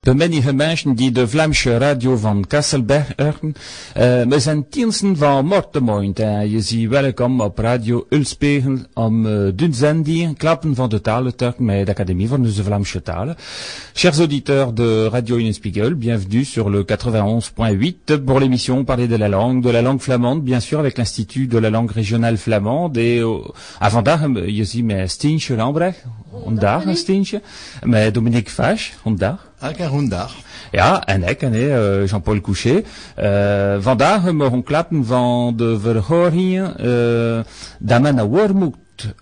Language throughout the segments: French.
De menige mensen die de Vlaamse radio van Kasselberg horen. Uh, we zijn tiensten van mortemoint. Uh, je ziet welkom op radio Ulspegel om uh, klappen van de talentuigen met l'Académie van de Vlaamse talen. Chers auditeurs de Radio Unspiegel, bienvenue sur le 91.8 pour l'émission Parler de la langue, de la langue flamande, bien sûr avec l'Institut de la langue régionale flamande. Et uh, avant daar, je ziet met Stientje Lambrecht, vandaag Stientje, met Dominique Fache, vandaag. Alka Ja, en ik, en uh, Jean-Paul Couchet. Uh, vandaag mogen klappen van de verhoringen uh, dat men naar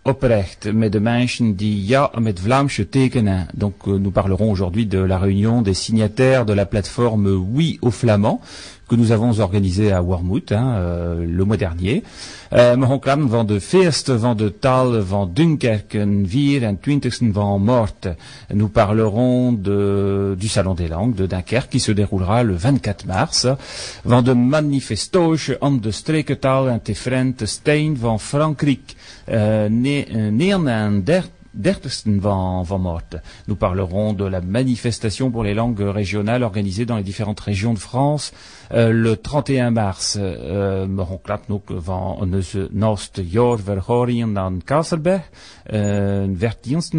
oprecht met de mensen die ja met Vlaamse tekenen. Donc nous parlerons aujourd'hui de la réunion des signataires de la plateforme Oui au Flamand que nous avons organisé à Wormhout hein, euh, le mois dernier. Uh, maar ook lang van de feesten van de taal van Dunkerque, 24 van Morte. Nous parlerons de, du Salon des langues de Dunkerque qui se déroulera le 24 mars. Van de manifestoge om de streektaal en te Stein van Frankrijk, uh, 39 euh, d'Ertesten van, van Nous parlerons de la manifestation pour les langues régionales organisée dans les différentes régions de France euh, le 31 mars. Euh, We klapt ook van onze jaar Kasselberg, euh,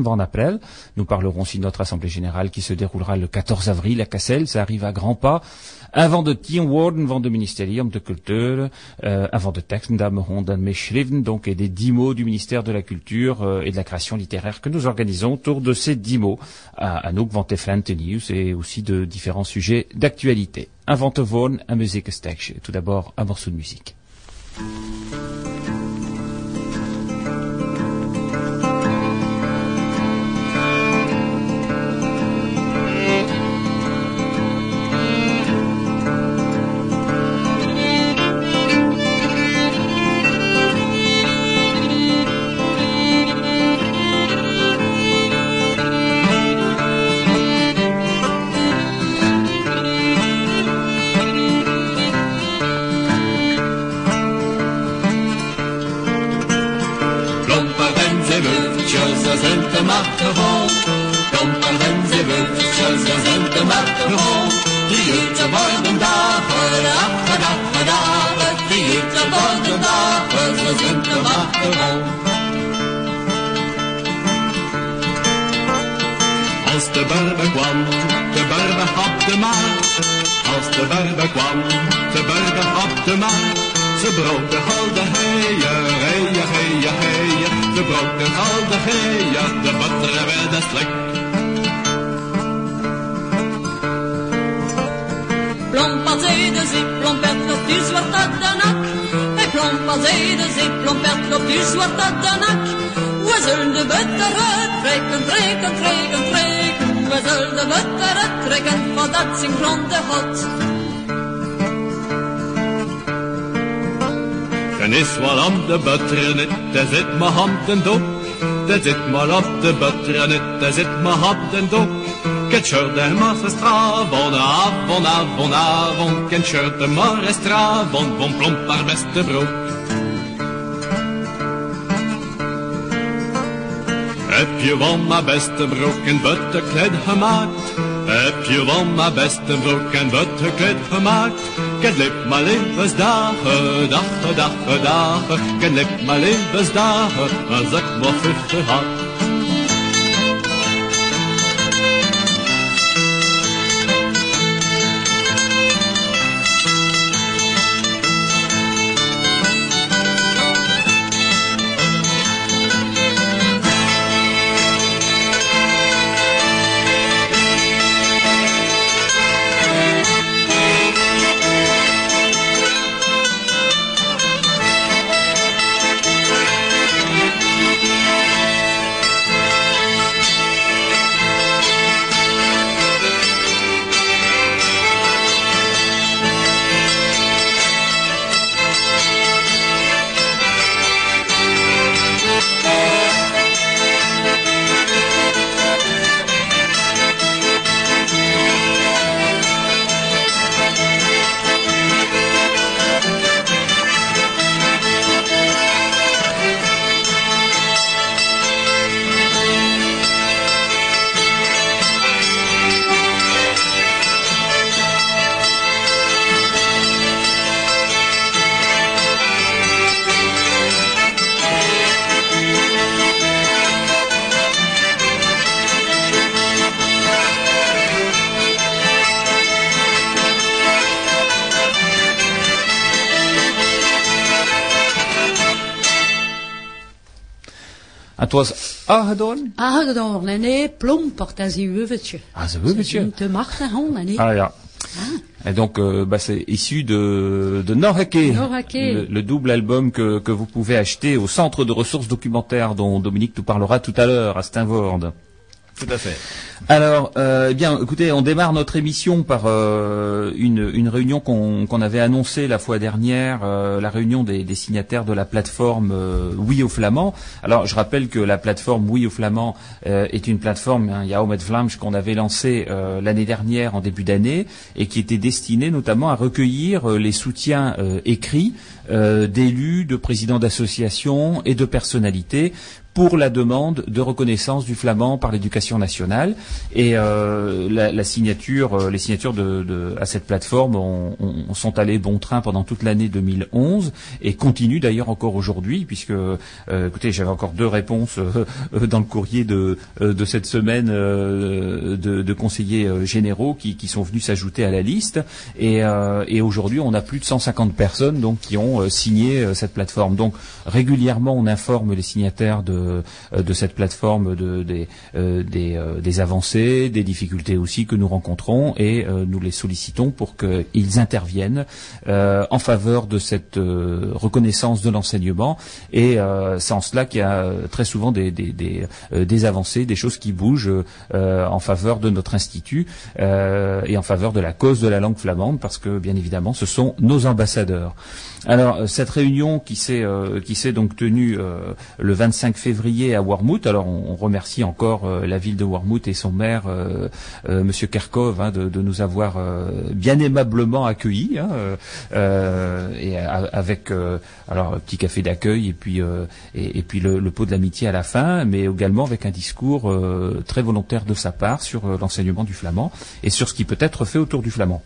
van april. Nous parlerons aussi de notre assemblée générale qui se déroulera le 14 avril à Cassel. Ça arrive à grands pas. Un van de tien woorden van de ministerium de Culture, euh, van de teksten daar dan meeschreven, donc, et des dix mots du ministère de la Culture euh, et de la création littéraire que nous organisons autour de ces dix mots, à, nous van news et aussi de différents sujets d'actualité. Un van un muziekstechje. Tout d'abord, un morceau de musique. En dop. Daar zit maar op de butternet, daar zit mijn hand en dop. Quel shirt de avond, avond, avond, avond. Quel shirt de avond, bon plomp haar beste broek. Heb je wel mijn beste broek en butterkleed gemaakt? Heb je wel mijn beste broek en butterkleed gemaakt? Ken lip mijn levensdagen, dagen, dagen, dagen. Ken lip mijn levensdagen, als ik nog vijftig had. Het was? Aangedaan, en nee, plomper, als een wubbetje. Ah, een wubbetje? Te machten, nee. Ah ja. Et donc, euh, bah, c'est issu de, de Norake, le, le, double album que, que vous pouvez acheter au Centre de ressources documentaires dont Dominique nous parlera tout à l'heure à Steinvord. Tout à fait. Alors, euh, eh bien, écoutez, on démarre notre émission par euh, une, réunion qu'on avait annoncée la fois dernière, euh, la réunion des, signataires de la plateforme Oui au Flamand. Alors, je rappelle que la plateforme Oui au Flamand euh, est une plateforme, hein, Yaomet Vlamj, qu'on avait lancée l'année dernière en début d'année et qui était destinée notamment à recueillir les soutiens écrits d'élus, de présidents d'associations et de personnalités pour la demande de reconnaissance du flamand par l'éducation nationale. Et euh, la, signature, euh, les signatures de, à cette plateforme sont allées bon train pendant toute l'année 2011 et continuent d'ailleurs encore aujourd'hui, puisque, euh, écoutez, j'avais encore deux réponses dans le courrier de, de cette semaine de, conseillers généraux qui, sont venus s'ajouter à la liste. Et, aujourd'hui, on a plus de 150 personnes donc qui ont signé cette plateforme. Donc régulièrement, on informe les signataires de de cette plateforme euh, euh, des, avancées, des difficultés aussi que nous rencontrons et nous les sollicitons pour qu'ils interviennent en faveur de cette reconnaissance de l'enseignement et c'est en cela qu'il y a très souvent des, des, avancées, des choses qui bougent en faveur de notre institut et en faveur de la cause de la langue flamande parce que bien évidemment ce sont nos ambassadeurs. Alors cette réunion qui s'est donc tenue le 25 février février à Warmouth. Alors on, remercie encore euh, la ville de Warmouth et son maire, euh, euh, Monsieur Kerkov, hein, de, nous avoir bien aimablement accueillis hein, avec un petit café d'accueil et puis le, pot de l'amitié à la fin, mais également avec un discours très volontaire de sa part sur l'enseignement du flamand et sur ce qui peut être fait autour du flamand.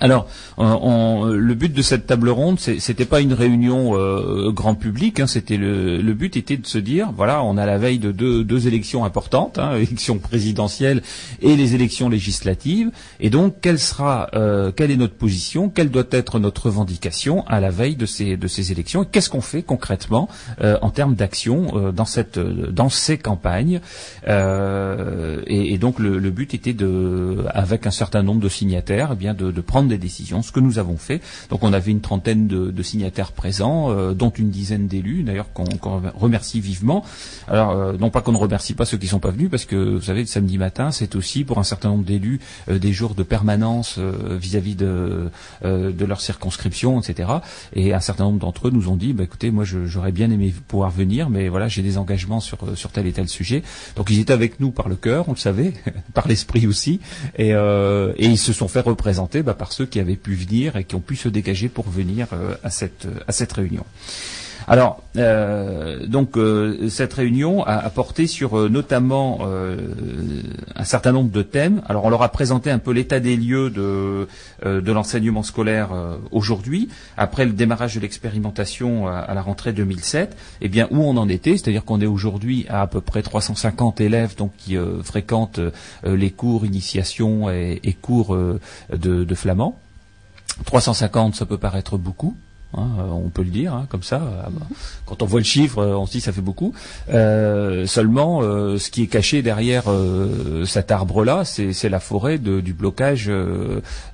Alors, le but de cette table ronde, c'était pas une réunion euh, grand public. Hein, c'était le, but était de se dire, voilà, on a la veille de deux, élections importantes, hein, l'élection présidentielle et les élections législatives, et donc quelle sera, euh, quelle est notre position, quelle doit être notre revendication à la veille de ces de ces élections, et qu'est-ce qu'on fait concrètement euh, en termes d'action dans cette dans ces campagnes. Et, donc le, but était de, avec un certain nombre de signataires, eh bien de prendre des décisions, ce que nous avons fait. Donc on avait une trentaine de, signataires présents, euh, dont une dizaine d'élus, d'ailleurs qu'on remercie vivement. Alors euh, non pas qu'on ne remercie pas ceux qui ne sont pas venus, parce que vous savez, le samedi matin, c'est aussi pour un certain nombre d'élus euh, des jours de permanence vis-à-vis de, leur circonscription, etc. Et un certain nombre d'entre eux nous ont dit, bah, écoutez, moi j'aurais bien aimé pouvoir venir, mais voilà, j'ai des engagements sur, sur tel et tel sujet. Donc ils étaient avec nous par le cœur, on le savait, par l'esprit aussi, et, et, ils se sont fait représenter bah, par ceux qui avaient pu venir et qui ont pu se dégager pour venir euh, à cette, à cette réunion. Alors, euh, donc euh, cette réunion a, porté sur euh, notamment un certain nombre de thèmes. Alors, on leur a présenté un peu l'état des lieux de, de l'enseignement scolaire aujourd'hui, après le démarrage de l'expérimentation à, la rentrée 2007. Eh bien, où on en était, c'est-à-dire qu'on est aujourd'hui à à peu près 350 élèves donc qui fréquentent les cours initiation et, cours de, de flamand. 350, ça peut paraître beaucoup. Hein, euh, on peut le dire hein, comme ça. Euh, quand on voit le chiffre, euh, on se dit ça fait beaucoup. seulement, ce qui est caché derrière cet arbre-là, c'est la forêt du blocage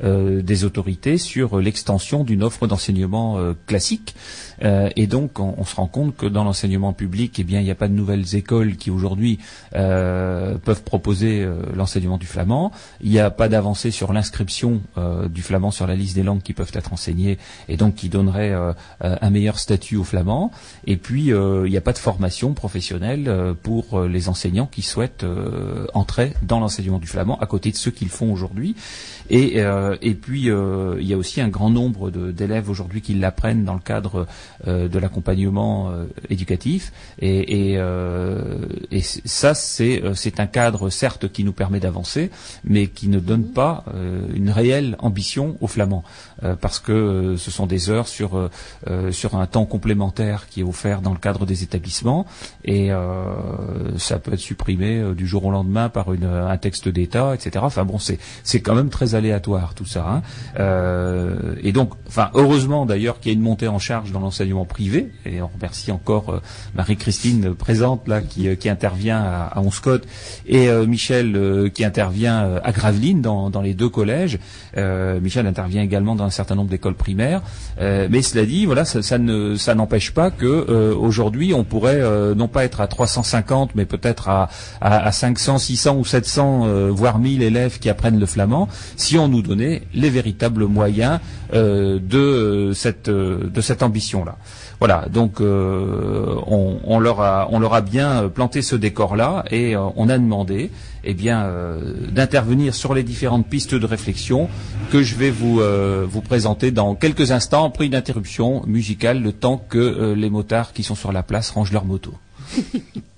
des autorités sur l'extension d'une offre d'enseignement classique. Euh, et donc, on, se rend compte que dans l'enseignement public, eh bien, il n'y a pas de nouvelles écoles qui aujourd'hui euh, peuvent proposer euh, l'enseignement du flamand. Il n'y a pas d'avancée sur l'inscription du flamand sur la liste des langues qui peuvent être enseignées et donc qui donnerait un meilleur statut au flamand. Et puis, il n'y a pas de formation professionnelle pour les enseignants qui souhaitent entrer dans l'enseignement du flamand à côté de ceux qu'ils font aujourd'hui. Et, et puis, il y a aussi un grand nombre d'élèves aujourd'hui qui l'apprennent dans le cadre euh, de l'accompagnement euh, éducatif. Et, euh, ça, c'est un cadre, certes, qui nous permet d'avancer, mais qui ne donne pas une réelle ambition aux flamands. parce que ce sont des heures sur euh, euh, un temps complémentaire qui est offert dans le cadre des établissements et ça peut être supprimé du jour au lendemain par une, un texte d'État, etc. Enfin bon, c'est quand même très aléatoire tout ça. Hein. et donc, enfin heureusement d'ailleurs qu'il y a une montée en charge dans l'enseignement privé et on remercie encore Marie-Christine présente là qui, qui intervient à, à Onscott et Michel qui intervient à Gravelines dans, dans les deux collèges. Michel intervient également dans un certain nombre d'écoles primaires. Euh, mais cela dit, voilà, ça, ne, ça n'empêche pas que euh, aujourd'hui on pourrait euh, non pas être à 350, mais peut-être à, à, à, 500, 600 ou 700, voire 1000 élèves qui apprennent le flamand, si on nous donnait les véritables moyens de cette de cette ambition-là. Voilà, donc on, leur a, bien planté ce décor-là et on a demandé eh bien, euh, d'intervenir sur les différentes pistes de réflexion que je vais vous, euh, vous présenter dans quelques instants, pris d'interruption musicale, le temps que euh, les motards qui sont sur la place rangent leur moto.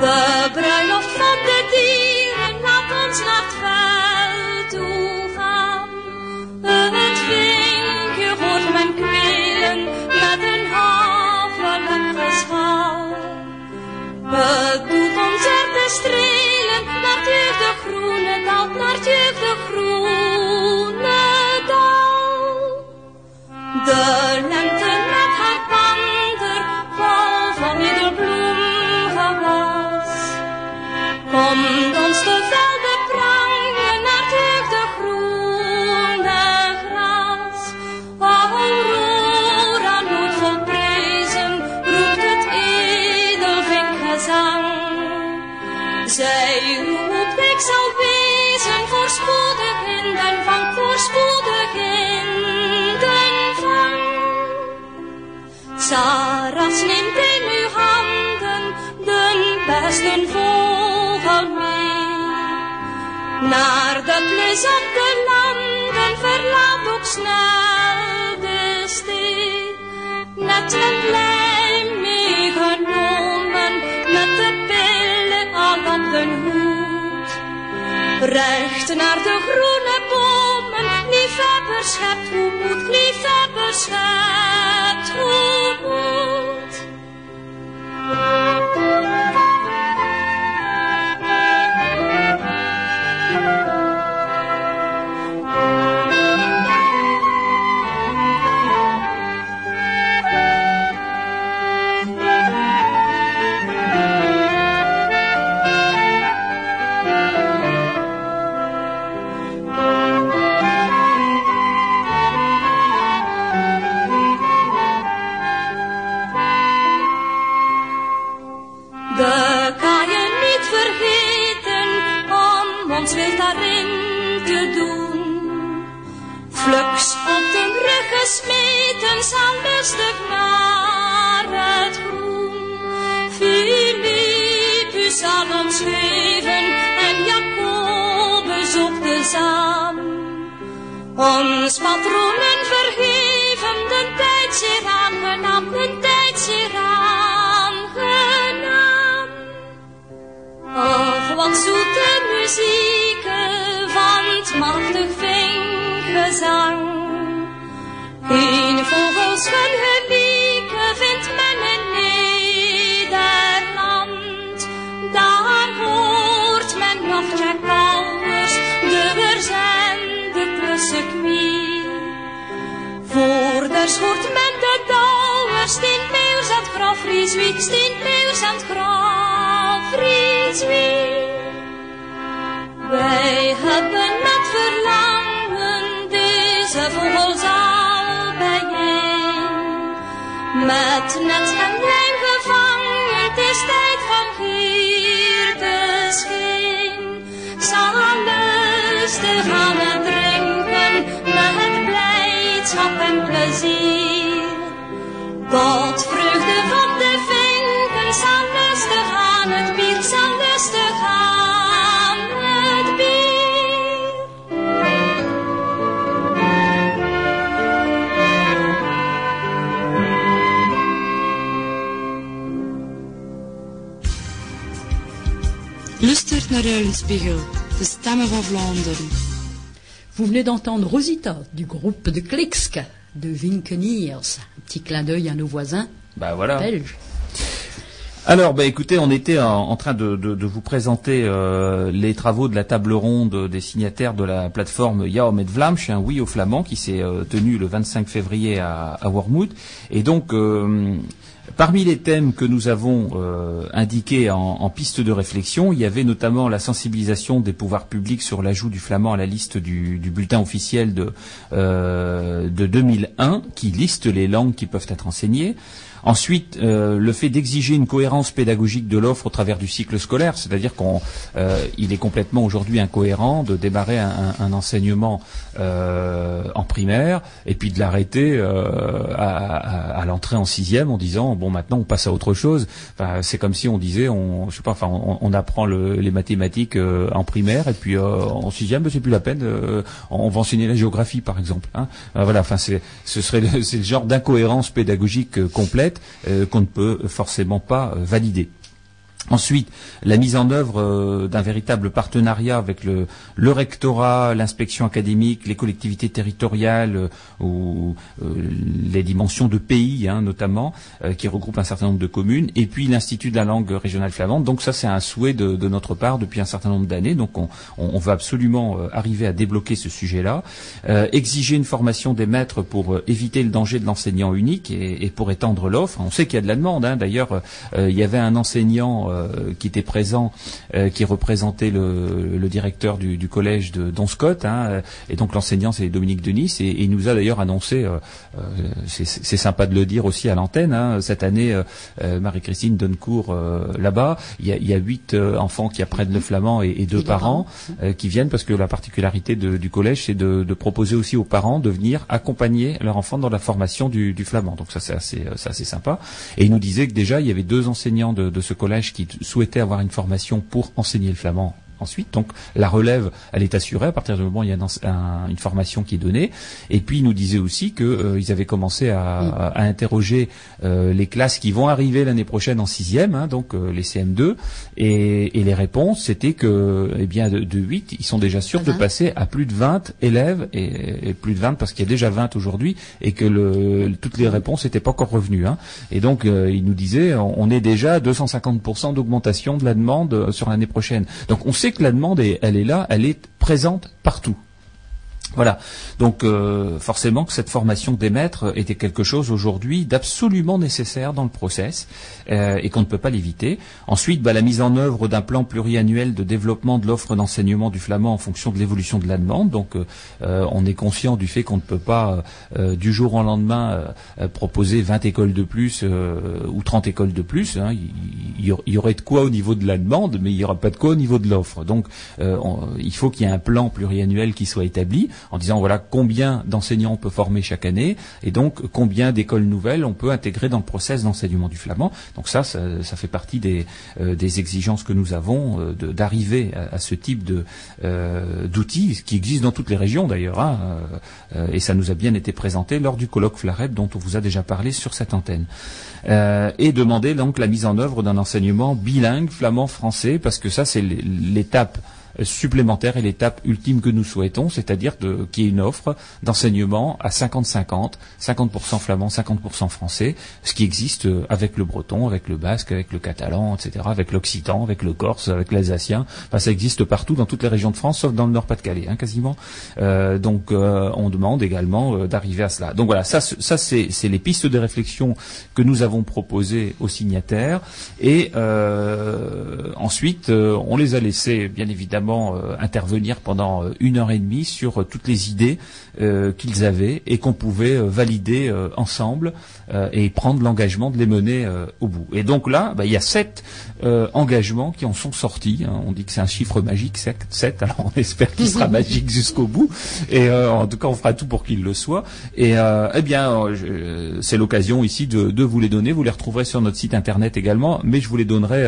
De bruiloft van de dieren, laat ons naar het veld toe gaan. Het vinkje hoort men kwelen met een havelijk geschaal. Doet ons er te strelen, naar de groene dal, naar de groene De lente Sarahs neemt in uw handen de besten voor naar de plezante landen verlaat ook snel de stad. Net een blij meegenomen, met de pillen al op de hoed. Recht naar de groene bomen, bescheppt, lieve bescheppt, schept hoe moet. gesmeten zal lustig naar het groen. Philippus zal ons geven en Jacobus op de zaan. Ons patronen vergeven, de tijd zeer aangenaam, de tijd zeer aangenaam. Och, wat zoete muziek van het machtig vinkgezang. In vogels gelieken vindt men in Nederland. Daar hoort men nog Jack Bowers, de verzende kwiel. Voor de hoort men de douwers, Stien Meeuws aan het graf Frieswiek, Stien Meeuws aan het graf Frieswiek. Met net en lijm gevangen, het is tijd van hier te scheen. Zal lustig aan het drinken, met blijdschap en plezier. Tot Vous venez d'entendre Rosita du groupe de Klixk de Vinkeniers. Un petit clin d'œil à nos voisins Bah voilà. belges. Alors, bah, écoutez, on était en, en train de, de- de vous présenter euh, les travaux de la table ronde des signataires de la plateforme Ja met Vlamsch, un oui au flamand, qui s'est euh, tenu le 25 février à, à Wormhout. Et donc, euh, parmi les thèmes que nous avons euh, indiqués en, en piste de réflexion, il y avait notamment la sensibilisation des pouvoirs publics sur l'ajout du flamand à la liste du, bulletin officiel de, euh, de 2001, qui liste les langues qui peuvent être enseignées. Ensuite, euh, le fait d'exiger une cohérence pédagogique de l'offre au travers du cycle scolaire, c'est-à-dire qu'on, euh, il est complètement aujourd'hui incohérent de démarrer un, un- enseignement euh, en primaire et puis de l'arrêter euh, à, à- à l'entrée en sixième en disant bon maintenant on passe à autre chose. Enfin, c'est comme si on disait on, je sais pas, enfin on, on apprend le- les mathématiques euh, en primaire et puis euh, en sixième ben, c'est plus la peine, on va enseigner la géographie par exemple. hein. Voilà, enfin c'est ce serait le, c'est le genre d'incohérence pédagogique complète euh, qu'on ne peut forcément pas valider. Ensuite, la mise en œuvre euh, d'un véritable partenariat avec le, rectorat, l'inspection académique, les collectivités territoriales euh, ou euh, les dimensions de pays hein, notamment, qui regroupent un certain nombre de communes, et puis l'Institut de la langue régionale flamande. Donc ça, c'est un souhait de, notre part depuis un certain nombre d'années. Donc on, on, on veut absolument arriver à débloquer ce sujet-là. Exiger une formation des maîtres pour éviter le danger de l'enseignant unique et, pour étendre l'offre. On sait qu'il y a de la demande. hein. D'ailleurs, il y avait un enseignant qui était présent, euh, qui représentait le, le directeur du, du collège de Don Scott, hein, euh, et donc l'enseignant c'est Dominique Denis, et, et il nous a d'ailleurs annoncé, euh, euh, c'est sympa de le dire aussi à l'antenne, hein, cette année euh, euh, Marie-Christine donne cours euh, là-bas, il y a, huit euh, enfants qui apprennent le flamand et, et deux parents euh, qui viennent parce que la particularité de- du collège c'est de, de proposer aussi aux parents de venir accompagner leur enfant dans la formation du, du flamand. Donc ça c'est assez, euh, sympa. Et il nous disait que déjà il y avait deux enseignants de, de ce collège qui t- souhaitaient avoir une formation pour enseigner le flamand ensuite. Donc la relève, elle est assurée à partir du moment où il y a un ense- un- une formation qui est donnée. Et puis il nous disait aussi qu'ils avaient commencé à, à- à interroger euh, les classes qui vont arriver l'année prochaine en sixième, hein, donc euh, les CM2, et, et les réponses c'était que, eh bien, de, de 8, ils sont déjà sûrs de passer à plus de 20 élèves et, et plus de 20 parce qu'il y a déjà 20 aujourd'hui et que le, toutes les réponses n'étaient pas encore revenues. hein. Et donc euh, il nous disait, on, on est déjà à 250% d'augmentation de la demande euh, sur l'année prochaine. Donc on sait que la demande, elle est là, elle est présente partout. Voilà. Donc euh, forcément que cette formation des maîtres était quelque chose aujourd'hui d'absolument nécessaire dans le process euh, et qu'on ne peut pas l'éviter. Ensuite, bah, la mise en œuvre d'un plan pluriannuel de développement de l'offre d'enseignement du flamand en fonction de l'évolution de la demande. Donc euh, on est conscient du fait qu'on ne peut pas du jour au lendemain proposer 20 écoles de plus ou 30 écoles de plus. hein. Il, y aurait de quoi au niveau de la demande, mais il n'y aura pas de quoi au niveau de l'offre. Donc on- il faut qu'il y ait un plan pluriannuel qui soit établi en disant voilà combien d'enseignants on peut former chaque année et donc combien d'écoles nouvelles on peut intégrer dans le process d'enseignement du flamand. Donc ça, ça, fait partie des, euh, des exigences que nous avons euh, d'arriver à, ce type de euh, d'outils qui existent dans toutes les régions d'ailleurs. hein, euh, et ça nous a bien été présenté lors du colloque Flareb dont on vous a déjà parlé sur cette antenne. Et demander donc la mise en œuvre d'un enseignement bilingue flamand-français parce que ça c'est l'é- l'étape supplémentaire et l'étape ultime que nous souhaitons, c'est-à-dire qu'il y ait une offre d'enseignement à 50-50, 50%, flamand, 50% français, ce qui existe euh, avec le breton, avec le basque, avec le catalan, etc., avec l'occitan, avec le corse, avec l'alsacien. Enfin, ça existe partout dans toutes les régions de France, sauf dans le Nord-Pas-de-Calais, hein, quasiment. Euh, donc, euh, on demande également euh, d'arriver à cela. Donc voilà, ça, ça c'est les pistes de réflexion que nous avons proposées aux signataires. Et ensuite, on les a laissés, bien évidemment, euh, intervenir pendant euh, une heure et demie sur euh, toutes les idées qu'ils avaient et qu'on pouvait valider ensemble et prendre l'engagement de les mener au bout. Et donc là, bah, il y a sept euh, engagements qui en sont sortis. hein. On dit que c'est un chiffre magique, sept, sept, alors on espère qu'il sera magique jusqu'au bout. Et euh, en tout cas, on fera tout pour qu'il le soit. Et euh, eh bien, euh, c'est l'occasion ici de, de vous les donner. Vous les retrouverez sur notre site internet également, mais je vous les donnerai.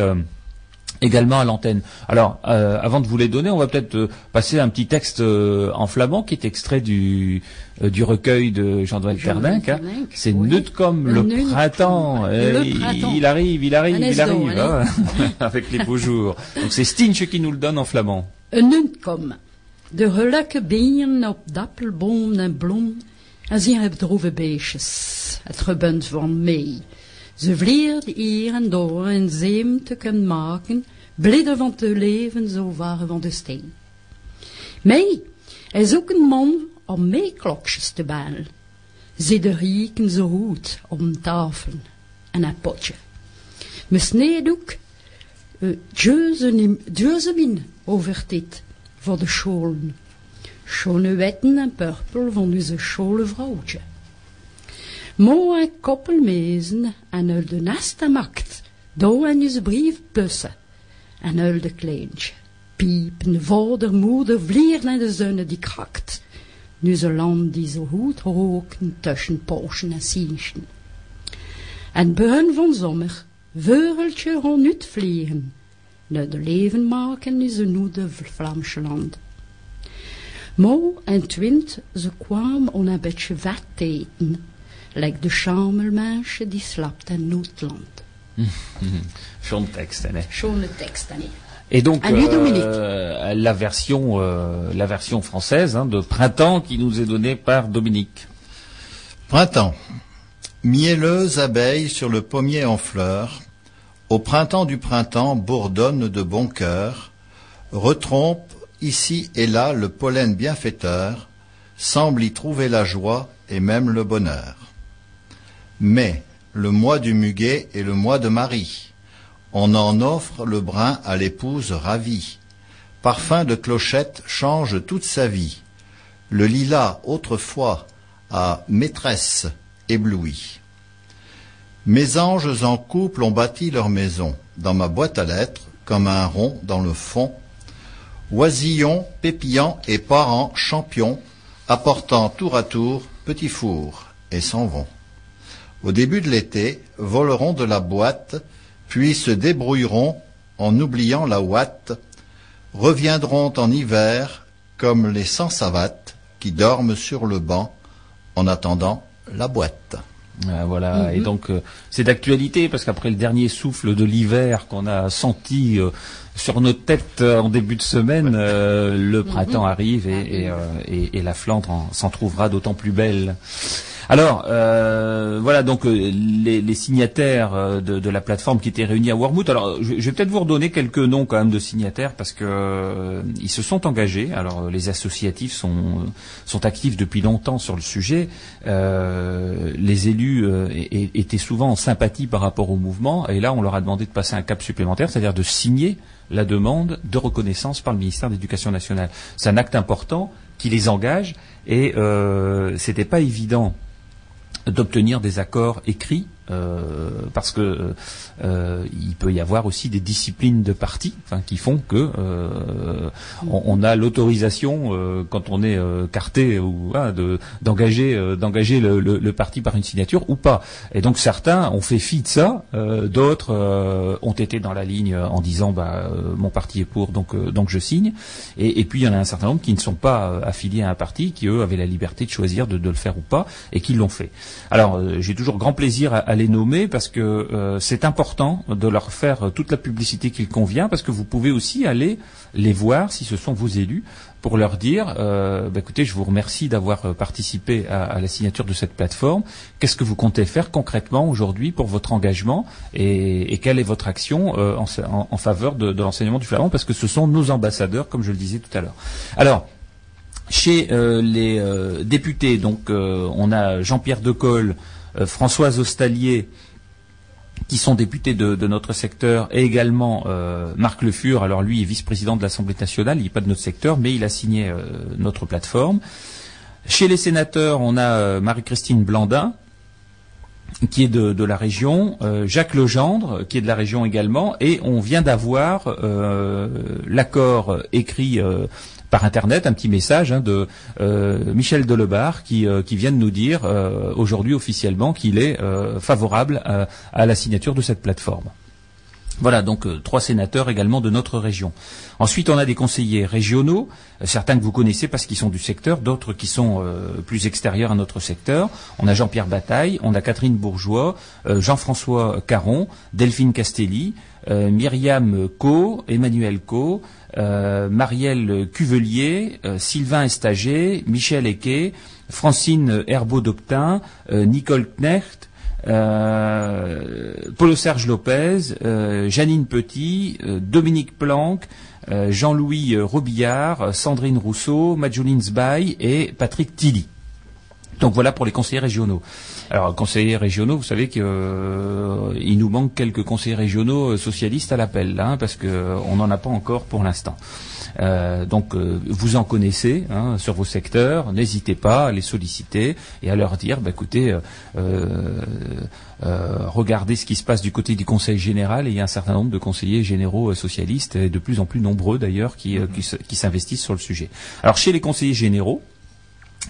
Également à l'antenne. Alors, euh, avant de vous les donner, on va peut-être euh, passer un petit texte euh, en flamand qui est extrait du, euh, du recueil de Jean-Noël Terdinck. hein. C'est oui. Comme le Neut comme printemps. le Eh, il, printemps. il arrive, il arrive, il arrive. hein, avec les beaux jours. Donc c'est Stinch qui nous le donne en flamand. Nuntkom. De gelukke bieren op dappelboom en bloem. En ze hebben droeve beestjes. Het gebund van mee. Ze vliert hier en door en zeem te kunnen maken. Blidden van te leven, zo waren van de steen. Mij is ook een man om meeklokjes te bellen. Ze de rieken zo goed om tafel en een potje. Me sneedoek uh, Djeuzemin over dit voor de scholen. Schone wetten en purpel van onze schole vrouwtje. Mooi koppelmezen en uit de nesta makt, door en je briefbussen en uit de kleintje. Piepen, vader, moeder, vlier naar de zonne die krakt. Nu ze land die zo goed roken tussen Porschen en Sienchen. En begin van zomer, veureltje rond vliegen. Naar de leven maken nu ze nu de Vlaamse land. Mo en twint, ze kwam om een beetje vet te eten. Lijkt de schamelmeisje die slaapt in Noordland. Hè. Schone tekst, Annie. Et donc euh, la version euh, la version française hein, de printemps qui nous est donnée par Dominique. Printemps. Mielleuse abeille sur le pommier en fleurs, au printemps du printemps bourdonne de bon cœur, retrompe ici et là le pollen bienfaiteur, semble y trouver la joie et même le bonheur. Mais le mois du muguet est le mois de Marie. On en offre le brin à l'épouse ravie. Parfum de clochette change toute sa vie. Le lilas, autrefois, à maîtresse éblouie. Mes anges en couple ont bâti leur maison, dans ma boîte à lettres, comme un rond dans le fond. Oisillons, pépillants et parents champions, apportant tour à tour petits fours, et s'en vont. Au début de l'été, voleront de la boîte, puis se débrouilleront en oubliant la ouate, reviendront en hiver comme les sans-savates qui dorment sur le banc en attendant la boîte. Ah, voilà, et donc euh, c'est d'actualité parce qu'après le dernier souffle de l'hiver qu'on a senti euh, sur nos têtes euh, en début de semaine, euh, le printemps arrive et, et, euh, et- et la Flandre en- s'en trouvera d'autant plus belle. Alors, euh, voilà donc euh, les, signataires euh, de, la plateforme qui étaient réunis à Wormwood. Alors, je, vais peut-être vous redonner quelques noms quand même de signataires parce que ils se sont engagés. Alors, les associatifs sont sont actifs depuis longtemps sur le sujet. Les élus étaient souvent en sympathie par rapport au mouvement et là, on leur a demandé de passer un cap supplémentaire, c'est-à-dire de signer la demande de reconnaissance par le ministère de l'Éducation nationale. C'est un acte important qui les engage et euh, c'était pas évident d'obtenir des accords écrits euh, parce que euh, il peut y avoir aussi des disciplines de parti qui font que euh, on, a l'autorisation quand on est carté ou ah, de d'engager d'engager le, parti par une signature ou pas. Et donc certains ont fait fi de ça d'autres ont été dans la ligne en disant bah mon parti est pour donc donc je signe. Et, puis il y en a un certain nombre qui ne sont pas affiliés à un parti qui eux avaient la liberté de choisir de, de le faire ou pas et qui l'ont fait. Alors j'ai toujours grand plaisir à, à les nommer parce que euh, c'est important de leur faire toute la publicité qu'il convient parce que vous pouvez aussi aller les voir si ce sont vos élus pour leur dire euh, bah, écoutez je vous remercie d'avoir euh, participé à, la signature de cette plateforme. Qu'est-ce que vous comptez faire concrètement aujourd'hui pour votre engagement et, quelle est votre action en, faveur de, de l'enseignement du flamand? Parce que ce sont nos ambassadeurs comme je le disais tout à l'heure. Alors chez les députés, donc on a Jean-Pierre Decolle, Françoise Ostalier, qui sont députés de, notre secteur, et également euh, Marc Le Fur. Alors lui est vice-président de l'Assemblée nationale, il n'est pas de notre secteur, mais il a signé euh, notre plateforme. Chez les sénateurs, on a euh, Marie-Christine Blandin, qui est de, la région, euh, Jacques Legendre, qui est de la région également, et on vient d'avoir euh, l'accord écrit euh, par internet, un petit message hein, de Michel Delebarre qui, vient de nous dire aujourd'hui officiellement qu'il est favorable à la signature de cette plateforme. Voilà, donc euh, trois sénateurs également de notre région. Ensuite, on a des conseillers régionaux, euh, certains que vous connaissez parce qu'ils sont du secteur, d'autres qui sont euh, plus extérieurs à notre secteur. On a Jean-Pierre Bataille, on a Catherine Bourgeois, Jean-François Caron, Delphine Castelli, Myriam Co, Emmanuel Co, Marielle Cuvelier, Sylvain Estager, Michel Eke, Francine Herbeau-Doctin, euh, Nicole Knecht, Paulo Serge Lopez, euh, Janine Petit, euh, Dominique Planck, euh, Jean-Louis euh, Robillard, euh, Sandrine Rousseau, Majoline Zbaï et Patrick Tilly. Donc voilà pour les conseillers régionaux. Alors conseillers régionaux, vous savez qu'il nous manque quelques conseillers régionaux euh, socialistes à l'appel, hein, parce qu'on n'en a pas encore pour l'instant. Euh, donc euh, vous en connaissez hein, sur vos secteurs, n'hésitez pas à les solliciter et à leur dire, bah, écoutez, euh, euh, euh, regardez ce qui se passe du côté du Conseil général et il y a un certain nombre de conseillers généraux socialistes et de plus en plus nombreux d'ailleurs qui, qui se- qui s'investissent sur le sujet. Alors chez les conseillers généraux,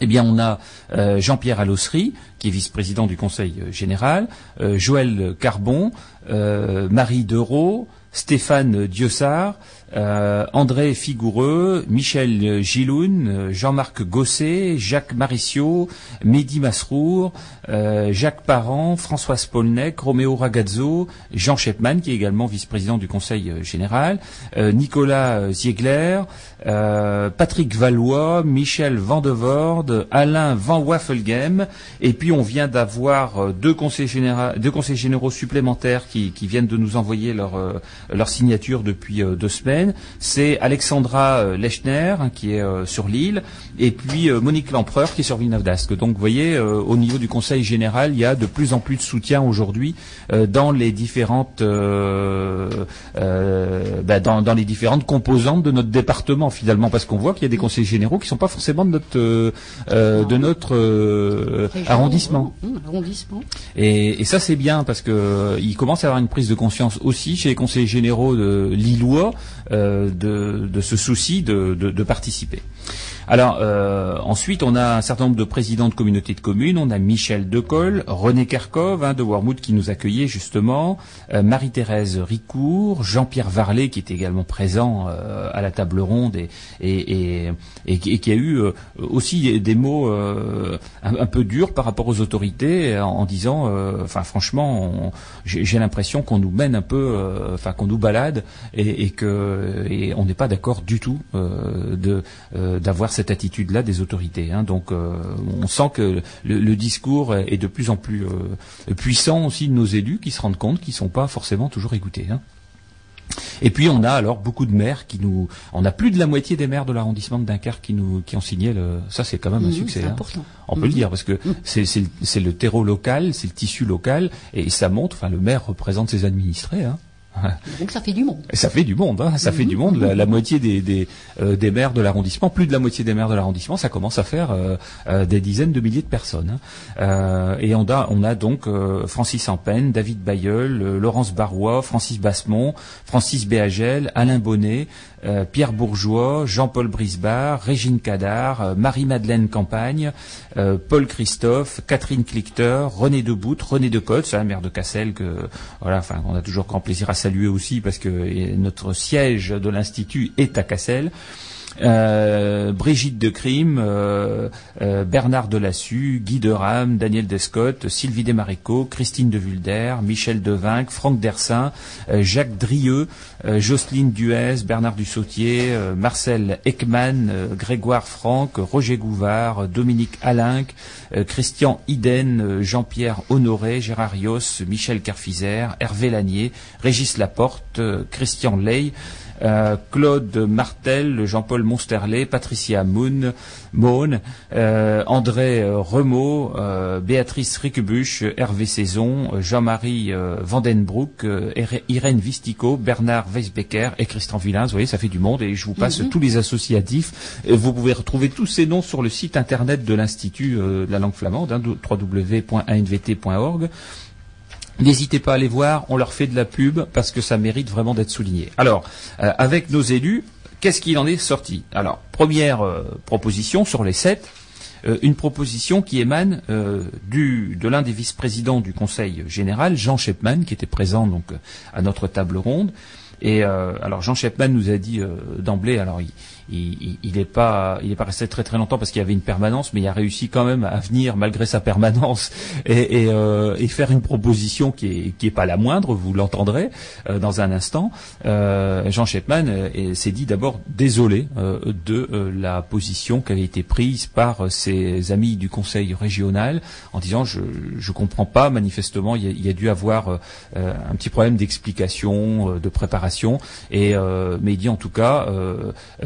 eh bien, on a euh, Jean-Pierre Allossery, qui est vice-président du Conseil général, euh, Joël Carbon, Marie Dereau, Stéphane Diossard, euh, André Figoureux, Michel Giloun, Jean-Marc Gosset, Jacques Maricio, Mehdi Masrour, euh, Jacques Parent, François Spolnek, Roméo Ragazzo, Jean Shepman, qui est également vice-président du Conseil euh, général, Nicolas Ziegler, Patrick Valois, Michel Vandevorde, Alain Van Waffelgem, et puis on vient d'avoir deux deux conseils généraux supplémentaires qui, viennent de nous envoyer leur, signature depuis deux semaines. C'est Alexandra euh, Lechner, hein, qui est euh, sur l'île, et puis euh, Monique Lempereur, qui est sur Villeneuve d'Ascq. Donc vous voyez, euh, au niveau du Conseil général, il y a de plus en plus de soutien aujourd'hui euh, dans les différentes euh, euh, bah, dans, dans les différentes composantes de notre département finalement, parce qu'on voit qu'il y a des conseils généraux qui sont pas forcément de notre de notre euh, Région, arrondissement. Et, et ça c'est bien parce que euh, il commence à y avoir une prise de conscience aussi chez les conseillers généraux de Lillois euh, de, de ce souci de, de, de participer. Alors euh, ensuite on a un certain nombre de présidents de communautés de communes. On a Michel Decolle, René Kerkov hein, de Wormwood qui nous accueillait justement, euh, Marie-Thérèse Ricourt, Jean-Pierre Varlet qui était également présent euh, à la table ronde et, qui a eu aussi des mots un, peu durs par rapport aux autorités en, disant, enfin franchement, j'ai l'impression qu'on nous mène un peu, enfin qu'on nous balade et, et que on n'est pas d'accord du tout de d'avoir cette attitude-là des autorités. hein. Donc euh, on sent que le, le discours est de plus en plus euh, puissant aussi de nos élus qui se rendent compte qu'ils sont pas forcément toujours écoutés. hein. Et puis on a alors beaucoup de maires qui nous, on a plus de la moitié des maires de l'arrondissement de Dunkerque qui nous, qui ont signé le. Ça c'est quand même un Mhm, succès. c'est hein. important. On peut le Mhm. dire parce que c'est c'est le, c'est le terreau local, c'est le tissu local et ça montre. Enfin, le maire représente ses administrés. Hein. Donc ça fait du monde. Ça fait du monde, hein, ça fait du monde. La, moitié des, des, euh, des maires de l'arrondissement, plus de la moitié des maires de l'arrondissement, ça commence à faire euh, euh, des dizaines de milliers de personnes. hein. Euh, et on a, on a donc euh, Francis Ampen, David Bayeul, Laurence Barrois, Francis Bassemont, Francis Béagel, Alain Bonnet, euh, Pierre Bourgeois, Jean-Paul Brisbard, Régine Cadar, euh, Marie-Madeleine Campagne, euh, Paul Christophe, Catherine Clichter, René Debout, René Decotte, c'est un maire de Cassel que voilà, enfin on a toujours grand plaisir à saluer aussi parce que notre siège de l'institut est à Cassel. Euh, Brigitte de Crime, euh, euh, Bernard Delassus, Guy de Ram, Daniel Descotte, Sylvie Desmaréco, Christine de Vulder, Michel Devinck, Franck Dersin, Jacques Drieux, Jocelyne Duez, Bernard Dussautier, Marcel Ekman, Grégoire Franck, Roger Gouvard, Dominique Alinck, Christian Iden, Jean-Pierre Honoré, Gérard Rios, Michel Carfizer, Hervé Lanier, Régis Laporte, Christian Ley, euh, Claude Martel, Jean-Paul Monsterlet, Patricia Moon, Mohn, euh, André euh, Remaud, euh, Béatrice Riquebuche, Hervé Saison, Jean-Marie Vandenbroek, Irène Vistico, Bernard Weisbecker et Christian Villain. Vous voyez, ça fait du monde et je vous passe tous les associatifs. Et vous pouvez retrouver tous ces noms sur le site internet de l'Institut de la langue flamande, hein, www.anvt.org. N'hésitez pas à les voir, on leur fait de la pub parce que ça mérite vraiment d'être souligné. Alors, euh, avec nos élus, qu'est-ce qu'il en est sorti? Alors, première euh, proposition sur les sept, euh, une proposition qui émane de l'un des vice-présidents du Conseil général, Jean Shepman, qui était présent donc à notre table ronde. Et alors Jean Shepman nous a dit d'emblée, alors il n'est pas, il est pas resté très très longtemps parce qu'il y avait une permanence, mais il a réussi quand même à venir malgré sa permanence euh, et faire une proposition qui est qui est pas la moindre. Vous l'entendrez euh, dans un instant. Euh, Jean Shepman s'est dit d'abord désolé de la position qui avait été prise par ses amis du Conseil régional en disant je je comprends pas manifestement il y a, il y dû avoir un petit problème d'explication, de préparation et mais il dit en tout cas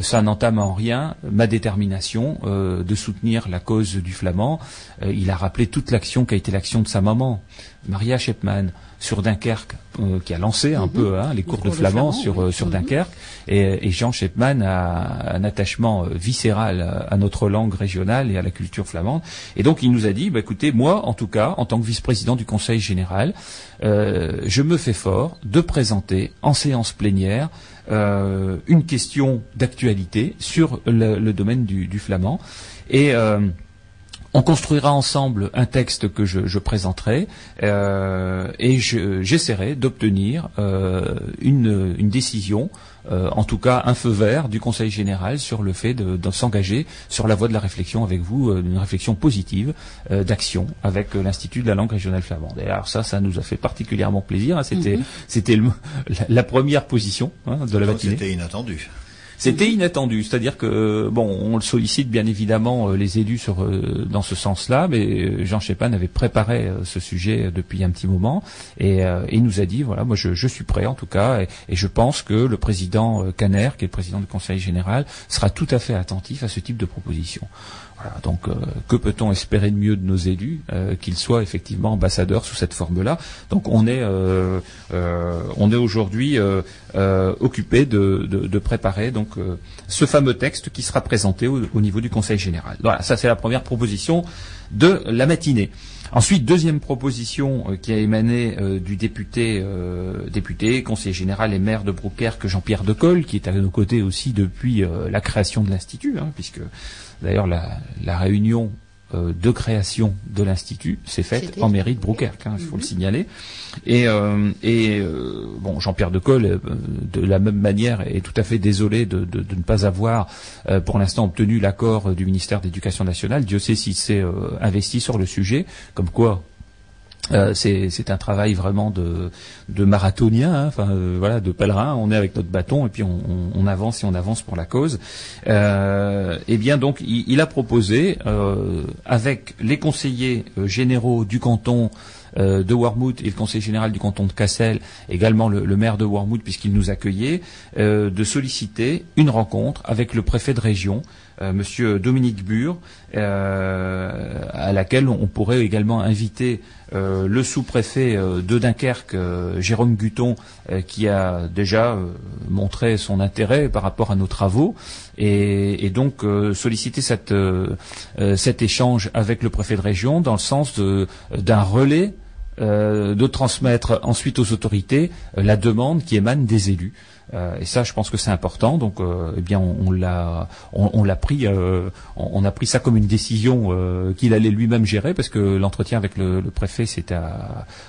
ça n'en n'entame en rien ma détermination euh, de soutenir la cause du flamand. Euh, il a rappelé toute l'action qui a été l'action de sa maman, Maria Shepman, sur Dunkerque, euh, qui a lancé un mhm. peu hein, les cours de flamand, sur, sur mhm. Dunkerque. Et, Jean Shepman a un attachement viscéral à notre langue régionale et à la culture flamande. Et donc il nous a dit, bah, écoutez, moi, en tout cas, en tant que vice-président du Conseil général, je me fais fort de présenter en séance plénière une question d'actualité sur le, domaine du, flamand. Et euh, on construira ensemble un texte que je, présenterai euh, et j'essaierai d'obtenir une, décision euh, en tout cas un feu vert du Conseil général sur le fait de, s'engager sur la voie de la réflexion avec vous, euh, une réflexion positive euh, d'action avec l'Institut de la langue régionale flamande. Et alors ça, ça nous a fait particulièrement plaisir. Hein. C'était, mhm. c'était la, première position hein, de la matinée. C'était inattendu. C'était inattendu, c'est-à-dire que bon, on le sollicite bien évidemment euh, les élus sur euh, dans ce sens-là, mais euh, Jean Chepan avait préparé ce sujet depuis un petit moment. Et, il nous a dit voilà, moi je, suis prêt en tout cas et, et, je pense que le président Caner, qui est le président du Conseil général, sera tout à fait attentif à ce type de proposition. Donc, euh, que peut-on espérer de mieux de nos élus euh, qu'ils soient effectivement ambassadeurs sous cette forme-là? Donc, on est, euh, on est aujourd'hui occupé de, préparer donc ce fameux texte qui sera présenté au, niveau du Conseil général. Voilà, ça c'est la première proposition de la matinée. Ensuite, deuxième proposition qui a émané du député, député, conseiller général et maire de Brouquerque, Jean-Pierre Decolle, qui est à nos côtés aussi depuis la création de l'Institut, hein, puisque D'ailleurs, la, réunion euh, de création de l'institut s'est faite en mairie de Brouquerque, hein, il faut le mhm. signaler. Et, euh, euh, bon, Jean-Pierre Decolle, de la même manière, est tout à fait désolé de, ne pas avoir, pour l'instant, obtenu l'accord du ministère d'éducation nationale. Dieu sait s'il s'est investi sur le sujet, comme quoi euh, c'est un travail vraiment de, marathonien, hein, enfin euh, voilà, de pèlerin. On est avec notre bâton et puis on, avance et on avance pour la cause. Euh, et bien donc, il, a proposé euh, avec les conseillers généraux du canton de Warmouth et le conseiller général du canton de Cassel, également le, le maire de Warmouth puisqu'il nous accueillait, de solliciter une rencontre avec le préfet de région euh, Monsieur Dominique Bure, euh, à laquelle on pourrait également inviter euh, le sous-préfet de Dunkerque, Jérôme Guton, qui a déjà montré son intérêt par rapport à nos travaux, et, donc solliciter cet échange avec le préfet de région dans le sens d'un relais de transmettre ensuite aux autorités la demande qui émane des élus. Euh, et ça, je pense que c'est important. Donc, euh, eh bien, on, l'a, on, l'a pris, euh, on, a pris ça comme une décision qu'il allait lui-même gérer, parce que l'entretien avec le, préfet, c'était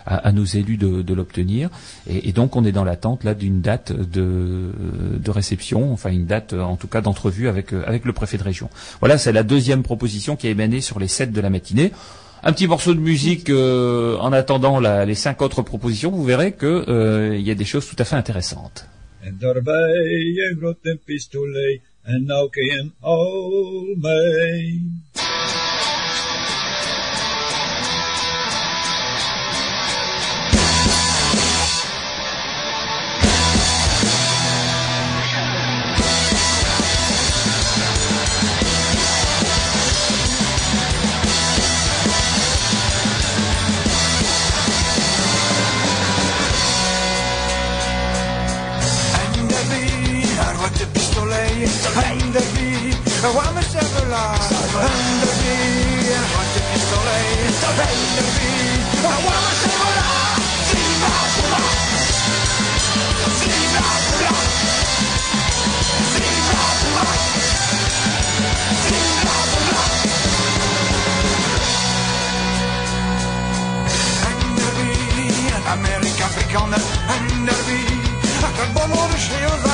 à, nos élus de, l'obtenir. Et, donc, on est dans l'attente là d'une date de, réception, enfin une date, en tout cas, d'entrevue avec avec le préfet de région. Voilà, c'est la deuxième proposition qui a émané sur les sept de la matinée. Un petit morceau de musique en attendant les cinq autres propositions. Vous verrez qu'il y a des choses tout à fait intéressantes. En daarbij een grote pistolet en nou kun je al mee. warme chocolat. Un demi, un moitié pistolet. Un demi, un warme chocolat. Un Un de chez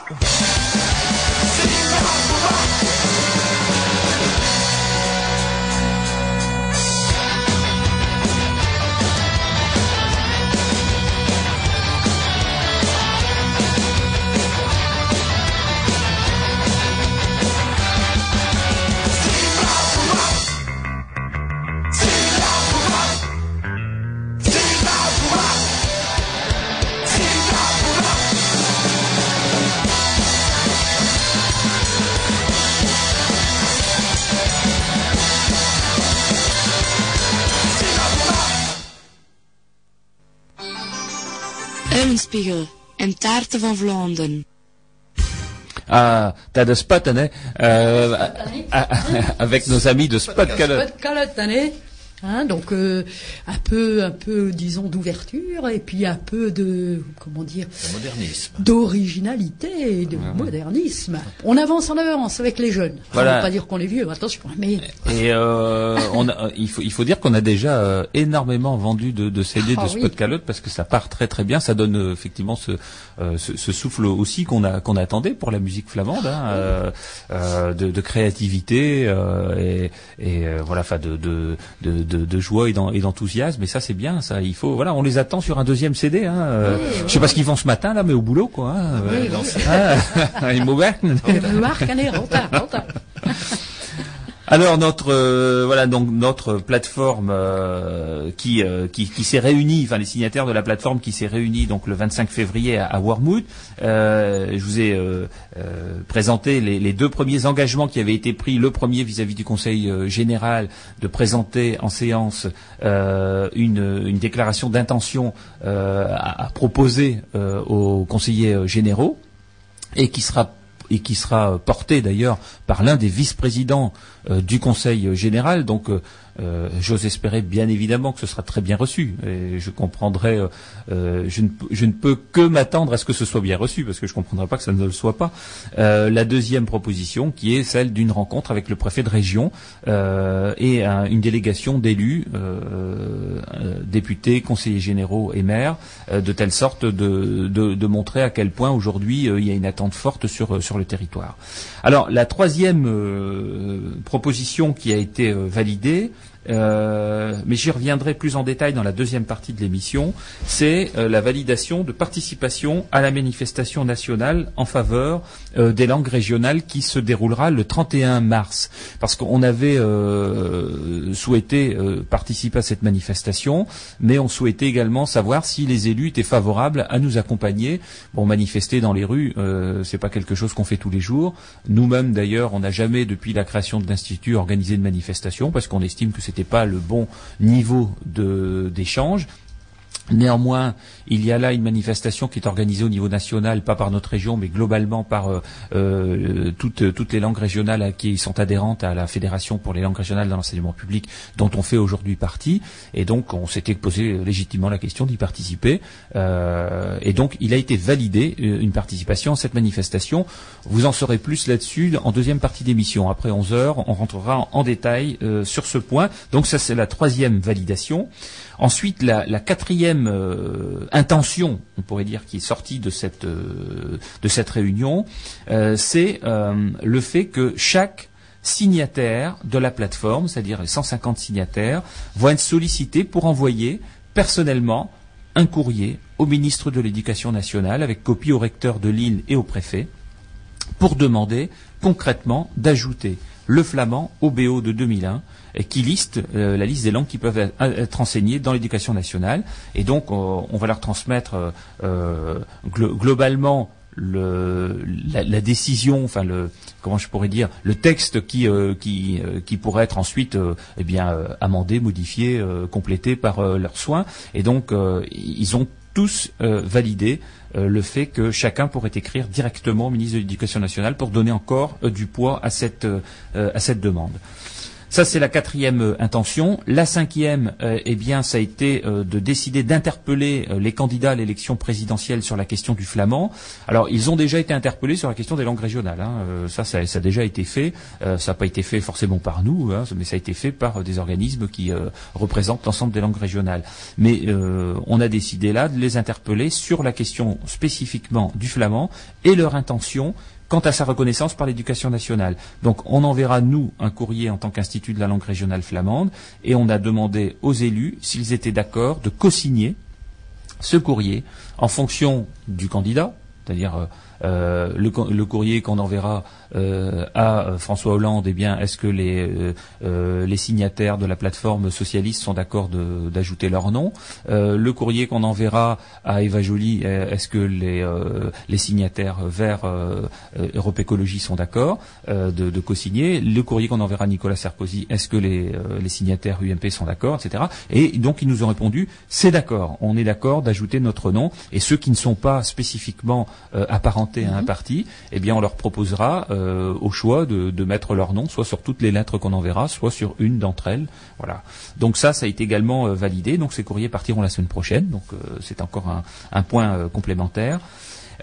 En taarten. Ah, t'as de spot, hein, euh, avec nos amis de Spot Calot. Calotte, hein, donc euh, un peu, un peu, disons, d'ouverture et puis un peu de, comment dire, modernisme. d'originalité et de modernisme. On avance en avance avec les jeunes. Voilà. On va pas dire qu'on est vieux, attention. Mais Et euh, on a, il, faut, il faut dire qu'on a déjà euh, énormément vendu de, de CD Ah de oui. Spot Calot parce que ça part très très bien. Ça donne euh, effectivement ce, euh, ce, ce souffle aussi qu'on a qu'on attendait pour la musique flamande, hein, euh, euh, de, de créativité euh, et, et euh, voilà, enfin de, de, de, de, de joie et d'enthousiasme. Et ça c'est bien. Ça, il faut voilà, on les attend sur un deuxième CD. Hein, euh, je sais pas ce qu'ils font ce matin là, mais au boulot quoi. Hein, oui, euh, oui. ah, Alors notre euh, voilà donc notre plateforme euh, qui, euh, qui qui s'est réunie, enfin les signataires de la plateforme qui s'est réunie donc le 25 février à, à je vous ai présenté les, deux premiers engagements qui avaient été pris. Le premier vis-à-vis du Conseil général de présenter en séance une, une déclaration d'intention à, à proposer aux conseillers généraux et qui sera et qui sera porté d'ailleurs par l'un des vice-présidents du Conseil général. Donc, euh, euh, j'ose espérer bien évidemment que ce sera très bien reçu. Et je comprendrai, euh, euh, je, ne, peux- que m'attendre à ce que ce soit bien reçu, parce que je ne comprendrai pas que ça ne le soit pas. Euh, la deuxième proposition, qui est celle d'une rencontre avec le préfet de région euh, et un- une délégation d'élus, euh, euh, députés, conseillers généraux et maires, euh, de telle sorte de, montrer à quel point aujourd'hui euh, il y a une attente forte sur, euh, le territoire. Alors la troisième euh, proposition qui a été euh, validée, euh, mais j'y reviendrai plus en détail dans la deuxième partie de l'émission, c'est euh, la validation de participation à la manifestation nationale en faveur euh, des langues régionales qui se déroulera le 31 mars. Parce qu'on avait souhaité participer à cette manifestation, mais on souhaitait également savoir si les élus étaient favorables à nous accompagner. Bon, manifester dans les rues, c'est pas quelque chose qu'on fait tous les jours. Nous-mêmes, d'ailleurs, on n'a jamais, depuis la création de l'institut, organisé de manifestation parce qu'on estime que c'était pas le bon niveau d'échange. Néanmoins, il y a là une manifestation qui est organisée au niveau national, pas par notre région, mais globalement par euh, euh, toutes, les langues régionales qui sont adhérentes à la Fédération pour les langues régionales dans l'enseignement public, dont on fait aujourd'hui partie. Et donc, on s'était posé légitimement la question d'y participer. Euh, et donc, il a été validé une participation à cette manifestation. Vous en saurez plus là-dessus en deuxième partie d'émission. Après 11 heures, on rentrera en, détail sur ce point. Donc, ça, c'est la troisième validation. Ensuite, la quatrième euh, intention, on pourrait dire, qui est sortie de cette, euh, de cette réunion, euh, c'est le fait que chaque signataire de la plateforme, c'est-à-dire les 150 signataires, vont être sollicités pour envoyer personnellement un courrier au ministre de l'Éducation nationale avec copie au recteur de Lille et au préfet pour demander concrètement d'ajouter le flamand au BO de 2001 et qui liste euh, la liste des langues qui peuvent être, être enseignées dans l'éducation nationale. Et donc, euh, on va leur transmettre euh, euh, glo- globalement le, la, décision, enfin le comment je pourrais dire, le texte qui euh, qui euh, pourrait être ensuite euh, eh bien euh, amendé, modifié, euh, complété par euh, leurs soins. Et donc, euh, ils ont tous euh, validé euh, le fait que chacun pourrait écrire directement au ministre de l'Éducation nationale pour donner encore euh, du poids à cette euh, euh, à cette demande. Ça, c'est la quatrième euh, intention. La cinquième, euh, eh bien, ça a été euh, de décider d'interpeller les candidats à l'élection présidentielle sur la question du flamand. Alors, ils ont déjà été interpellés sur la question des langues régionales. hein. Ça, ça, a déjà été fait. Ça n'a pas été fait forcément par nous, hein, mais ça a été fait par des organismes qui représentent l'ensemble des langues régionales. Mais on a décidé là de les interpeller sur la question spécifiquement du flamand et leur intention quant à sa reconnaissance par l'éducation nationale. Donc on enverra, nous, un courrier en tant qu'Institut de la langue régionale flamande, et on a demandé aux élus s'ils étaient d'accord de co-signer ce courrier en fonction du candidat, c'est-à-dire euh, euh, le, co- le courrier qu'on enverra à euh, François Hollande, eh bien, est-ce que les, euh, euh, les signataires de la plateforme socialiste sont d'accord d'ajouter leur nom? Euh, Le courrier qu'on enverra à Eva Joly, euh, est-ce que les, euh, les signataires vers euh, euh, Europe Écologie sont d'accord euh, de, de co-signer? Le courrier qu'on enverra à Nicolas Sarkozy, est-ce que les, euh, les signataires UMP sont d'accord, etc. Et donc ils nous ont répondu, c'est d'accord, on est d'accord d'ajouter notre nom. Et ceux qui ne sont pas spécifiquement euh, apparentés à un parti, eh bien on leur proposera euh, au choix de, mettre leur nom, soit sur toutes les lettres qu'on enverra, soit sur une d'entre elles. Voilà. Donc ça, ça a été également euh, validé. Donc ces courriers partiront la semaine prochaine. Donc euh, c'est encore un, point euh, complémentaire.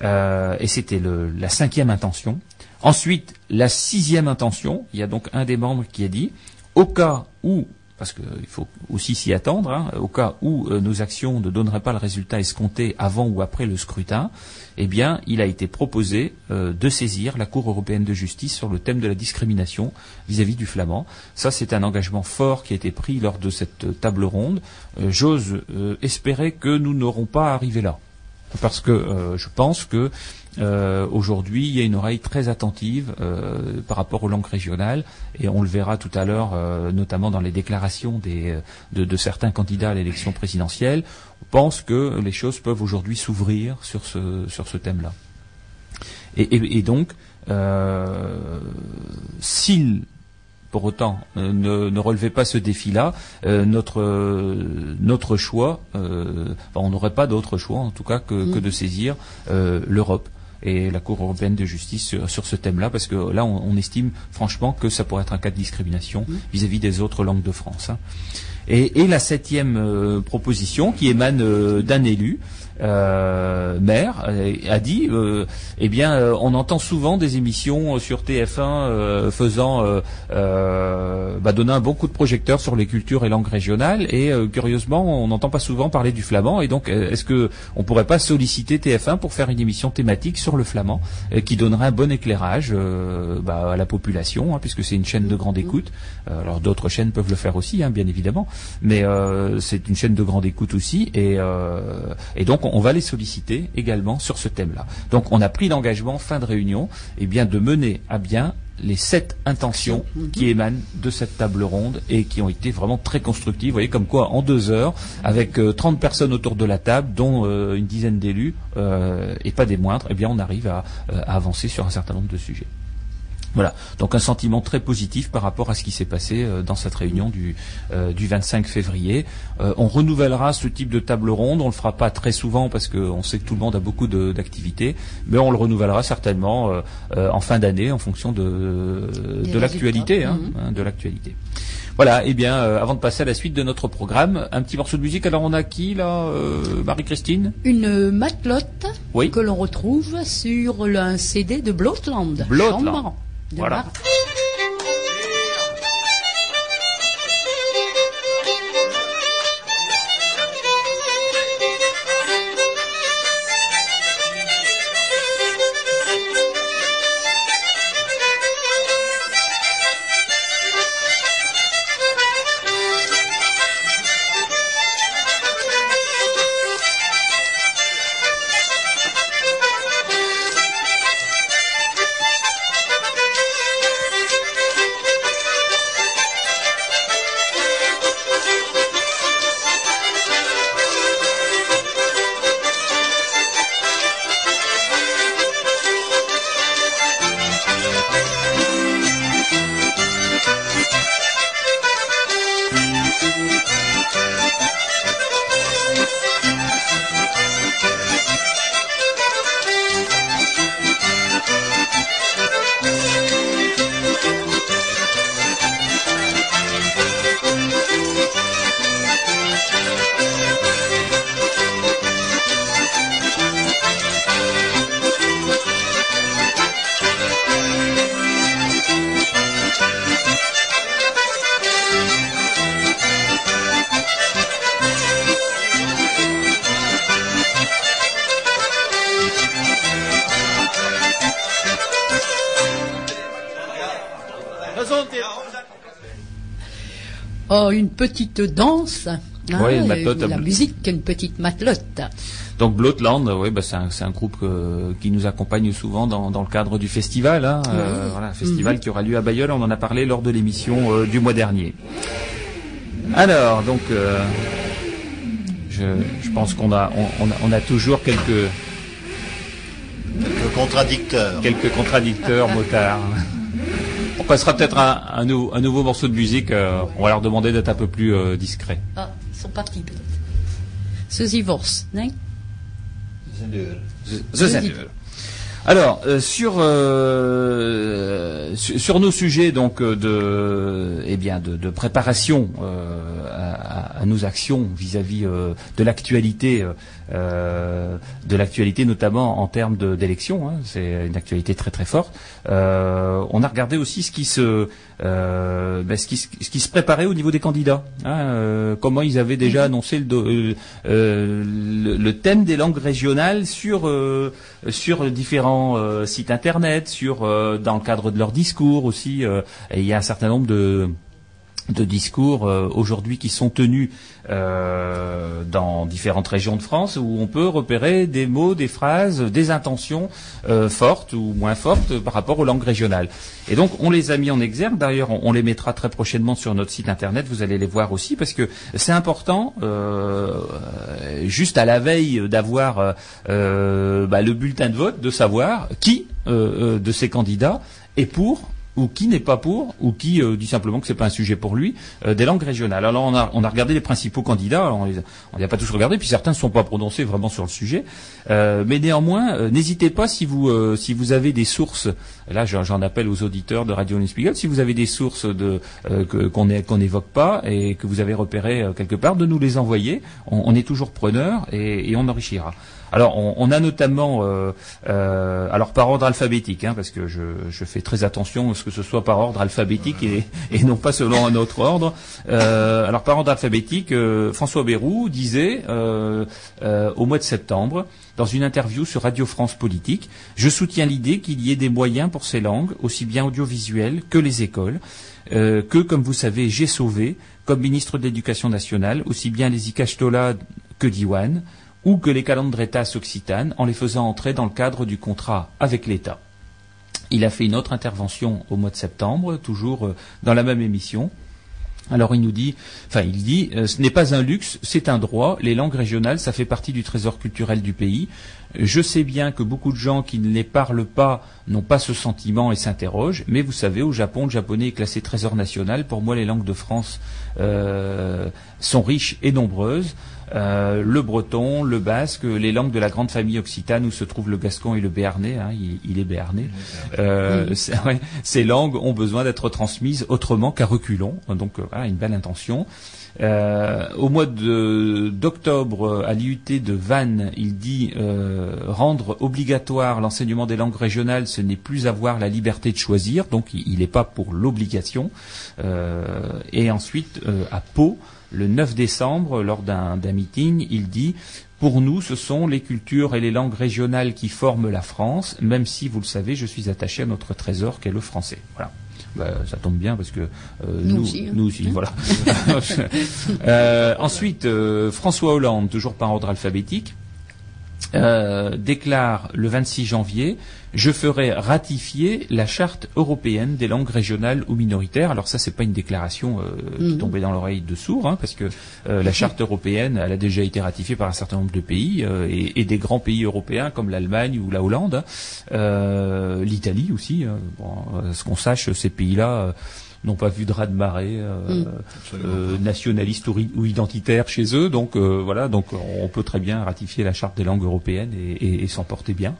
Euh, et c'était la cinquième intention. Ensuite, la sixième intention, il y a donc un des membres qui a dit, au cas où, parce qu'il faut aussi s'y attendre, hein, au cas où euh, nos actions ne donneraient pas le résultat escompté avant ou après le scrutin, eh bien, il a été proposé euh, de saisir la Cour européenne de justice sur le thème de la discrimination vis-à-vis du flamand. Ça, c'est un engagement fort qui a été pris lors de cette euh, table ronde. J'ose espérer que nous n'aurons pas à arriver là parce que je pense que euh, aujourd'hui il y a une oreille très attentive euh, par rapport aux langues régionales et on le verra tout à l'heure euh, notamment dans les déclarations des, de, de certains candidats à l'élection présidentielle. On pense que les choses peuvent aujourd'hui s'ouvrir sur ce sur ce thème-là. Et, et- et donc s'il pour autant euh, ne, ne relevait pas ce défi-là, euh, notre euh, notre choix, enfin, on n'aurait pas d'autre choix en tout cas que, que de saisir l'Europe et la Cour européenne de justice sur, sur ce thème-là, parce que là, on, on estime franchement que ça pourrait être un cas de discrimination vis-à-vis des autres langues de France. hein. Et, et la septième euh, proposition, qui émane euh, d'un élu, euh, maire, euh, a dit, euh, eh bien, on entend souvent des émissions sur TF1 euh, faisant, bah, donnant un bon coup de projecteur sur les cultures et langues régionales, et curieusement, on n'entend pas souvent parler du flamand. Et donc, est-ce que on pourrait pas solliciter TF1 pour faire une émission thématique sur le flamand, qui donnerait un bon éclairage bah, à la population, hein, puisque c'est une chaîne de grande écoute. Alors d'autres chaînes peuvent le faire aussi, hein, bien évidemment, mais c'est une chaîne de grande écoute aussi, et, et donc on va les solliciter également sur ce thème-là. Donc on a pris l'engagement fin de réunion, eh bien de mener à bien les sept intentions qui émanent de cette table ronde et qui ont été vraiment très constructives. Vous voyez comme quoi en deux heures, avec euh, 30 personnes autour de la table, dont euh, une dizaine d'élus euh, et pas des moindres, eh bien on arrive à, euh, à avancer sur un certain nombre de sujets. Voilà, donc un sentiment très positif par rapport à ce qui s'est passé euh, dans cette réunion du, euh, du 25 février. Euh, on renouvellera ce type de table ronde, on le fera pas très souvent parce qu'on sait que tout le monde a beaucoup de- d'activités, mais on le renouvellera certainement euh, euh, en fin d'année en fonction de, de l'actualité. hein, hein, de l'actualité. Voilà, et bien, euh, avant de passer à la suite de notre programme, un petit morceau de musique. Alors on a qui là, euh, Marie-Christine? Une matelote Oui. que l'on retrouve sur le- un CD de Blotland. Blotland. Voilà. Oh, une petite danse. hein, Ouais, une et matelote la musique, une petite matelote. Donc Bloodland, oui, bah, c'est un, c'est un groupe euh, qui nous accompagne souvent dans, dans le cadre du festival. Hein, euh, voilà, un festival qui aura lieu à Bayeul. On en a parlé lors de l'émission euh, du mois dernier. Alors, donc, euh, je, je pense qu'on a, on, on a, on a toujours quelques, Le contradicteur. quelques contradicteurs motards. On passera peut-être un, un, nou- un nouveau morceau de musique. euh, on va leur demander d'être un peu plus euh, discrets. Ah, ils sont partis peut-être. Hein The Zendur. Alors euh, sur euh, sur nos sujets donc euh, de eh bien de, préparation à, nos actions vis-à-vis de l'actualité de l'actualité notamment en termes d'élections hein, c'est une actualité très très forte. On a regardé aussi ce qui se ben, ce qui ce qui se préparait au niveau des candidats hein, comment ils avaient déjà annoncé le, le, le thème des langues régionales sur sur différents euh, sites internet, sur euh, dans le cadre de leurs discours aussi. euh, il y a un certain nombre de de discours euh, aujourd'hui qui sont tenus euh, dans différentes régions de France où on peut repérer des mots, des phrases, des intentions euh, fortes ou moins fortes par rapport aux langues régionales. Et donc on les a mis en exergue. D'ailleurs, on, les mettra très prochainement sur notre site internet. Vous allez les voir aussi parce que c'est important. juste à la veille d'avoir bah, le bulletin de vote, de savoir qui de ces candidats est pour ou qui n'est pas pour, ou qui euh, dit simplement que c'est pas un sujet pour lui, euh, des langues régionales. Alors on a, regardé les principaux candidats, on les a- on les a pas tous regardés, puis certains ne sont pas prononcés vraiment sur le sujet, Euh, mais néanmoins, n'hésitez pas si vous avez des sources, là j'en appelle aux auditeurs de Radio Spiegel, si vous avez des sources qu'on n'évoque pas et que vous avez repérées quelque part, de nous les envoyer. On, on est toujours preneur et, et on enrichira. Alors, on, a notamment, euh, euh, alors par ordre alphabétique, hein, parce que je, fais très attention à ce que ce soit par ordre alphabétique et, non pas selon un autre ordre. Euh, alors par ordre alphabétique, François Bayrou disait au mois de septembre, dans une interview sur Radio France Politique, je soutiens l'idée qu'il y ait des moyens pour ces langues, aussi bien audiovisuelles que les écoles, que, comme vous savez, j'ai sauvé, comme ministre de l'Éducation nationale, aussi bien les Ikashtola que Diwan, ou que les calendretas occitanes en les faisant entrer dans le cadre du contrat avec l'État. Il a fait une autre intervention au mois de septembre, toujours euh, dans la même émission. Alors il nous dit, enfin il dit, euh, ce n'est pas un luxe, c'est un droit. Les langues régionales, ça fait partie du trésor culturel du pays. Je sais bien que beaucoup de gens qui ne les parlent pas n'ont pas ce sentiment et s'interrogent, mais vous savez, au Japon, le japonais est classé trésor national. Pour moi, les langues de France euh, sont riches et nombreuses. Euh, le breton, le basque, les langues de la grande famille occitane où se trouvent le gascon et le béarnais, hein, il, il est béarnais. Euh, ouais, ces langues ont besoin d'être transmises autrement qu'à reculons. Donc euh, voilà, une belle intention. Euh, au mois de- d'octobre, à l'IUT de Vannes, il dit euh, rendre obligatoire l'enseignement des langues régionales, ce n'est plus avoir la liberté de choisir, donc il n'est pas pour l'obligation. Euh, et ensuite, euh, à Pau, le 9 décembre, lors d'un meeting, il dit pour nous, ce sont les cultures et les langues régionales qui forment la France, même si, vous le savez, je suis attaché à notre trésor qu'est le français. Voilà. Bah, ça tombe bien parce que euh, Nous nous, aussi, hein. nous aussi, voilà. Euh, ensuite, euh, François Hollande, toujours par ordre alphabétique, euh, déclare le 26 janvier je ferai ratifier la charte européenne des langues régionales ou minoritaires. Alors ça, c'est pas une déclaration euh, qui Mhm. tombait dans l'oreille de sourd, hein, parce que euh, la charte européenne, elle a déjà été ratifiée par un certain nombre de pays euh, et, et des grands pays européens comme l'Allemagne ou la Hollande, hein. Euh, l'Italie aussi. hein. Bon, à ce qu'on sache, ces pays-là. N'ont pas vu de raz de marée euh, euh, nationaliste ou, identitaire chez eux, donc euh, voilà, donc on peut très bien ratifier la charte des langues européennes et, et- et s'en porter bien.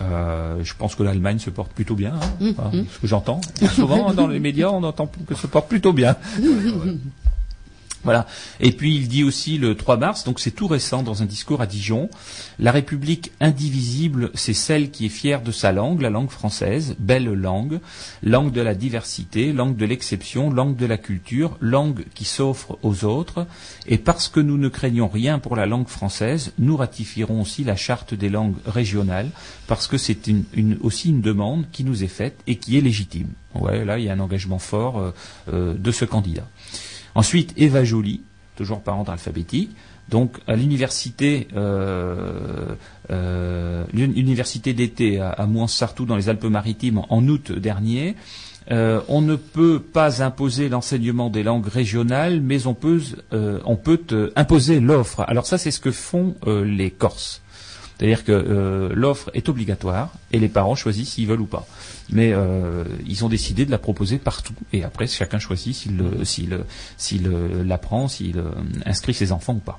Euh, je pense que l'Allemagne se porte plutôt bien, hein, Mhm. Enfin, ce que j'entends. Souvent dans les médias, on entend que se porte plutôt bien. Voilà. Et puis il dit aussi le 3 mars, donc c'est tout récent dans un discours à Dijon, la République indivisible, c'est celle qui est fière de sa langue, la langue française, belle langue, langue de la diversité, langue de l'exception, langue de la culture, langue qui s'offre aux autres. Et parce que nous ne craignons rien pour la langue française, nous ratifierons aussi la charte des langues régionales, parce que c'est aussi une demande qui nous est faite et qui est légitime. Ouais, là il y a un engagement fort euh, euh, de ce candidat. Ensuite, Eva Joly, toujours par ordre alphabétique. Donc à l'université, euh, euh, d'été à, à Mouans-Sartoux dans les Alpes-Maritimes en août dernier, euh, on ne peut pas imposer l'enseignement des langues régionales, mais on peut, imposer l'offre. Alors ça, c'est ce que font les Corses. C'est-à-dire que l'offre est obligatoire et les parents choisissent s'ils veulent ou pas. Mais euh, ils ont décidé de la proposer partout et après chacun choisit s'il le- s'il s'il euh, l'apprend, s'il euh, inscrit ses enfants ou pas.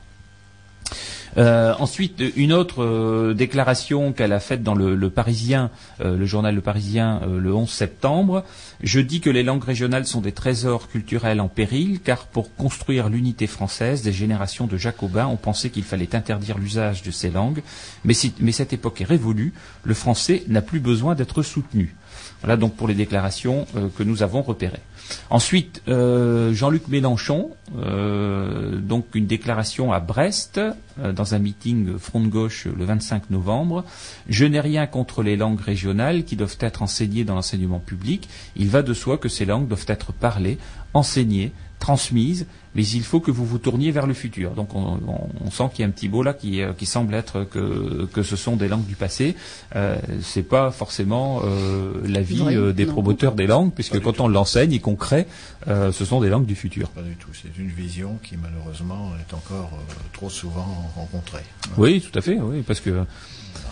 Euh, ensuite, une autre euh, déclaration qu'elle a faite dans le, le Parisien, euh, le journal Le Parisien, euh, le 11 septembre. Je dis que les langues régionales sont des trésors culturels en péril, car pour construire l'unité française, des générations de Jacobins ont pensé qu'il fallait interdire l'usage de ces langues. Mais, si- mais cette époque est révolue. Le français n'a plus besoin d'être soutenu. Voilà donc pour les déclarations euh, que nous avons repérées. Ensuite, euh, Jean-Luc Mélenchon, euh, donc une déclaration à Brest, euh, dans un meeting front de gauche le 25 novembre. Je n'ai rien contre les langues régionales qui doivent être enseignées dans l'enseignement public. Il va de soi que ces langues doivent être parlées, enseignées, transmises, mais il faut que vous vous tourniez vers le futur. Donc on, on- on sent qu'il y a un petit mot là qui, euh, qui semble être que, que ce sont des langues du passé. Euh, c'est pas forcément euh, l'avis euh, des non. promoteurs des langues, puisque quand tout. on l'enseigne et qu'on crée, euh, ce sont des langues du futur. Pas du tout. C'est une vision qui malheureusement est encore euh, trop souvent rencontrée. Oui, tout à fait, oui, parce que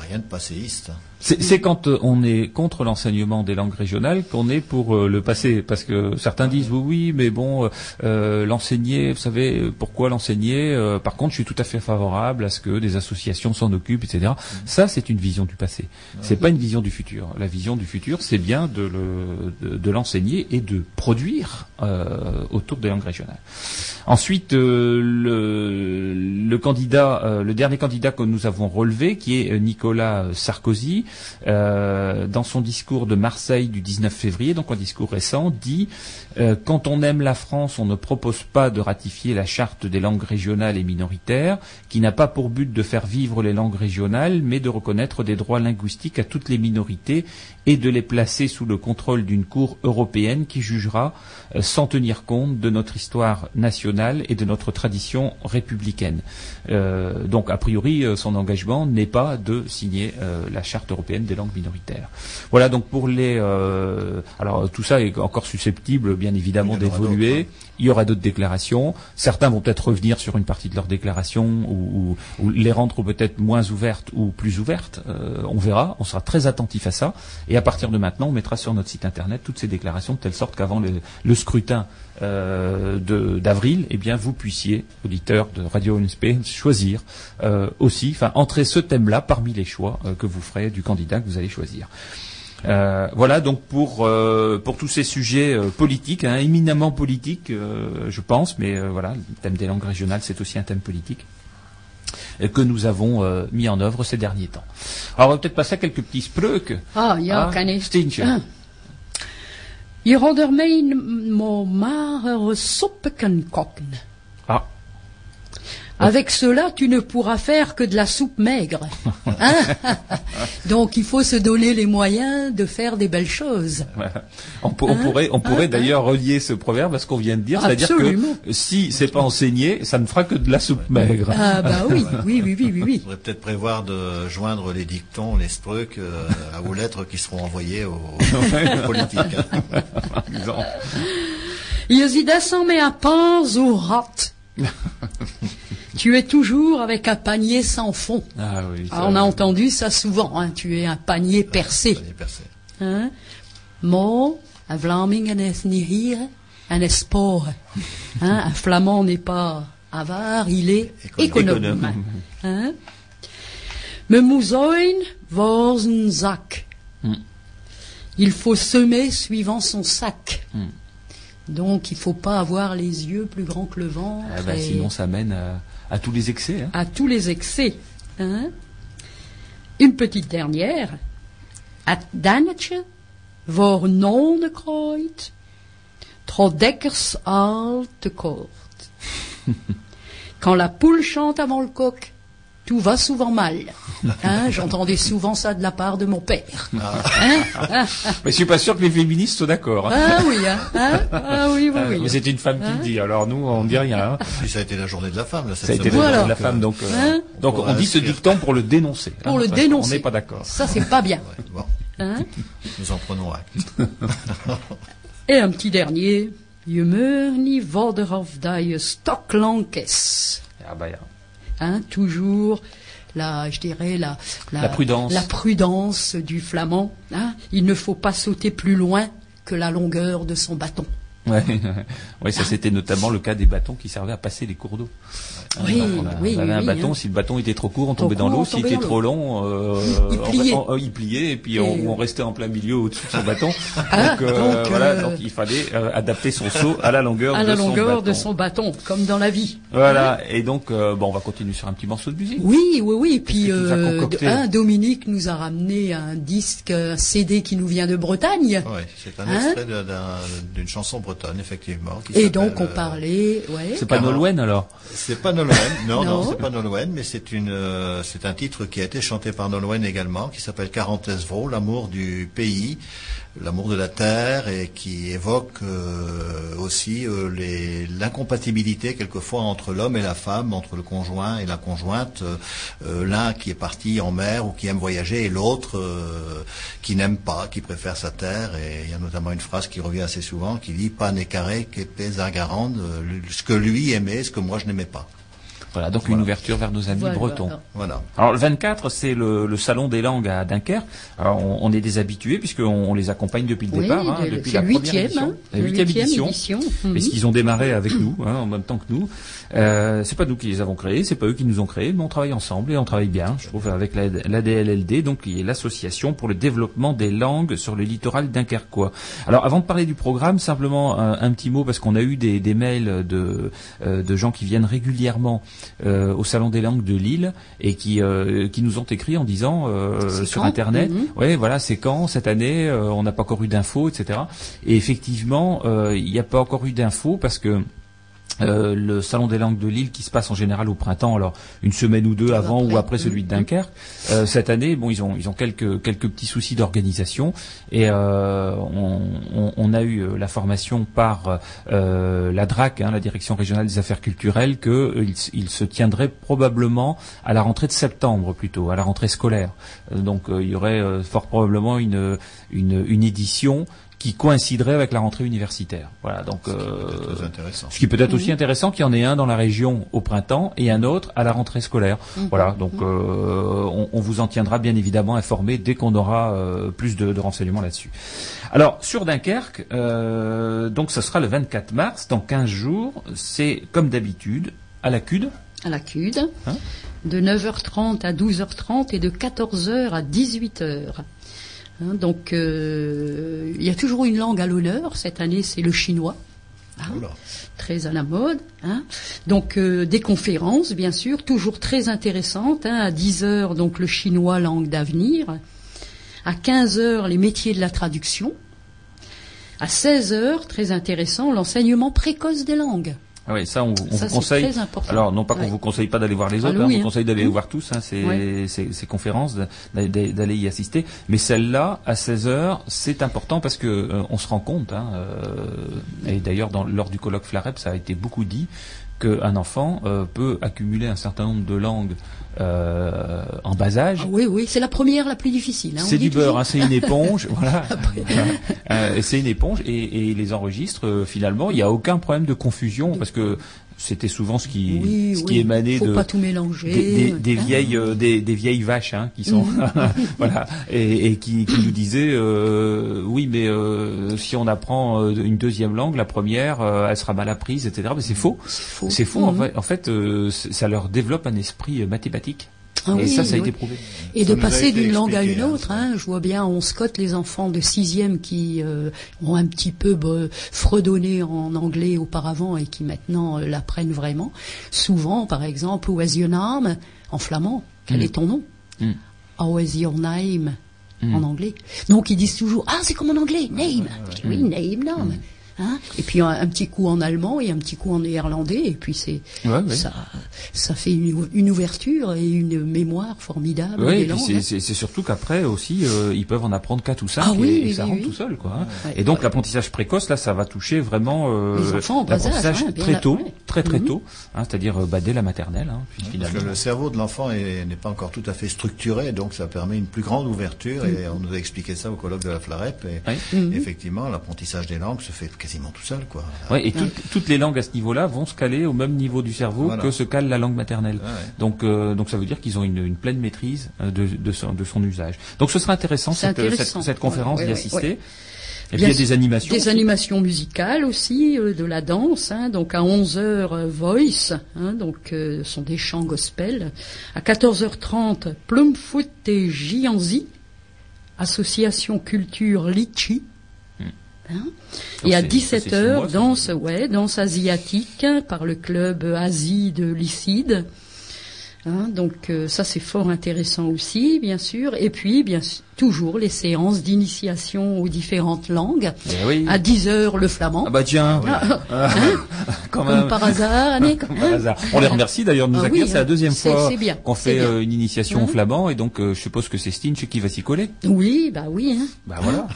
Rien de passéiste. C'est c'est quand euh, on est contre l'enseignement des langues régionales qu'on est pour euh, le passé, parce que certains disent oui, oui, mais bon, euh, l'enseigner, vous savez, pourquoi l'enseigner Par contre, je suis tout à fait favorable à ce que des associations s'en occupent, etc. Ça, c'est une vision du passé. C'est pas une vision du futur. La vision du futur, c'est bien de le- de- de l'enseigner et de produire euh, autour des langues régionales. Ensuite, euh, le, le candidat, euh, le dernier candidat que nous avons relevé, qui est Nicolas Sarkozy, dans son discours de Marseille du 19 février, donc un discours récent, dit euh, quand on aime la France, on ne propose pas de ratifier la charte des langues régionales et minoritaires, qui n'a pas pour but de faire vivre les langues régionales, mais de reconnaître des droits linguistiques à toutes les minorités et de les placer sous le contrôle d'une cour européenne qui jugera euh, sans tenir compte de notre histoire nationale et de notre tradition républicaine. Euh, donc, a priori, son engagement n'est pas de signer la charte européenne des langues minoritaires. Voilà donc pour les. alors tout ça est encore susceptible, bien évidemment, Il y en aura d'évoluer. d'autres, Il y aura d'autres déclarations. Certains vont peut-être revenir sur une partie de leurs déclarations ou, ou- ou les rendre peut-être moins ouvertes ou plus ouvertes. Euh, on verra. On sera très attentif à ça. Et à partir de maintenant, on mettra sur notre site internet toutes ces déclarations de telle sorte qu'avant le, le scrutin euh, de- d'avril, eh bien, vous puissiez, auditeurs de Radio UNSP, choisir euh, aussi, enfin, entrer ce thème-là parmi les choix euh, que vous ferez du candidat que vous allez choisir. Euh, voilà donc pour euh, pour tous ces sujets euh, politiques, hein, éminemment politiques, je pense, mais voilà, le thème des langues régionales, c'est aussi un thème politique que nous avons mis en œuvre ces derniers temps. Alors on va peut-être passer à quelques petits spreuks. Ah, ja, Ah, kan ik. Stientje. Ah. Je mijn magere koken. Ah, Avec cela, tu ne pourras faire que de la soupe maigre. Hein Donc, il faut se donner les moyens de faire des belles choses. on, pour- on pourrait on pourrait d'ailleurs relier ce proverbe à ce qu'on vient de dire, c'est-à-dire que si c'est pas enseigné, ça ne fera que de la soupe maigre. Ah bah oui, oui, oui, oui, oui, Il oui. faudrait peut-être prévoir de joindre les dictons, les sprucs, euh, aux lettres qui seront envoyées aux, aux politiques. hein. Zie descend mais un pain au rat. Tu es toujours avec un panier sans fond. Ah oui. ça- Ah, on a entendu ça souvent, hein, tu es un panier percé. Ça y est percé. Hein? Sporen. Hein? Un Flamand n'est pas avare, il est Économe. Hein? Me. Hmm. Il faut semer suivant son sac. Hmm. Donc il faut pas avoir les yeux plus grands que le ventre Ah bah, et sinon ça mène à, à tous les excès. Hein. à tous les excès. Hein? Une petite dernière. Het dannetje voor non kruid, trop dekkers al te kort. Quand la poule chante avant le coq, tout va souvent mal. Hein, J'entendais souvent ça de la part de mon père. Hein ah, Mais je suis pas sûr que les féministes soient d'accord. hein. ah oui, hein, hein ah oui, oui, Euh, oui. Mais c'est une femme qui le dit. Alors nous, on dit rien. hein. Puis ça a été la journée de la femme, là, cette Ça a été semaine. la journée de la femme, donc euh, Hein donc on dit ce dicton pour le dénoncer. hein, Pour le dénoncer. n'est pas d'accord. Ça, c'est pas bien. Ouais, bon, Hein nous en prenons acte. Et un petit dernier. Je meur niet verder of dat je. Ah bah, ja. Hein, toujours la, je dirais la, La prudence. la prudence du flamand. Hein. Il ne faut pas sauter plus loin que la longueur de son bâton. Ouais, ouais, ça c'était notamment le cas des bâtons qui servaient à passer les cours d'eau. Hein, Oui, on, a- oui, on avait un oui, bâton, hein. si le bâton était trop court, on Trop tombait dans l'eau, s'il était trop long, euh, Il pliait. en- il pliait et puis Et, on, euh, on restait en plein milieu au-dessus de son bâton. Ah, donc, euh, donc, voilà, euh, donc il fallait euh, adapter son seau à la longueur à de la son longueur bâton. de son bâton, comme dans la vie. Voilà, et donc euh, bon, on va continuer sur un petit morceau de musique. Oui, oui, oui. Et puis, euh, un, Dominique nous a ramené un disque, un CD qui nous vient de Bretagne. Ouais, c'est un Hein extrait de- d'un- d'une chanson bretonne, effectivement. qui Et donc, on euh, parlait, ouais. C'est pas. Nolwenn alors? C'est pas Nolwenn, non, non, Non. c'est pas Nolwenn, mais c'est une, euh, c'est un titre qui a été chanté par Nolwenn également, qui s'appelle Quarantesvro, l'amour du pays, l'amour de la terre, et qui évoque euh, aussi euh, les- l'incompatibilité quelquefois entre l'homme et la femme, entre le conjoint et la conjointe, l'un qui est parti en mer ou qui aime voyager, et l'autre euh, qui n'aime pas, qui préfère sa terre. Et il y a notamment une phrase qui revient assez souvent, qui dit "Pas né carré, que pes agarande", euh, ce que lui aimait, ce que moi je n'aimais pas. Voilà, donc Voilà. une ouverture vers nos amis Voilà. bretons. Voilà. Alors le 24, c'est le, le salon des langues à Dunkerque. Alors, on, on est des habitués puisqu'on on les accompagne depuis le Oui, départ, hein, de- depuis la le première huitième, édition, hein, la huitième huitième édition. édition. Mhm. Puisqu'ils ont démarré avec nous, hein, en même temps que nous. Euh, c'est pas nous qui les avons créés, c'est pas eux qui nous ont créés, mais on travaille ensemble et on travaille bien, je trouve, avec la- l'ADLLD, donc qui est l'association pour le développement des langues sur le littoral dunkerquois. Alors, avant de parler du programme, simplement un, un petit mot parce qu'on a eu des, des mails de, euh, de gens qui viennent régulièrement euh, au salon des langues de Lille et qui euh, qui nous ont écrit en disant euh, sur internet, Mhm. ouais, voilà, c'est quand cette année, euh, on n'a pas encore eu d'infos, etc. Et effectivement, euh, il n'y a pas encore eu d'infos parce que euh, le salon des langues de Lille qui se passe en général au printemps, alors une semaine ou deux avant après. ou après celui de Dunkerque. Euh, cette année, bon, ils ont ils ont quelques quelques petits soucis d'organisation et euh, on, on- on a eu euh, la formation par euh, la DRAC, hein, la Direction régionale des affaires culturelles, que il, il se tiendrait probablement à la rentrée de septembre plutôt, à la rentrée scolaire. Donc il y aurait euh, fort probablement une une, une édition qui coïnciderait avec la rentrée universitaire. Voilà, donc C'est euh, très intéressant. ce qui peut être aussi intéressant qu'il y en ait un dans la région au printemps et un autre à la rentrée scolaire. Voilà, donc euh, on, on vous en tiendra bien évidemment informé dès qu'on aura euh, plus de, de renseignements là-dessus. Alors sur Dunkerque, euh, donc ce sera le 24 mars, dans 15 jours. C'est comme d'habitude à la CUD. à la CUD, Hein de 9h30 à 12h30 et de 14h à 18h. Hein, donc, euh, il y a toujours une langue à l'honneur. Cette année, c'est le chinois. Hein, Oula. très à la mode. Hein. Donc euh, des conférences, bien sûr, toujours très intéressantes. À 10 heures, donc le chinois langue d'avenir. À 15 heures, les métiers de la traduction. À 16 heures, très intéressant, l'enseignement précoce des langues. Ah oui, ça on, on Ça, vous conseille. très. Alors non pas qu'on Ouais. vous conseille pas d'aller voir les Ah, autres, hein, on vous hein. conseille d'aller Mmh. voir tous, hein, ces, Ouais. ces, ces conférences, d'aller y assister. Mais celle-là, à 16 heures, c'est important parce que euh, on se rend compte, hein, euh, et d'ailleurs lors du colloque Flarep, ça a été beaucoup dit, qu'un enfant euh, peut accumuler un certain nombre de langues euh, en bas âge. Ah oui, oui, c'est la première la plus difficile. hein, C'est du beurre, hein, c'est une éponge, voilà. Euh, c'est une éponge et, et les enregistre euh, finalement. Il n'y a aucun problème de confusion parce que c'était souvent ce qui, Oui, ce oui, qui émanait faut de pas tout mélanger. des, des- des hein. vieilles euh, des, des vieilles vaches hein, qui sont voilà et, et qui, qui nous disaient euh, oui mais euh, si on apprend une deuxième langue la première euh, elle sera mal apprise etc mais c'est faux faux. c'est faux en Mhm. fait, en fait ça leur développe un esprit mathématique Ah et oui, ça ça a oui. été prouvé Et Ça de passer d'une langue à une hein, autre, hein, je vois bien, on scotte les enfants de sixième qui euh, ont un petit peu bah, fredonné en anglais auparavant et qui maintenant euh, l'apprennent vraiment. Souvent, par exemple, is your name? En flamand, quel Mm. est ton nom? Mm. How is your name? Mm. en anglais. Donc ils disent toujours, ah c'est comme en anglais, name. Je dis, oui, name, name. Hein? Et puis un, un petit coup en allemand et un petit coup en néerlandais. Et puis c'est Ouais, ouais. ça, ça fait une, une ouverture et une mémoire formidable Oui, des et puis langues. c'est- hein. c'est surtout qu'après aussi, euh, ils peuvent en apprendre quatre ou cinq Ah et, oui, et oui, ça oui, rentre oui. tout seul, quoi. hein. Ouais. Et donc Ouais. l'apprentissage précoce, là, ça va toucher vraiment euh, Les enfants en bas âge, l'apprentissage hein, très tôt, ouais. très très Mhm. tôt, hein, c'est-à-dire euh, bah, dès la maternelle, hein, puis Parce finalement. que le cerveau de l'enfant est- n'est pas encore tout à fait structuré, donc ça permet une plus grande ouverture. Et on nous a expliqué ça au colloque de la Flarep. Et Ouais. Mhm. effectivement, l'apprentissage des langues se fait quasiment tout seul, quoi. Ouais, et toutes- toutes les langues à ce niveau-là vont se caler au même niveau du cerveau Voilà. que se cale la langue maternelle. Ouais. Donc, euh, donc ça veut dire qu'ils ont une, une pleine maîtrise euh, de, de, son, de son usage. Donc ce sera intéressant, cette, intéressant. cette, cette conférence Ouais, d'y assister. ouais. Et puis il y a Bien des animations. Des aussi. animations musicales aussi, euh, de la danse, hein, donc à 11h euh, Voice, hein, donc euh, ce sont des chants gospel. À 14h30 Plumfoot et Gianzi, association culture Litchi. Hein. Donc Et à c'est- ça, c'est six mois, 17h ça. danse, ouais, danse asiatique par le club Asie de Lycide. Hein, donc euh, ça c'est fort intéressant aussi, bien sûr. Et puis bien sûr, toujours les séances d'initiation aux différentes langues. Eh oui. À 10 heures le flamand. Ah bah tiens, Ah, Ah, quand Comme même. par hasard, Comme par hasard. On les remercie d'ailleurs de nous Ah accueillir. oui, c'est la deuxième fois qu'on fait euh, une initiation au Hein flamand et donc euh, je suppose que c'est Stinch qui va s'y coller? Oui, bah oui. Hein. Bah voilà.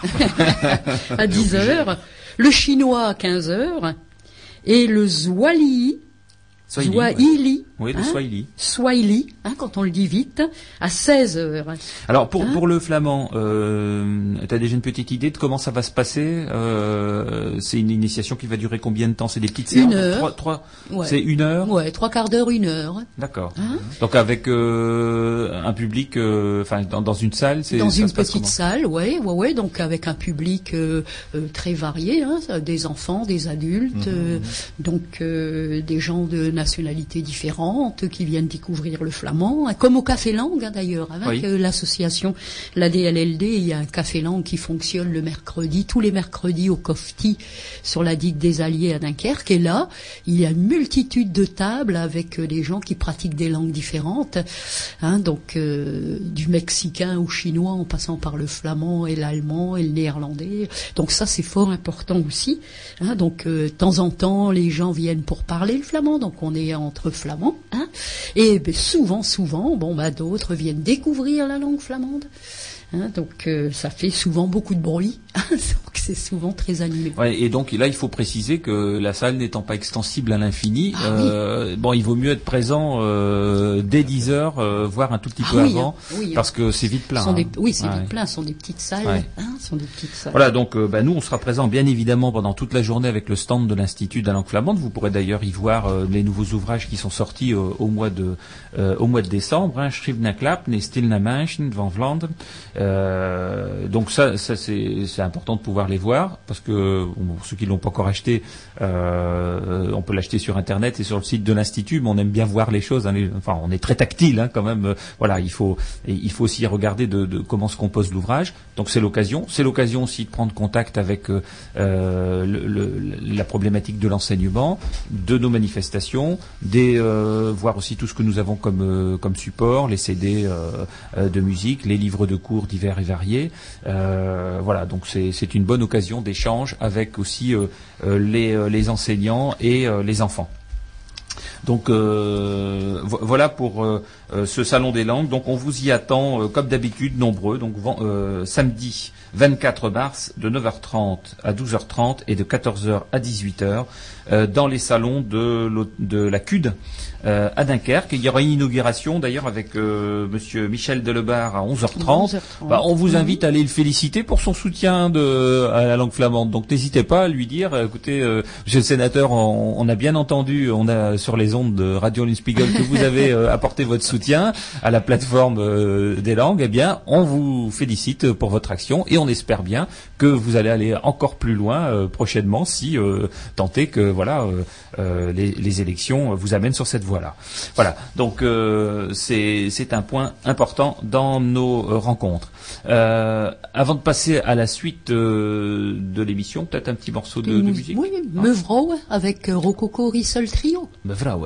À 10 heures, le chinois à 15 heures et le Zwali, Swahili. Swahili, Oui, le hein, Swahili. Swahili, hein, quand on le dit vite, à 16 heures. Alors pour Hein pour le flamand, euh, t'as déjà une petite idée de comment ça va se passer euh, C'est une initiation qui va durer combien de temps? C'est des petites Une séances? heure. Trois, trois- Ouais. C'est une heure? Ouais, trois quarts d'heure, une heure. D'accord. Hein Donc avec euh, un public, enfin dans, dans une salle, c'est Dans ça une se passe petite salle, ouais, ouais, ouais, donc avec un public très varié, des enfants, des adultes, euh, donc des gens de nationalités différentes qui viennent découvrir le flamand, hein, comme au Café Langue hein, d'ailleurs, avec Oui. euh, l'association, la DLLD, il y a un Café Langue qui fonctionne le mercredi, tous les mercredis au Cofti sur la digue des Alliés à Dunkerque, et là, il y a une multitude de tables avec euh, des gens qui pratiquent des langues différentes, hein, donc euh, du mexicain au chinois en passant par le flamand et l'allemand et le néerlandais. Donc ça c'est fort important aussi. hein. donc euh, de temps en temps les gens viennent pour parler le flamand, donc on entre flamands. hein. et ben, souvent, souvent, bon bah d'autres viennent découvrir la langue flamande. hein. donc euh, ça fait souvent beaucoup de bruit. donc c'est souvent très animé. Ouais, et donc là, il faut préciser que la salle n'étant pas extensible à l'infini, Ah euh, bon, il vaut mieux être présent euh, dès 10 heures, euh, voire un tout petit Ah peu oui, avant, hein, oui, hein. parce que c'est vite plein. Sont des- hein. oui, c'est Ouais. vite plein, ce sont des petites salles. Ouais. hein, sont des petites salles. Voilà, donc euh, bah, nous, on sera présents bien évidemment pendant toute la journée avec le stand de l'Institut de la langue flamande. Vous pourrez d'ailleurs y voir euh, les nouveaux ouvrages qui sont sortis euh, au mois de euh, au mois de décembre. Hein, van Vlaanderen. Donc ça, c'est important de pouvoir les voir parce que pour ceux qui l'ont pas encore acheté, euh, on peut l'acheter sur internet et sur le site de l'Institut, mais on aime bien voir les choses. hein, enfin, on est très tactile hein, quand même. Voilà, il faut il faut aussi regarder de, comment se compose l'ouvrage. Donc c'est l'occasion. C'est l'occasion aussi de prendre contact avec euh, euh, la problématique de l'enseignement, de nos manifestations, des euh, voir aussi tout ce que nous avons comme comme support, les CD de musique, les livres de cours divers et variés. Voilà, donc c'est une bonne occasion d'échange avec aussi euh, euh, les euh, les enseignants et les enfants. Donc vo- voilà pour ce salon des langues. Donc on vous y attend comme d'habitude nombreux. Donc samedi 24 mars de 9h30 à 12h30 et de 14h à 18h euh, dans les salons de la CUD euh, à Dunkerque. Il y aura une inauguration d'ailleurs avec euh, Monsieur Michel Delebar à 11h30. 11h30. Bah, on vous Mhm. invite à aller le féliciter pour son soutien de, à la langue flamande. Donc n'hésitez pas à lui dire, euh, écoutez, euh, Monsieur le sénateur, on, on a bien entendu, on a sur les ondes de Radio Linspiegel que vous avez euh, apporté votre soutien à la plateforme euh, des langues. Eh bien, on vous félicite pour votre action et on espère bien que vous allez aller encore plus loin euh, prochainement si euh, est que voilà les, les élections vous amènent sur cette voie-là. Voilà. Donc euh, c'est un point important dans nos euh, rencontres. Euh, avant de passer à la suite euh, de l'émission, peut-être un petit morceau de, musique. Oui, Mevrou avec euh, Rococo Rissol Trio. Ben voilà,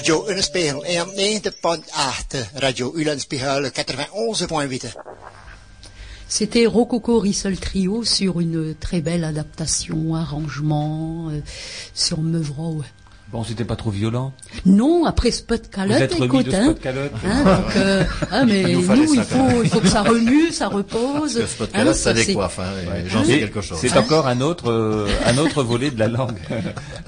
Radio Ulenspiegel AM 90.8, Radio Ulenspiegel 91.8. C'était Rococo Rissol Trio sur une très belle adaptation, arrangement, euh, sur Mevrou. Bon, c'était pas trop violent. Non, après Spot Calotte, écoute, de hein. spot calotte. Hein, donc, euh, ah, mais Il nous il faut, il faut que ça remue, ça repose. Parce que ce Hein, podcast, ça c'est- décoiffe, hein, et Ouais. j'en sais quelque chose. C'est encore un autre, euh, un autre volet de la langue,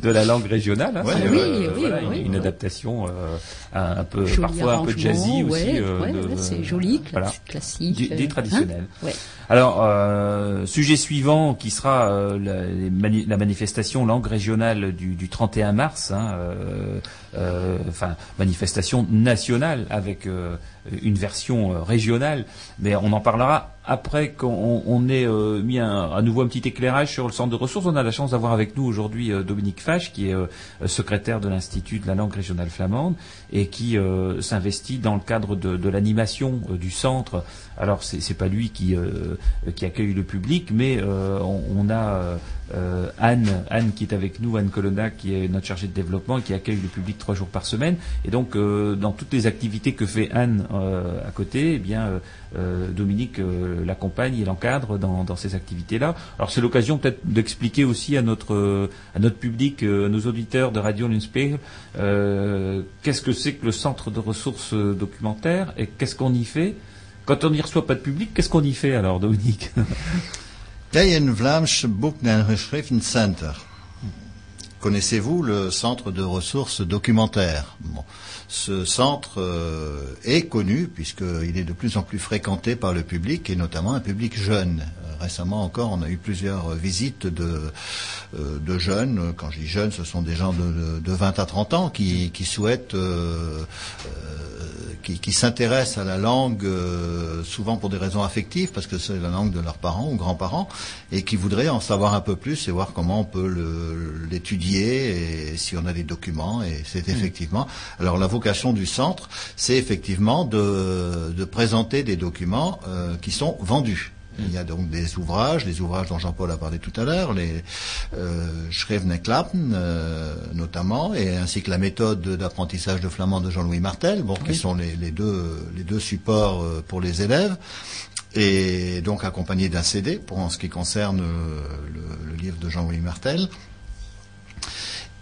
de la langue régionale. hein. Oui, euh, oui, voilà, oui, une, oui. une adaptation euh, un, peu, Joli parfois un peu jazzy aussi. ouais, euh, ouais, ouais, c'est joli, cla- voilà. classique. Du- des euh, traditionnels. hein, ouais. Alors, euh, sujet suivant qui sera euh, la, la manifestation langue régionale du, du 31 mars, hein, euh, euh, manifestation nationale avec euh, une version euh, régionale, mais on en parlera après qu'on on ait euh, mis à nouveau un petit éclairage sur le centre de ressources. On a la chance d'avoir avec nous aujourd'hui euh, Dominique Fache, qui est euh, secrétaire de l'Institut de la langue régionale flamande et qui euh, s'investit dans le cadre de, l'animation euh, du centre. Alors c'est c'est pas lui qui euh, accueille le public, mais euh, on, on a euh, euh, Anne Anne qui est avec nous, Anne Colonna qui est notre chargée de développement et qui accueille le public trois jours par semaine. Et donc euh, dans toutes les activités que fait Anne euh, à côté, eh euh, euh, Dominique euh, l'accompagne et l'encadre dans, ces activités-là. Alors c'est l'occasion peut-être d'expliquer aussi à notre euh, public, euh, à nos auditeurs de Radio euh, qu'est-ce que c'est que le centre de ressources euh, documentaires et qu'est-ce qu'on y fait? Quand on n'y reçoit pas de public, qu'est-ce qu'on y fait alors, Dominique? Connaissez-vous le centre de ressources documentaires Ce centre euh, est connu puisqu'il est de plus en plus fréquenté par le public et notamment un public jeune. Euh, Récemment encore, on a eu plusieurs visites de, euh, de jeunes. Quand je dis jeunes, ce sont des gens de, de- de 20 à 30 ans qui, souhaitent qui, qui s'intéressent à la langue euh, souvent pour des raisons affectives, parce que c'est la langue de leurs parents ou grands-parents, et qui voudraient en savoir un peu plus et voir comment on peut l'étudier et si on a des documents. Et c'est effectivement. Alors la vocation du centre, c'est effectivement de, de présenter des documents euh, qui sont vendus. Il y a donc des ouvrages, les ouvrages dont Jean-Paul a parlé tout à l'heure, les euh, Schreven en Klappen euh, notamment, et ainsi que la méthode d'apprentissage de flamand de Jean-Louis Martel, bon, qui sont les, les deux les deux supports euh, pour les élèves, et donc accompagné d'un CD pour en ce qui concerne euh, le, le livre de Jean-Louis Martel.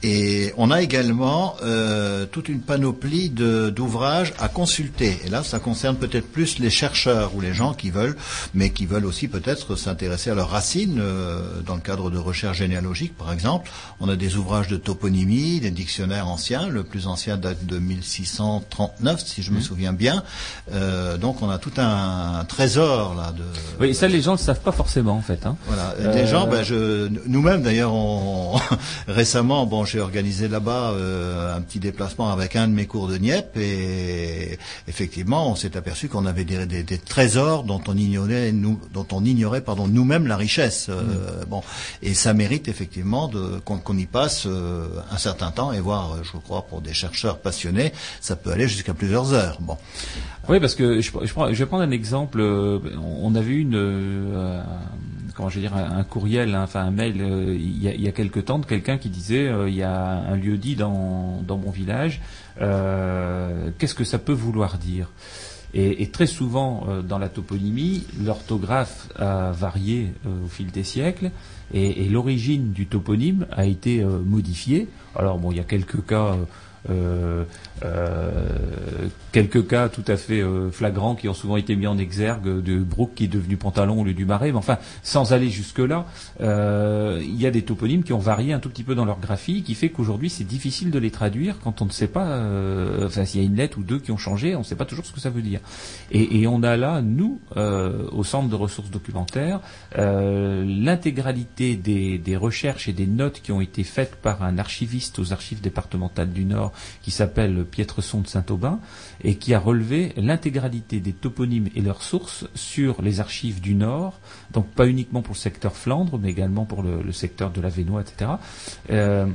Et on a également euh, toute une panoplie de- d'ouvrages à consulter. Et là, ça concerne peut-être plus les chercheurs ou les gens qui veulent, mais qui veulent aussi peut-être s'intéresser à leurs racines euh, dans le cadre de recherche généalogique, par exemple. On a des ouvrages de toponymie, des dictionnaires anciens. Le plus ancien date de 1639, si je me souviens bien. Euh, donc, on a tout un, un trésor là de. Oui, ça les gens ne le savent pas forcément en fait. Hein. Voilà, Euh, des gens, ben, je, nous-mêmes d'ailleurs, on, récemment, bon, j'ai organisé là-bas euh, un petit déplacement avec un de mes cours de Niep et effectivement, on s'est aperçu qu'on avait des, des- des trésors dont on ignorait, nous, dont on ignorait, pardon, nous-mêmes la richesse. euh, Bon, et ça mérite effectivement de qu'on qu'on y passe euh, un certain temps et voir, je crois, pour des chercheurs passionnés, ça peut aller jusqu'à plusieurs heures. Bon, Oui, parce que je, je, vais prendre un exemple. On avait une, comment je vais dire, un, courriel, hein, enfin un mail, euh, il y a, il y a quelque temps de quelqu'un qui disait, euh, il y a un lieu dit dans, dans mon village. euh, Qu'est-ce que ça peut vouloir dire? Et, très souvent, dans la toponymie, l'orthographe a varié au fil des siècles et, l'origine du toponyme a été modifiée. Alors bon, il y a quelques cas. Euh, euh, quelques cas tout à fait euh, flagrants qui ont souvent été mis en exergue de Brooke qui est devenu pantalon au lieu du marais, mais enfin sans aller jusque là, euh, il y a des toponymes qui ont varié un tout petit peu dans leur graphie, qui fait qu'aujourd'hui c'est difficile de les traduire quand on ne sait pas, enfin s'il y a une lettre ou deux qui ont changé, on ne sait pas toujours ce que ça veut dire. Et, on a là nous au centre de ressources documentaires l'intégralité des recherches et des notes qui ont été faites par un archiviste aux archives départementales du Nord qui s'appelle Pietreson de Saint-Aubin et qui a relevé l'intégralité des toponymes et leurs sources sur les archives du Nord, donc pas uniquement pour le secteur Flandre, mais également pour le, secteur de la Vénois, etc. Euh,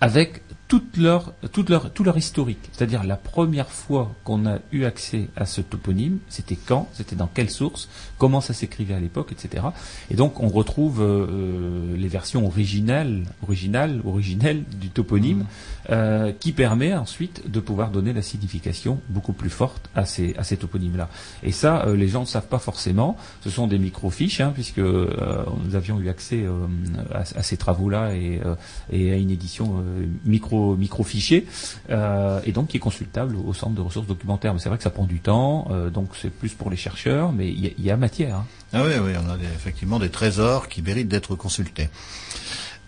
avec toute leur, toute leur, tout leur historique. C'est-à-dire la première fois qu'on a eu accès à ce toponyme, c'était quand, c'était dans quelle source, comment ça s'écrivait à l'époque, etc. Et donc on retrouve euh, les versions originales, originales, originelles du toponyme, euh, qui permet ensuite de pouvoir donner la signification beaucoup plus forte à ces, à ces toponymes-là. Et ça, euh, les gens ne savent pas forcément. Ce sont des microfiches, hein, puisque euh, nous avions eu accès euh, à, à ces travaux-là et, euh, et à une édition euh, micro microfichier, euh, et donc qui est consultable au centre de ressources documentaires. Mais c'est vrai que ça prend du temps, euh, donc c'est plus pour les chercheurs, mais il y, a- matière. hein. Ah oui, oui, on a effectivement des trésors qui méritent d'être consultés.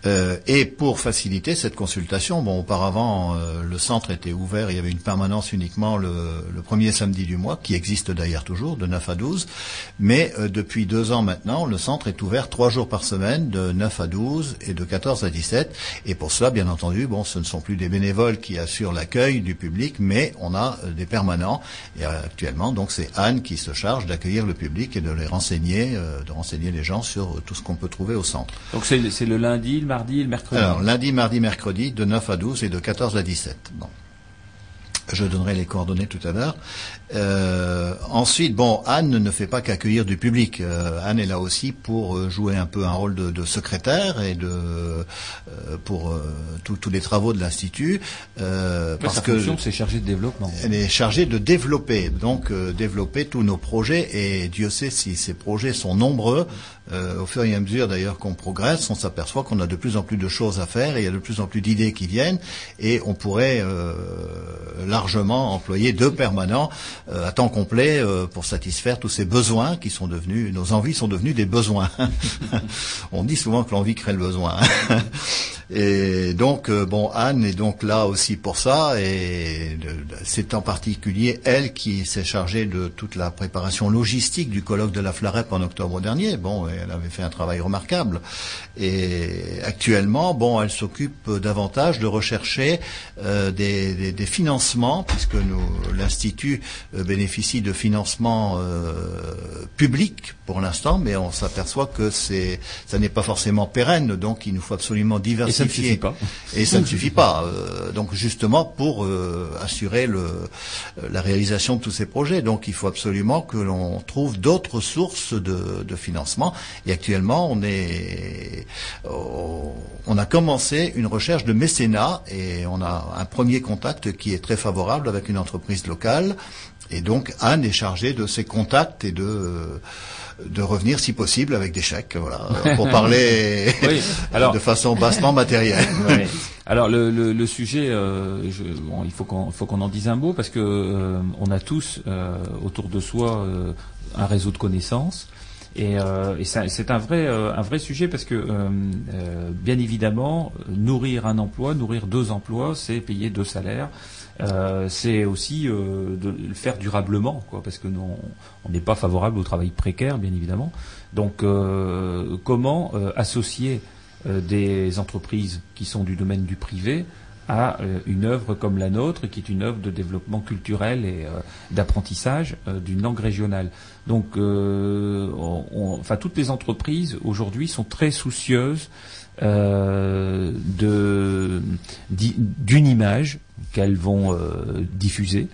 Euh, et pour faciliter cette consultation, bon, auparavant, euh, le centre était ouvert, il y avait une permanence uniquement le, premier samedi du mois, qui existe d'ailleurs toujours, de 9 à 12. Mais euh, depuis deux ans maintenant, le centre est ouvert trois jours par semaine, de 9 à 12 et de 14 à 17. Et pour cela, bien entendu, bon, ce ne sont plus des bénévoles qui assurent l'accueil du public, mais on a des permanents. Et actuellement, donc, c'est Anne qui se charge d'accueillir le public et de les renseigner, de renseigner les gens sur tout ce qu'on peut trouver au centre. Donc c'est le lundi, mardi et le mercredi. Alors, lundi, mardi, mercredi, de 9 à 12 et de 14 à 17. Bon. Je donnerai les coordonnées tout à l'heure. Euh, ensuite, bon, Anne ne fait pas qu'accueillir du public. Euh, Anne est là aussi pour euh, jouer un peu un rôle de, de secrétaire et de euh, pour euh, tous les travaux de l'institut. Euh, Parce sa que fonction, c'est chargé de développement. elle est chargée de développer, donc euh, développer tous nos projets. Et Dieu sait si ces projets sont nombreux. Euh, au fur et à mesure, d'ailleurs, qu'on progresse, on s'aperçoit qu'on a de plus en plus de choses à faire et il y a de plus en plus d'idées qui viennent. Et on pourrait euh, largement employer deux permanents à temps complet euh, pour satisfaire tous ces besoins qui sont devenus, nos envies sont devenues des besoins. on dit souvent que l'envie crée le besoin. Et donc, euh, bon, Anne est donc là aussi pour ça, et c'est en particulier elle qui s'est chargée de toute la préparation logistique du colloque de la Flarep en octobre dernier. Bon, elle avait fait un travail remarquable. Et actuellement, bon, elle s'occupe davantage de rechercher euh, des, des- financements, puisque l'institut euh, bénéficie de financements euh, publics pour l'instant, mais on s'aperçoit que c'est, ça n'est pas forcément pérenne, donc il nous faut absolument Et diversifier. ça ne suffit pas. Et ça ne suffit pas. Euh, donc justement pour assurer le, la réalisation de tous ces projets. Donc il faut absolument que l'on trouve d'autres sources de, de financement. Et actuellement, on est, on a commencé une recherche de mécénat et on a un premier contact qui est très favorable avec une entreprise locale. Et donc Anne est chargée de ces contacts et de de revenir si possible avec des chèques, voilà, pour parler Oui, alors- de façon bassement matérielle. Alors le, le, le sujet, euh, je, bon, il faut qu'on faut qu'on en dise un mot parce que euh, on a tous euh, autour de soi euh, un réseau de connaissances. Et, euh, et c'est un vrai, euh, un vrai sujet parce que, euh, euh, bien évidemment, nourrir un emploi, nourrir deux emplois, c'est payer deux salaires. Euh, c'est aussi euh, de le faire durablement, parce que nous, on n'est pas favorable au travail précaire, bien évidemment. Donc, euh, comment associer des entreprises qui sont du domaine du privé à une œuvre comme la nôtre, qui est une œuvre de développement culturel et d'apprentissage d'une langue régionale. Donc, toutes les entreprises aujourd'hui sont très soucieuses d'une image qu'elles vont euh, diffuser,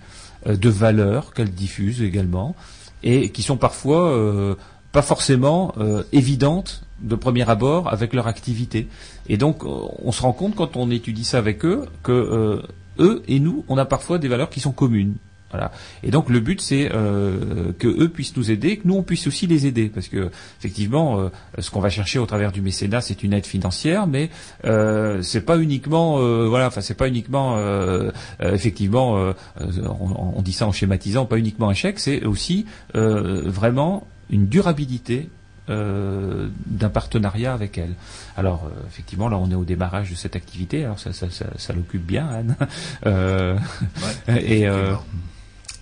euh, de valeurs qu'elles diffusent également, et qui sont parfois euh, pas forcément évidentes de premier abord avec leur activité. Et donc, on se rend compte quand on étudie ça avec eux que eux et nous, on a parfois des valeurs qui sont communes. Voilà. Et donc le but c'est euh, que eux puissent nous aider, que nous on puisse aussi les aider, parce que effectivement, euh, ce qu'on va chercher au travers du mécénat, c'est une aide financière, mais euh, c'est pas uniquement, euh, voilà, enfin c'est pas uniquement, euh, effectivement, on, on dit ça en schématisant, pas uniquement un chèque, c'est aussi vraiment une durabilité euh, d'un partenariat avec elle. Alors euh, effectivement là on est au démarrage de cette activité, alors ça, ça, ça, ça l'occupe bien Anne. Euh, et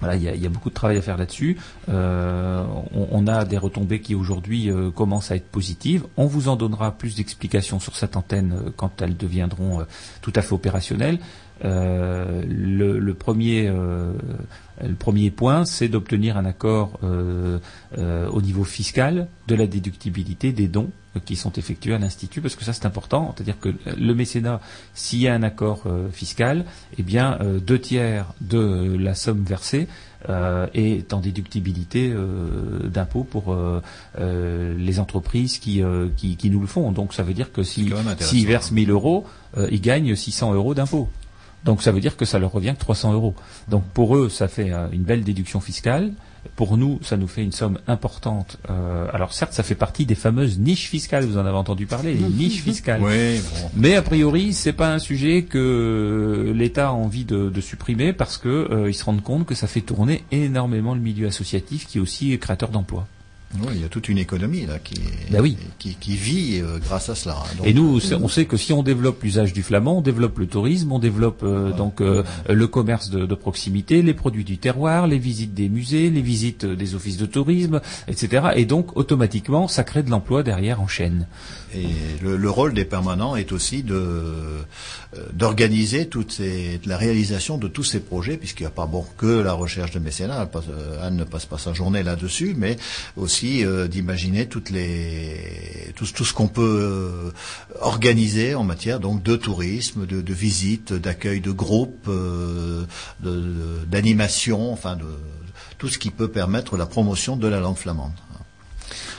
voilà, il y a, beaucoup de travail à faire là-dessus. Euh, on, a des retombées qui aujourd'hui euh, commencent à être positives. On vous en donnera plus d'explications sur cette antenne euh, quand elles deviendront tout à fait opérationnelles. Euh, le, le premier, euh, le premier point, c'est d'obtenir un accord euh, euh, au niveau fiscal de la déductibilité des dons qui sont effectués à l'institut, parce que ça c'est important. C'est-à-dire que le mécénat, s'il y a un accord euh, fiscal, eh bien euh, deux tiers de la somme versée euh, est en déductibilité euh, d'impôts pour les entreprises qui, euh, qui, qui nous le font. Donc ça veut dire que si- quand même intéressant. s'ils versent 1000 euros, euh, ils gagnent 600 euros d'impôts. Donc ça veut dire que ça leur revient que 300 euros. Donc pour eux, ça fait euh, une belle déduction fiscale. Pour nous, ça nous fait une somme importante. Euh, alors certes, ça fait partie des fameuses niches fiscales. Vous en avez entendu parler, les niches fiscales. Oui, bon. Mais a priori, c'est pas un sujet que l'État a envie de, de supprimer parce que euh, ils se rendent compte que ça fait tourner énormément le milieu associatif, qui est aussi créateur d'emplois. Oui, il y a toute une économie là qui, oui. qui, qui vit euh, grâce à cela. Donc, Et nous, c'est- on sait que si on développe l'usage du flamand, on développe le tourisme, on développe euh, donc euh, le commerce de, de proximité, les produits du terroir, les visites des musées, les visites euh, des offices de tourisme, etc. Et donc automatiquement, ça crée de l'emploi derrière en chaîne. Et le, le rôle des permanents est aussi de euh, d'organiser la réalisation de tous ces projets, puisqu'il n'y a pas bon que la recherche de mécénat. Passe- euh, Anne ne passe pas sa journée là-dessus, mais aussi euh, d'imaginer toutes les tout, ce- qu'on peut organiser en matière donc de tourisme, de, de visite, d'accueil de groupes, euh, d'animation, enfin de tout ce qui peut permettre la promotion de la langue flamande.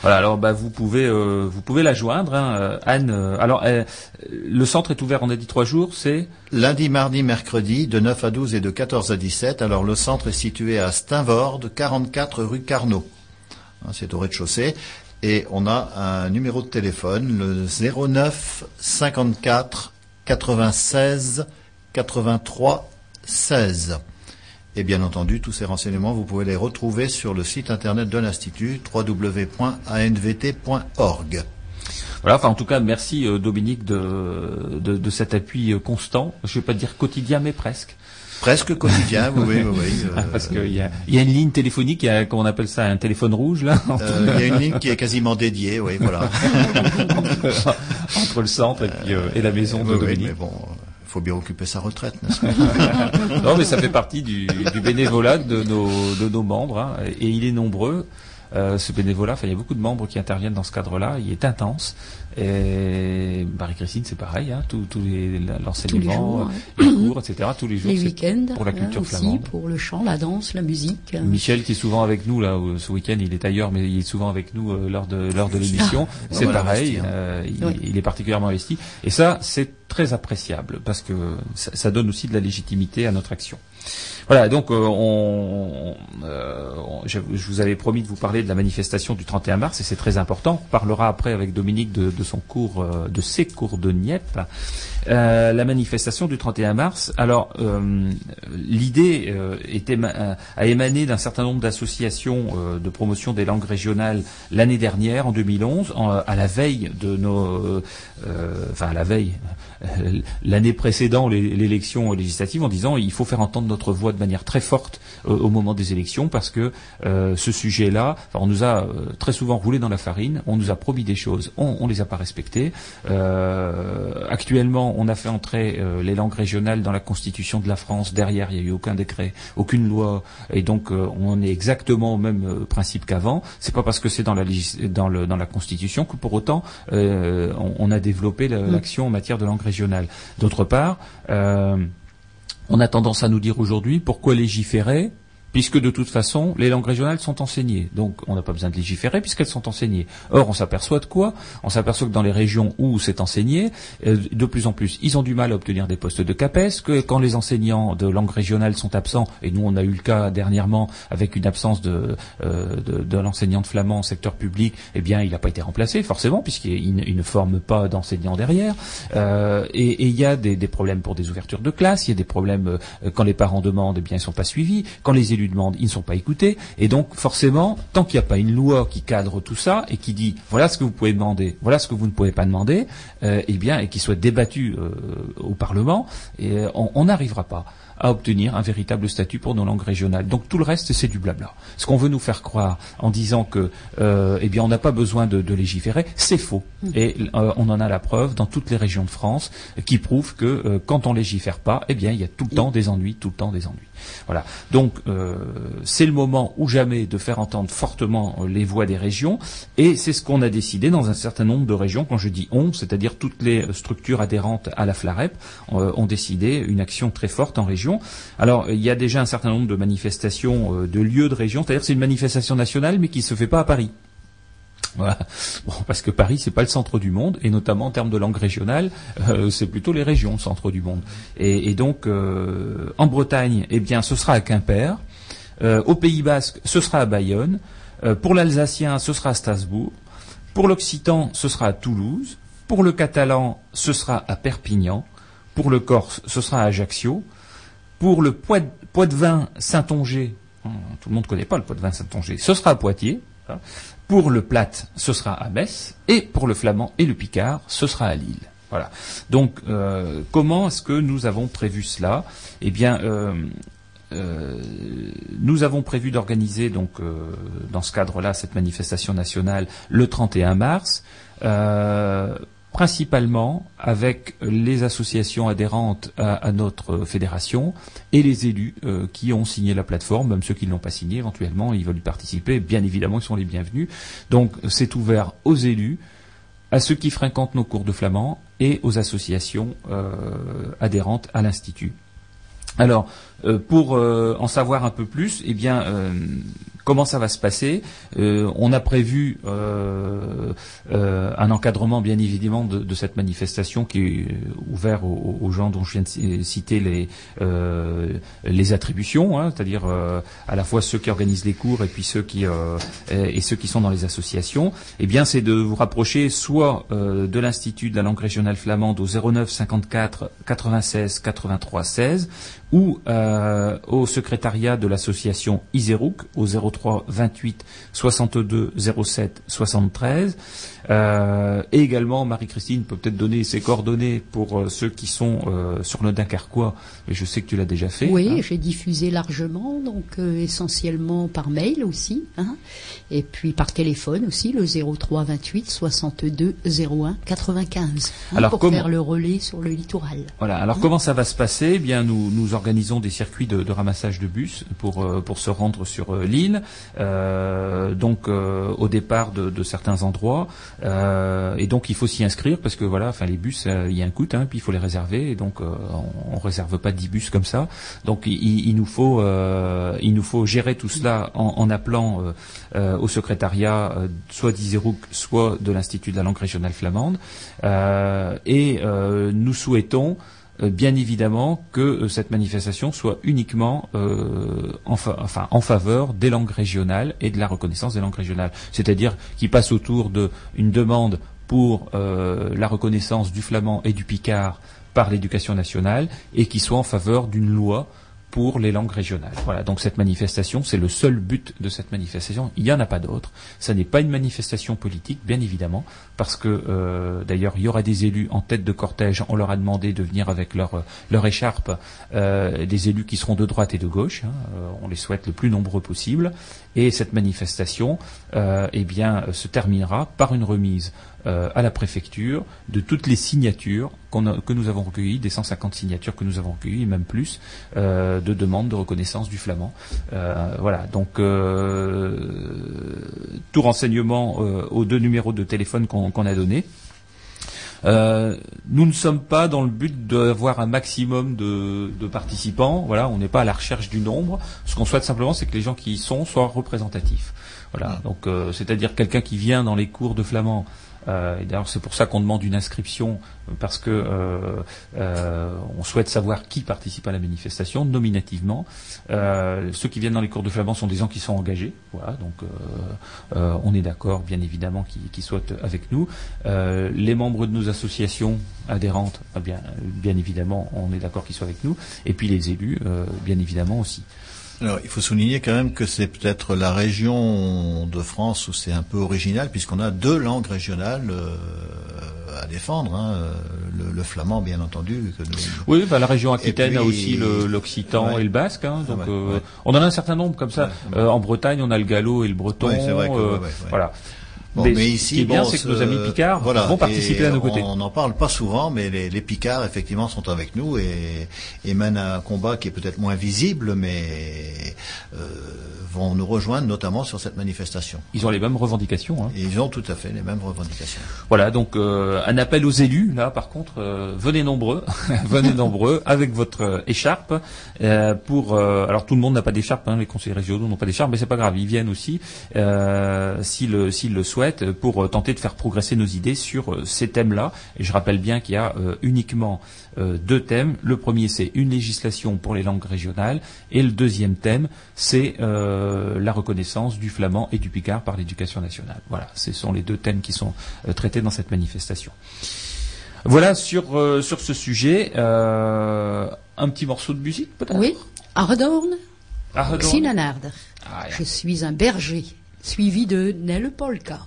Voilà, alors bah, vous pouvez euh, vous pouvez la joindre, hein, euh, Anne. euh, alors euh, le centre est ouvert, on a dit trois jours, c'est Lundi, mardi, mercredi, de 9 à 12 et de 14 à 17. Alors, le centre est situé à Steinvorde, 44 rue Carnot. Hein, C'est au rez-de-chaussée. Et on a un numéro de téléphone, le 09 54 96 83 16. Et bien entendu, tous ces renseignements, vous pouvez les retrouver sur le site internet de l'Institut, www.anvt.org. Voilà, enfin en tout cas, merci euh, Dominique de, de, de cet appui euh, constant. Je ne vais pas dire quotidien, mais presque. Presque quotidien, oui, oui, oui. euh, Parce qu'il y a, il y a une ligne téléphonique, il y a, comment on appelle ça, un téléphone rouge là, euh, il y a une ligne qui est quasiment dédiée, oui, voilà. entre le centre et, puis, euh, et la maison de Oui, oui, Dominique. mais bon, il faut bien occuper sa retraite, n'est-ce pas non, mais ça fait partie du, bénévolat de nos, membres, hein, et il est nombreux. Euh, ce bénévolat, il y a beaucoup de membres qui interviennent dans ce cadre-là. Il est intense. Et Marie-Christine, c'est pareil, hein, tous les l'enseignement, jours, les cours, etc. Tous les jours. Les c'est week-ends, pour la culture aussi, flamande. pour le chant, la danse, la musique. euh, Michel qui est souvent avec nous là euh, ce week-end, il est ailleurs, mais il est souvent avec nous euh, lors de lors de l'émission. c'est Voilà, pareil, investi, hein. euh, il, Oui. il est particulièrement investi. Et ça, c'est très appréciable parce que ça, ça donne aussi de la légitimité à notre action. Voilà, donc euh, on, euh, on- je, je vous avais promis de vous parler de la manifestation du 31 mars et c'est très important. On parlera après avec Dominique de, son cours, euh, de ses cours de Niep. Euh, la manifestation du 31 mars. Alors, euh, l'idée euh, a émané d'un certain nombre d'associations de promotion des langues régionales l'année dernière, en 2011, en- à la veille de nos, enfin à la veille, l'année précédant l'é- l'élection législative, en disant il faut faire entendre notre voix de manière très forte euh, au moment des élections parce que euh, ce sujet-là, enfin, on nous a euh, très souvent roulé dans la farine, on nous a promis des choses, on, on les a pas respectées. Euh, actuellement, on a fait entrer euh, les langues régionales dans la Constitution de la France. Derrière, il n'y a eu aucun décret, aucune loi, et donc euh, on est exactement au même euh, principe qu'avant. C'est pas parce que c'est dans la dans, le, dans la Constitution que pour autant euh, on, on a développé la- l'action en matière de langue régionale. D'autre part, euh, on a tendance à nous dire aujourd'hui pourquoi légiférer puisque de toute façon, les langues régionales sont enseignées. Donc, on n'a pas besoin de légiférer puisqu'elles sont enseignées. Or, on s'aperçoit de quoi? On s'aperçoit que dans les régions où c'est enseigné, euh, de plus en plus, ils ont du mal à obtenir des postes de CAPES, que quand les enseignants de langue régionale sont absents, et nous, on a eu le cas dernièrement avec une absence de, euh, de, de flamand au secteur public, eh bien, il n'a pas été remplacé, forcément, puisqu'il ne- ne forme pas d'enseignants derrière. Euh, et il y a des, problèmes pour des ouvertures de classe, il y a des problèmes euh, quand les parents demandent, eh bien, ils sont pas suivis. Quand les ils ne sont pas écoutés. Et donc, forcément, tant qu'il n'y a pas une loi qui cadre tout ça et qui dit voilà ce que vous pouvez demander, voilà ce que vous ne pouvez pas demander, euh, eh bien, et qui soit débattu euh, au Parlement, et, euh, on n'arrivera pas. À obtenir un véritable statut pour nos langues régionales. Donc tout le reste, c'est du blabla. Ce qu'on veut nous faire croire en disant que, euh, eh bien, on n'a pas besoin de, de légiférer, c'est faux. Et euh, on en a la preuve dans toutes les régions de France qui prouvent que euh, quand on légifère pas, eh bien, il y a tout le temps des ennuis, tout le temps des ennuis. Voilà. Donc c'est le moment ou jamais de faire entendre fortement les voix des régions, et c'est ce qu'on a décidé dans un certain nombre de régions. Quand je dis on, c'est-à-dire toutes les structures adhérentes à la FLAREP ont décidé une action très forte en région. Alors il y a déjà un certain nombre de manifestations euh, de lieux de région, c'est-à-dire c'est une manifestation nationale mais qui se fait pas à Paris. Parce que Paris, c'est pas le centre du monde, et notamment en termes de langue régionale, euh, c'est plutôt les régions le centre du monde. Et, donc, euh, en Bretagne, eh bien, ce sera à Quimper. Au Pays Basque, ce sera à Bayonne. Pour l'Alsacien, ce sera à Strasbourg. Pour l'Occitan, ce sera à Toulouse. Pour le Catalan, ce sera à Perpignan. Pour le Corse, ce sera à Ajaccio. Pour le Poit- Poitevin Saint-Onger, hum, tout le monde ne connaît pas le Poitevin Saint-Onger, ce sera à Poitiers. hein. Pour le Plate, ce sera à Metz. Et pour le Flamand et le Picard, ce sera à Lille. Voilà. Donc, euh, comment est-ce que nous avons prévu cela? Eh bien, euh, euh, nous avons prévu d'organiser donc dans ce cadre-là cette manifestation nationale le 31 mars, principalement avec les associations adhérentes à, notre fédération et les élus euh, qui ont signé la plateforme, même ceux qui ne l'ont pas signé éventuellement, ils veulent y participer, bien évidemment ils sont les bienvenus. Donc c'est ouvert aux élus, à ceux qui fréquentent nos cours de flamand et aux associations euh, adhérentes à l'Institut. Alors, pour euh, en savoir un peu plus, eh bien, euh, comment ça va se passer Euh, On a prévu euh, euh, un encadrement, bien évidemment, de, cette manifestation qui est euh, ouvert aux, gens dont je viens de ci- citer les, euh, attributions, hein, c'est-à-dire euh, à la fois ceux qui organisent les cours et puis ceux qui euh, et, ceux qui sont dans les associations. Eh bien, c'est de vous rapprocher soit euh, de l'Institut de la langue régionale flamande au 09 54 96 83 16 ou euh, au secrétariat de l'association Iserouk au 03 28 62 07 73. Euh, et également, Marie-Christine peut peut-être donner ses coordonnées pour euh, ceux qui sont euh, sur le Dunkerquois, mais je sais que tu l'as déjà fait. Oui, hein. j'ai diffusé largement, donc essentiellement par mail aussi, hein, et puis par téléphone aussi, le 03 28 62 01 95, hein, Alors, pour comment- faire le relais sur le littoral. Voilà. Alors comment ça va se passer? Eh bien, nous nous organisons des circuits de, ramassage de bus pour euh, pour se rendre sur euh, l'île. Euh, donc au départ de, certains endroits. Et donc il faut s'y inscrire parce que voilà, enfin les bus, il y a un coût, hein, puis il faut les réserver. Et donc on, on réserve pas 10 bus comme ça. Donc il, nous faut il nous faut gérer tout cela en, en appelant au secrétariat soit d'Iserouk, soit de l'Institut de la langue régionale flamande. Et nous souhaitons bien évidemment que euh, cette manifestation soit uniquement euh, en, enfin, en faveur des langues régionales et de la reconnaissance des langues régionales. C'est-à-dire qu'il passe autour d'une demande pour euh, la reconnaissance du flamand et du picard par l'éducation nationale et qui soit en faveur d'une loi pour les langues régionales. Voilà, donc cette manifestation, c'est le seul but de cette manifestation. Il n'y en a pas d'autre. Ça n'est pas une manifestation politique, bien évidemment, parce que euh, d'ailleurs il y aura des élus en tête de cortège. On leur a demandé de venir avec leur leur écharpe, euh, des élus qui seront de droite et de gauche. hein. Euh, on les souhaite le plus nombreux possible. Et cette manifestation, euh, eh bien, euh, se terminera par une remise euh, à la préfecture de toutes les signatures que nous avons recueillies, des 150 signatures que nous avons recueillies, et même plus, euh, de demandes de reconnaissance du flamand. Euh, voilà, donc euh, tout renseignement euh, aux deux numéros de téléphone qu'on qu'on a donnés. Euh, nous ne sommes pas dans le but d'avoir un maximum de, de participants. Voilà, on n'est pas à la recherche du nombre. Ce qu'on souhaite simplement, c'est que les gens qui y sont soient représentatifs. Voilà, donc euh, c'est-à-dire quelqu'un qui vient dans les cours de flamand. Euh, d'ailleurs, c'est pour ça qu'on demande une inscription parce que euh, euh, on souhaite savoir qui participe à la manifestation nominativement. Ceux qui viennent dans les cours de flamand sont des gens qui sont engagés. Voilà, donc on est d'accord, bien évidemment, qu'ils soient avec nous. Les membres de nos associations adhérentes, ah bien, évidemment, on est d'accord qu'ils soient avec nous. Et puis les élus, bien évidemment aussi. Alors, il faut souligner quand même que c'est peut-être la région de France où c'est un peu original, puisqu'on a deux langues régionales euh, à défendre. hein, le, le flamand, bien entendu. Que nous- Oui, bah, la région Aquitaine a aussi l'occitan Ouais. et le basque. hein, donc, Ouais, euh, ouais. on en a un certain nombre comme ça. Euh, en Bretagne, on a le gallo et le breton. Ouais, c'est vrai que- euh. Voilà. Bon, mais, mais ce ici, qui est bien, c'est que nos amis Picards voilà, vont participer à nos côtés. On n'en parle pas souvent, mais les, les Picards, effectivement, sont avec nous et, et mènent un combat qui est peut-être moins visible, mais euh, vont nous rejoindre notamment sur cette manifestation. Ils ont les mêmes revendications. hein. Ils ont tout à fait les mêmes revendications. Voilà, donc euh, un appel aux élus, là par contre, euh, venez nombreux, venez nombreux avec votre écharpe pour. alors tout le monde n'a pas d'écharpe, hein, les conseillers régionaux n'ont pas d'écharpe, mais c'est pas grave, ils viennent aussi s'ils le souhaitent pour euh, tenter de faire progresser nos idées sur euh, ces thèmes-là. Et je rappelle bien qu'il y a euh, uniquement euh, deux thèmes. Le premier, c'est une législation pour les langues régionales, et le deuxième thème, c'est euh, la reconnaissance du flamand et du picard par l'éducation nationale. Voilà, ce sont les deux thèmes qui sont euh, traités dans cette manifestation. Voilà sur euh, sur ce sujet euh, un petit morceau de musique peut-être? Oui, Ardorn. Xinanarder. Ah, ja. Je suis un berger, suivi de Nelle Polka.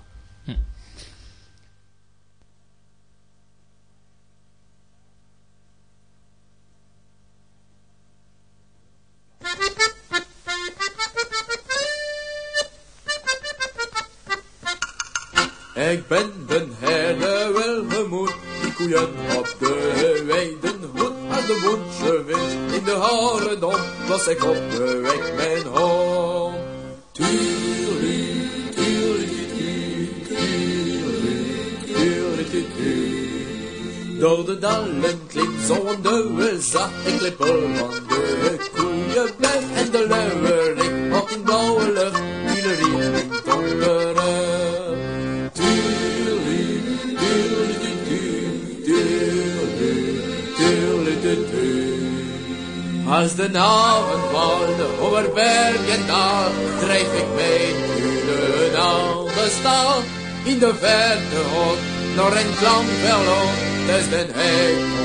Ik ben den hele welgemoed, die koeien op de weiden hoed. Als de woensche wind in de haren om, was ik op de weg mijn tuurlie, tuurlie. Door de dallen klimt zo'n deuwe zag ik lippel van de koeien Als de avond walde over berg en dal, drijf ik aan de stal. In de verte hoort nog een klampvelo, des den hek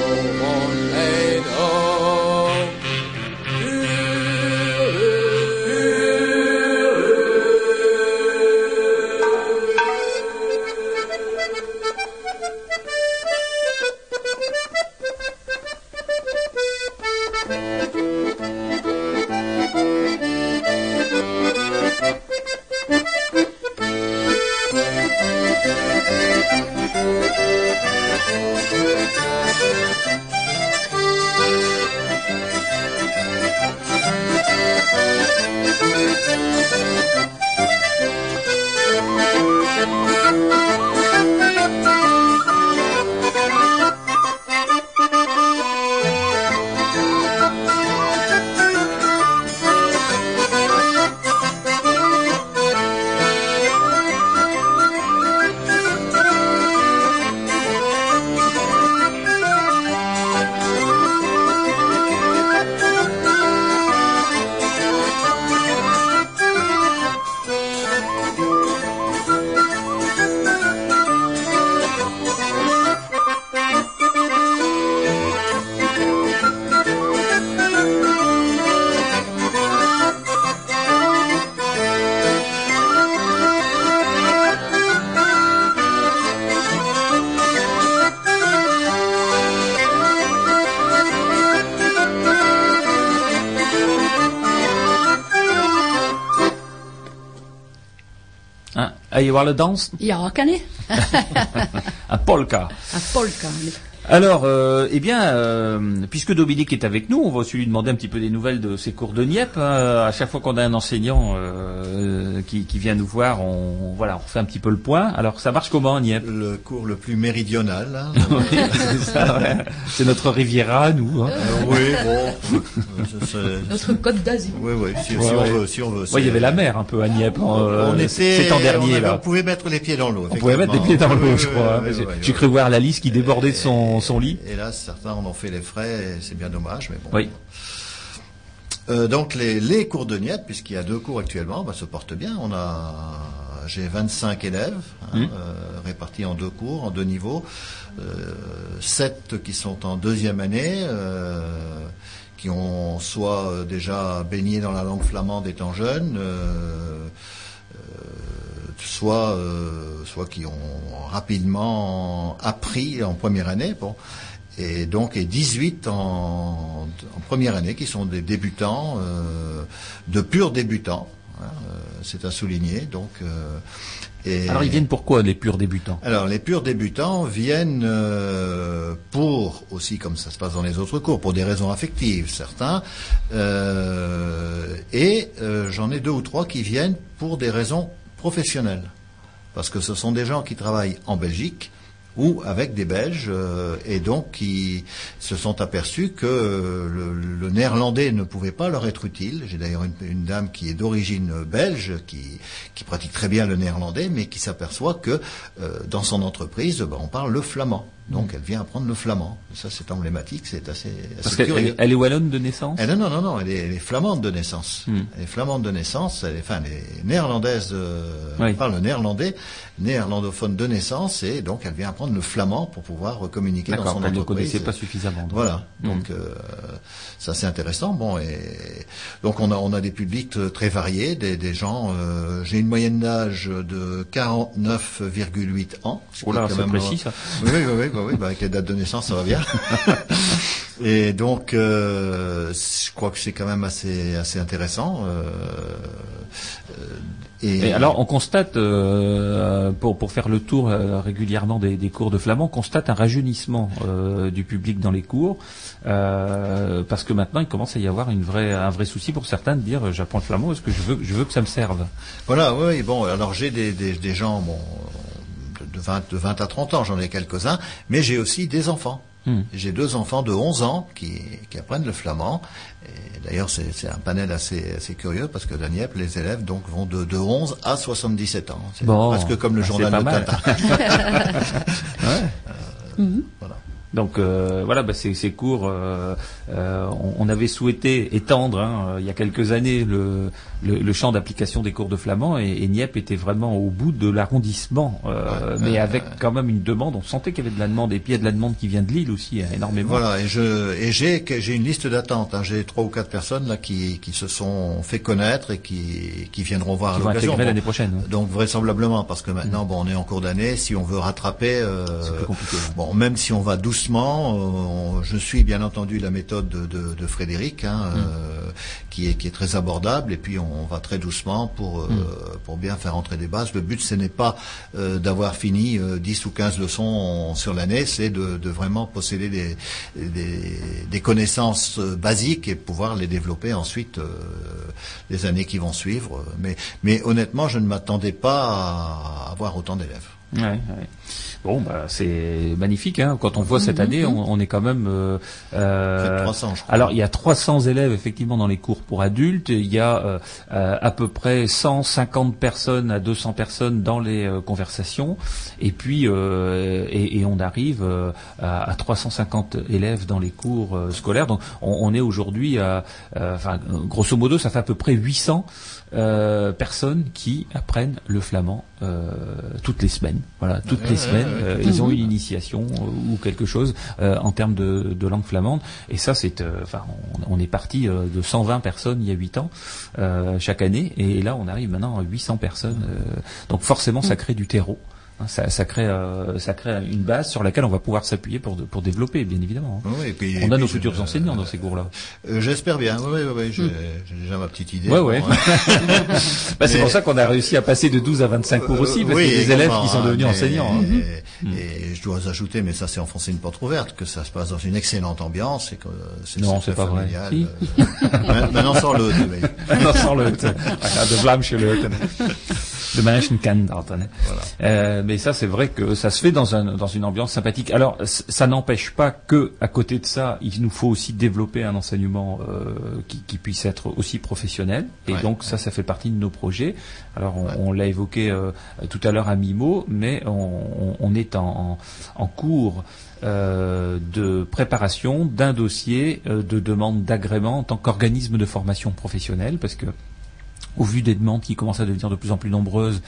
Voir le danse, Ja, kan je? un polka. Un polka. Alors, euh, eh bien, euh, puisque Dominique est avec nous, on va aussi lui demander un petit peu des nouvelles de ses cours de Niep. hein. À chaque fois qu'on a un enseignant euh, qui, qui vient nous voir, on voilà, on fait un petit peu le point. Alors, ça marche comment Niep? Le cours le plus méridional. hein. Oui, c'est ça, ouais. C'est notre Riviera, nous. hein. Euh, oui, bon. euh, Notre Côte d'Azur. oui, oui, si, si Ouais, on veut, si on veut. Ouais, il y avait la mer un peu à Niep. hein, euh, on était, ces temps derniers on, avait- là. on pouvait mettre les pieds dans l'eau. On pouvait mettre les pieds dans l'eau, Oui, je crois. oui, hein. oui, J'ai- oui. cru voir la liste qui débordait de son, son lit. Et là, certains en ont fait les frais, c'est bien dommage, mais bon. Oui. Euh, donc les, les cours de Niette, puisqu'il y a deux cours actuellement, bah, se portent bien. On a, j'ai 25 élèves hein, Mmh. euh, répartis en deux cours, en deux niveaux, euh, sept qui sont en deuxième année, euh, qui ont soit euh, déjà baigné dans la langue flamande étant jeunes, euh, euh, soit, soit qui ont rapidement appris en première année. Bon. Et donc, et 18 en, première année, qui sont des débutants, de purs débutants. hein, C'est à souligner. Donc, et- Alors ils viennent pourquoi les purs débutants? Alors, les purs débutants viennent euh, pour, aussi comme ça se passe dans les autres cours, pour des raisons affectives, certains, euh, et euh, j'en ai deux ou trois qui viennent pour des raisons professionnelles. Parce que ce sont des gens qui travaillent en Belgique ou avec des Belges, euh, et donc qui se sont aperçus que euh, le, néerlandais ne pouvait pas leur être utile. J'ai d'ailleurs une, dame qui est d'origine belge, qui, qui pratique très bien le néerlandais, mais qui s'aperçoit que euh, dans son entreprise, ben, on parle le flamand. Donc elle vient apprendre le flamand. Ça c'est emblématique, c'est assez, Parce assez qu'elle curieux. elle est wallonne de naissance Eh non, non, non, non, elle est, elle est flamande de naissance. Hmm. Elle est flamande de naissance, elle est, enfin, elle est néerlandaise, euh, Oui. elle parle le néerlandais, néerlandophone de naissance, et donc elle vient apprendre le flamand pour pouvoir euh, communiquer dans D'accord, son qu'elle ne connaissait pas suffisamment. donc. Voilà, Hmm. donc euh, ça c'est intéressant. Bon, et donc on a on a des publics euh, très variés, des, des gens. euh, J'ai une moyenne d'âge de 49,8 ans. ce Oh là, c'est précis, euh, ça. Oui, oui, oui, oui, oui, bah, avec les dates de naissance, ça va bien. Et donc, euh, je crois que c'est quand même assez assez intéressant. euh, euh, et, Et alors, on constate, euh, pour, pour faire le tour régulièrement des, des cours de flamand, on constate un rajeunissement du public dans les cours, parce que maintenant, il commence à y avoir une vraie, un vrai souci pour certains de dire, j'apprends le flamand, est-ce que je veux, je veux que ça me serve? Voilà, oui, oui, bon, alors j'ai des, des, des gens, bon, de, de 20, de 20 à 30 ans, j'en ai quelques-uns, mais j'ai aussi des enfants. Hmm. J'ai deux enfants de 11 ans qui, qui apprennent le flamand. D'ailleurs, c'est un panel assez, assez curieux parce que Daniel, les élèves donc vont de, de 11 à 77 ans. C'est Bon, presque comme le bah, journal de mal. Tata. voilà. Donc euh, voilà, bah, ces, cours, euh, euh, on, on avait souhaité étendre hein, euh, il y a quelques années le, le, le champ d'application des cours de flamand et, et Nieppe était vraiment au bout de l'arrondissement, euh, mais avec quand même une demande. On sentait qu'il y avait de la demande et puis il y a de la demande qui vient de Lille aussi hein, énormément. Voilà, et je et j'ai une liste d'attente. hein. J'ai trois ou quatre personnes là qui, qui se sont fait connaître et qui, qui viendront voir l'occasion. l'année prochaine. ouais. Donc vraisemblablement, parce que maintenant, bon, on est en cours d'année, si on veut rattraper, euh, plus compliqué. bon, même si on va doucement, euh, on- je suis bien entendu la méthode de, de, de Frédéric, hein, euh, qui est qui est très abordable, et puis on va très doucement pour euh, pour bien faire entrer des bases. Le but, ce n'est pas euh, d'avoir fini euh, 10 ou 15 leçons sur l'année, c'est de, de vraiment posséder des, des, des connaissances euh, basiques et pouvoir les développer ensuite euh, les années qui vont suivre. Mais, mais honnêtement, je ne m'attendais pas à avoir autant d'élèves. Ouais, ouais. Bon, bah, c'est magnifique. Hein. Quand on voit cette année, on, on est quand même. euh, euh, Près de 300, je crois. alors, il y a 300 élèves effectivement dans les cours pour adultes. Il y a euh, euh, à peu près 150 personnes à 200 personnes dans les euh, conversations. Et puis, euh, et, et on arrive euh, à, à 350 élèves dans les cours euh, scolaires. Donc, on, on est aujourd'hui à, enfin, grosso modo, ça fait à peu près 800 euh, personnes qui apprennent le flamand euh, toutes les semaines. Voilà, toutes Ouais, les ouais, semaines, ouais. Euh, ils ont une initiation euh, ou quelque chose euh, en termes de, de langue flamande. Et ça, c'est, euh, enfin, on, on est parti euh, de 120 personnes il y a 8 ans euh, chaque année, et là, on arrive maintenant à 800 personnes. euh, donc forcément, ça crée du terreau. Hein, Ça, ça crée, euh, ça crée une base sur laquelle on va pouvoir s'appuyer pour, pour développer, bien évidemment. hein. Oui, et puis- On a nos je- futurs enseignants dans ces cours-là. Euh, J'espère bien. Oui, oui, oui, j'ai déjà ma petite idée. Hein. Bah, c'est pour ça qu'on a réussi à passer de 12 à 25 cours aussi, parce Oui, qu'il y a des élèves qui sont devenus mais- enseignants. hein. Et, et je dois ajouter, mais ça c'est enfoncer une porte ouverte, que ça se passe dans une excellente ambiance et que euh, c'est Non, c'est pas vrai. Si. Euh, Maintenant sans le. Non, sans le de Vlaamse leuten. De Menschen kennen dat, hein. Mais ça, c'est vrai que ça se fait dans, un, dans une ambiance sympathique. Alors, ça n'empêche pas que, à côté de ça, il nous faut aussi développer un enseignement euh, qui, qui puisse être aussi professionnel. Et Ouais. donc, ça, ça fait partie de nos projets. Alors, on, on l'a évoqué euh, tout à l'heure à Mimo, mais on, est en, en, en cours euh, de préparation d'un dossier de demande d'agrément en tant qu'organisme de formation professionnelle, parce que au vu des demandes qui commencent à devenir de plus en plus nombreuses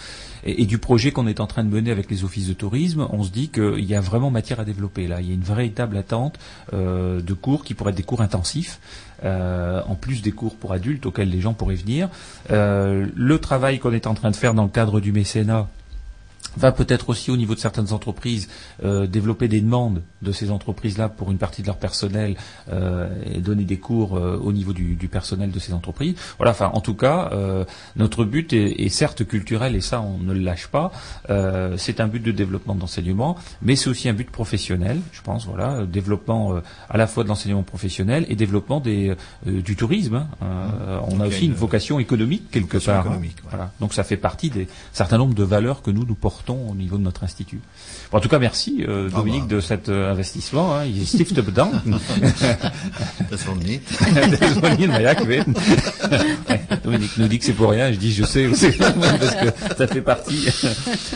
et, du projet qu'on est en train de mener avec les offices de tourisme, on se dit qu'il y a vraiment matière à développer là. Il y a une véritable attente euh, de cours qui pourraient être des cours intensifs, euh, en plus des cours pour adultes auxquels les gens pourraient venir. Euh, le travail qu'on est en train de faire dans le cadre du mécénat va peut-être aussi au niveau de certaines entreprises euh, développer des demandes de ces entreprises-là pour une partie de leur personnel euh, et donner des cours euh, au niveau du, du personnel de ces entreprises. Voilà, enfin en tout cas, notre but est, est certes culturel et ça on ne le lâche pas. C'est un but de développement d'enseignement, mais c'est aussi un but professionnel, je pense. Voilà, développement à la fois de l'enseignement professionnel et développement des, du tourisme. hein. Euh, on a aussi une vocation économique quelque vocation part. hein. économique, ouais. Voilà. Donc ça fait partie des certain nombre de valeurs que nous nous portons au niveau de notre institut. Bon, en tout cas, merci euh, Ah Dominique bah. de cet euh, investissement. Hein. Il stift bedankt. Das war nicht. Ja, Dominique nous dit que c'est pour rien. Je dis, je sais, parce que ça fait partie.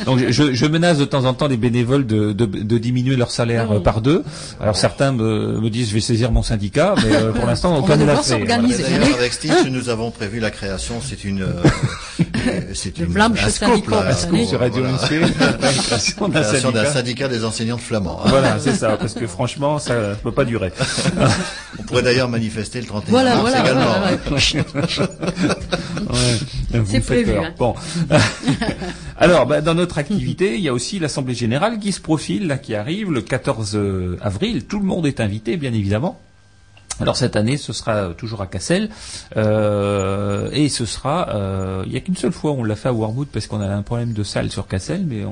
Donc, je, je menace de temps en temps les bénévoles de, de, de diminuer leur salaire Oui. euh, par deux. Alors certains me, me disent, je vais saisir mon syndicat, mais euh, pour l'instant, On ne l'a D'ailleurs, avec Stitch, nous avons prévu la création. C'est une, euh, c'est une, un scoop, là, un scoop. Sur Radio voilà. La création d'un D'un syndicat. syndicat des enseignants de flamand. hein. Voilà, c'est ça, parce que franchement, ça ne peut pas durer. On pourrait d'ailleurs manifester le 31 Voilà, mars voilà, également. voilà, hein. Ouais, vous C'est me faites prévu, hein. Bon. Alors, bah, dans notre activité, il y a aussi l'Assemblée Générale qui se profile, là, qui arrive le 14 avril. Tout le monde est invité, bien évidemment. Alors cette année, ce sera toujours à Cassel, euh, et ce sera, euh, il n'y a qu'une seule fois, on l'a fait à Warmouth parce qu'on a un problème de salle sur Cassel, mais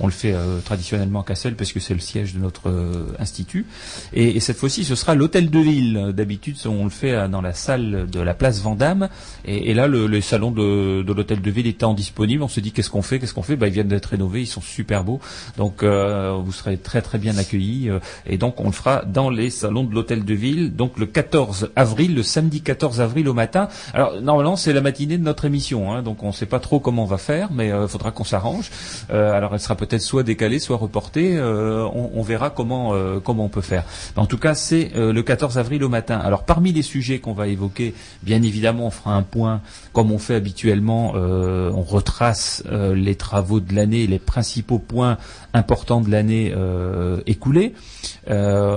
on, le fait euh, traditionnellement à Cassel parce que c'est le siège de notre euh, institut. Et, et cette fois-ci, ce sera l'hôtel de ville. D'habitude, on le fait dans la salle de la place Vendôme, et, là, le, salon de, l'hôtel de ville étant disponible, on se dit qu'est-ce qu'on fait, qu'est-ce qu'on fait? Bah, ils viennent d'être rénovés, ils sont super beaux, donc vous serez très très bien accueillis, et donc on le fera dans les salons de l'hôtel de ville, donc 14 avril, le samedi 14 avril au matin. Alors normalement c'est la matinée de notre émission, hein, donc on ne sait pas trop comment on va faire, mais il faudra qu'on s'arrange. Euh, alors elle sera peut-être soit décalée, soit reportée. euh, on, verra comment euh, comment on peut faire. En tout cas c'est euh, le 14 avril au matin. Alors parmi les sujets qu'on va évoquer, bien évidemment on fera un point comme on fait habituellement. euh, on retrace euh, les travaux de l'année, les principaux points importants de l'année euh, écoulée. Euh,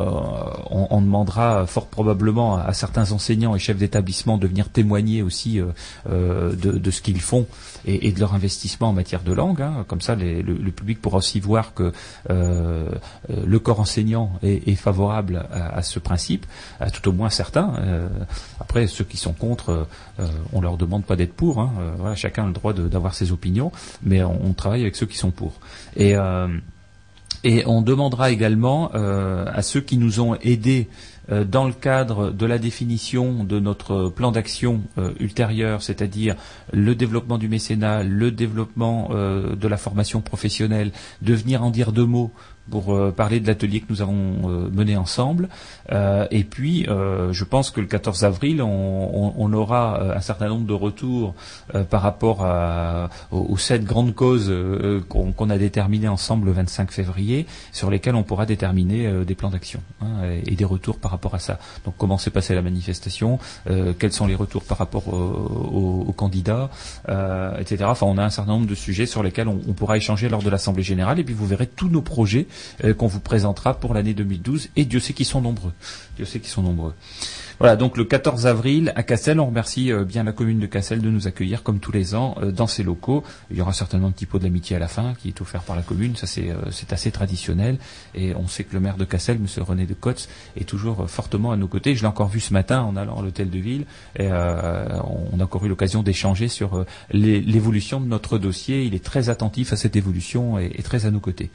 on, demandera fort probablement à, certains enseignants et chefs d'établissement de venir témoigner aussi euh, euh, de ce qu'ils font et, de leur investissement en matière de langue. hein. Comme ça, le, public pourra aussi voir que euh, euh, le corps enseignant est, favorable à, ce principe, à tout au moins certains. Euh, après, ceux qui sont contre, euh, on leur demande pas d'être pour. hein. Euh, voilà, chacun a le droit d'avoir ses opinions, mais on, on travaille avec ceux qui sont pour. Et euh, et on demandera également euh, à ceux qui nous ont aidés euh, dans le cadre de la définition de notre plan d'action euh, ultérieur, c'est-à-dire le développement du mécénat, le développement de la formation professionnelle, de venir en dire deux mots pour euh, parler de l'atelier que nous avons euh, mené ensemble. Euh, et puis, euh, je pense que le 14 avril, on, on- on aura euh, un certain nombre de retours par rapport à- aux, sept grandes causes qu'on a déterminées ensemble le 25 février, sur lesquelles on pourra déterminer des plans d'action hein, et, des retours par rapport à ça. Donc, comment s'est passée la manifestation, quels sont les retours par rapport aux, aux- candidats, etc. Enfin, on a un certain nombre de sujets sur lesquels on, on pourra échanger lors de l'Assemblée générale, et puis vous verrez tous nos projets euh, qu'on vous présentera pour l'année 2012, et Dieu sait qu'ils sont nombreux. Dieu sait qu'ils sont nombreux. Voilà, donc le 14 avril à Cassel, on remercie euh, bien la commune de Cassel de nous accueillir comme tous les ans euh, dans ses locaux. Il y aura certainement un petit pot de l'amitié à la fin qui est offert par la commune, ça c'est euh, assez traditionnel et on sait que le maire de Cassel, monsieur René de Cotz, est toujours euh, fortement à nos côtés. Je l'ai encore vu ce matin en allant à l'hôtel de ville et euh, on a encore eu l'occasion d'échanger sur euh, l'évolution de notre dossier. Il est très attentif à cette évolution et, et très à nos côtés.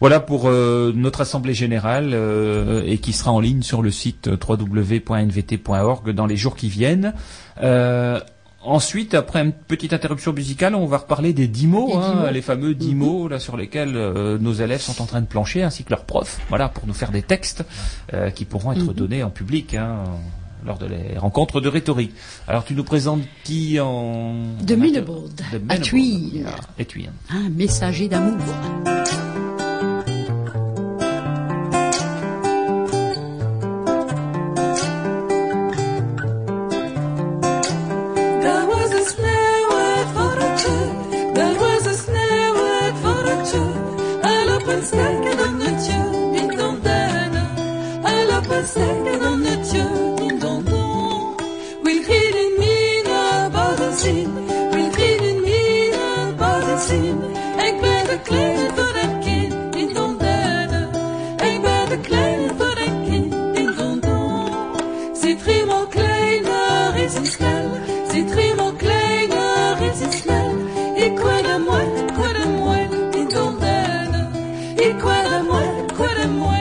Voilà pour euh, notre assemblée générale euh, et qui sera en ligne sur le site euh, www.nvt.org dans les jours qui viennent. Euh, Ensuite, après une petite interruption musicale, on va reparler des dix mots, hein, mots. les fameux dix mots là sur lesquels nos élèves sont en train de plancher, ainsi que leurs profs, voilà, pour nous faire des textes qui pourront être Mhm. donnés en public hein, lors de les rencontres de rhétorique. Alors, tu nous présentes qui en De à Thuil. Un messager d'amour. Ik crois de moi, crois de moi,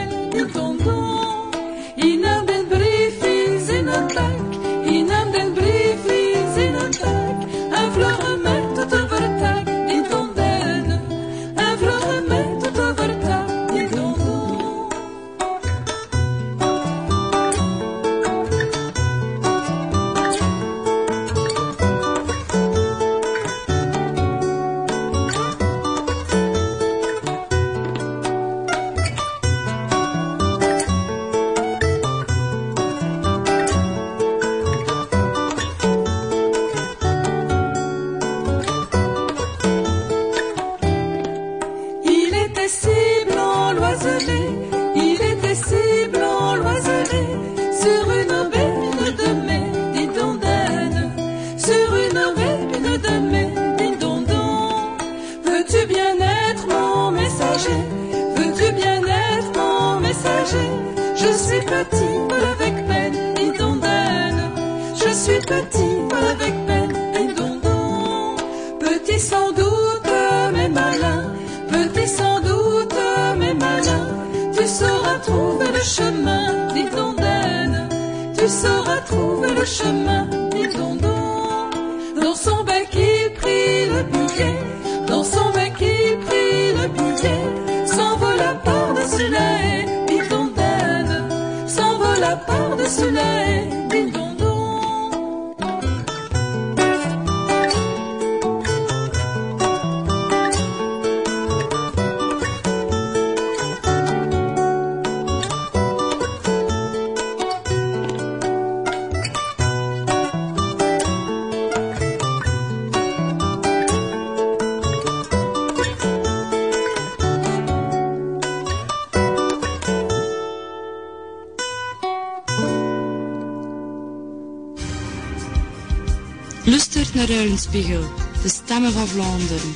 Eulenspiegel, de stemmen van Vlaanderen.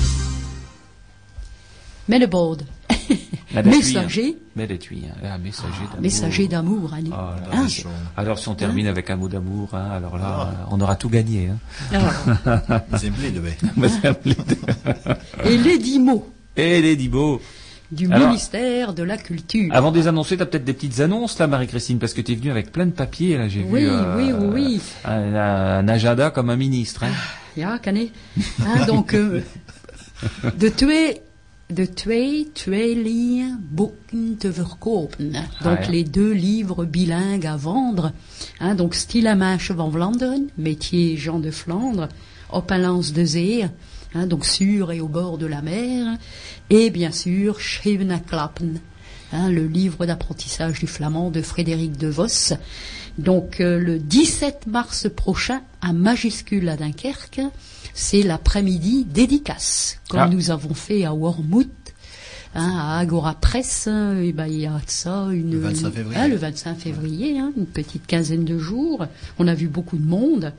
Met de bode. Datui, Messager. hein. Mais hein. Ah, messager d'amour. Messager d'amour, allez. Oh là Hein c'est- alors si on termine avec un mot d'amour, hein, alors là, euh, on aura tout gagné. Hein. Et les dix mots Et les dix mots. du Alors- ministère de la Culture. Avant de les annoncer, t'as peut-être des petites annonces là, Marie-Christine, parce que t'es venue avec plein de papiers. Là, j'ai Oui, vu euh, oui, oui, oui. Un, un agenda comme un ministre. Hein. Ja, kan ik. Hein, donc, euh, de twee, de twee tweelingboeken te verkopen. Donc, Ah, ja. les deux livres bilingues à vendre. Hein, donc, Stille Meisje van Vlaanderen, métier Jean de Flandre, op een lans de zee. Hein, donc, sur et au bord de la mer. Et bien sûr, Schreven Klappen. Hein, le livre d'apprentissage du flamand de Frédéric de Vos. Donc euh, le 17 mars prochain, à Majuscule à Dunkerque, c'est l'après-midi dédicace, comme Ah. nous avons fait à Wormhout, hein, à Agora Press. hein, et ben, il y a ça une, Le 25 février. hein, le 25 février, hein, une petite quinzaine de jours. On a vu beaucoup de monde.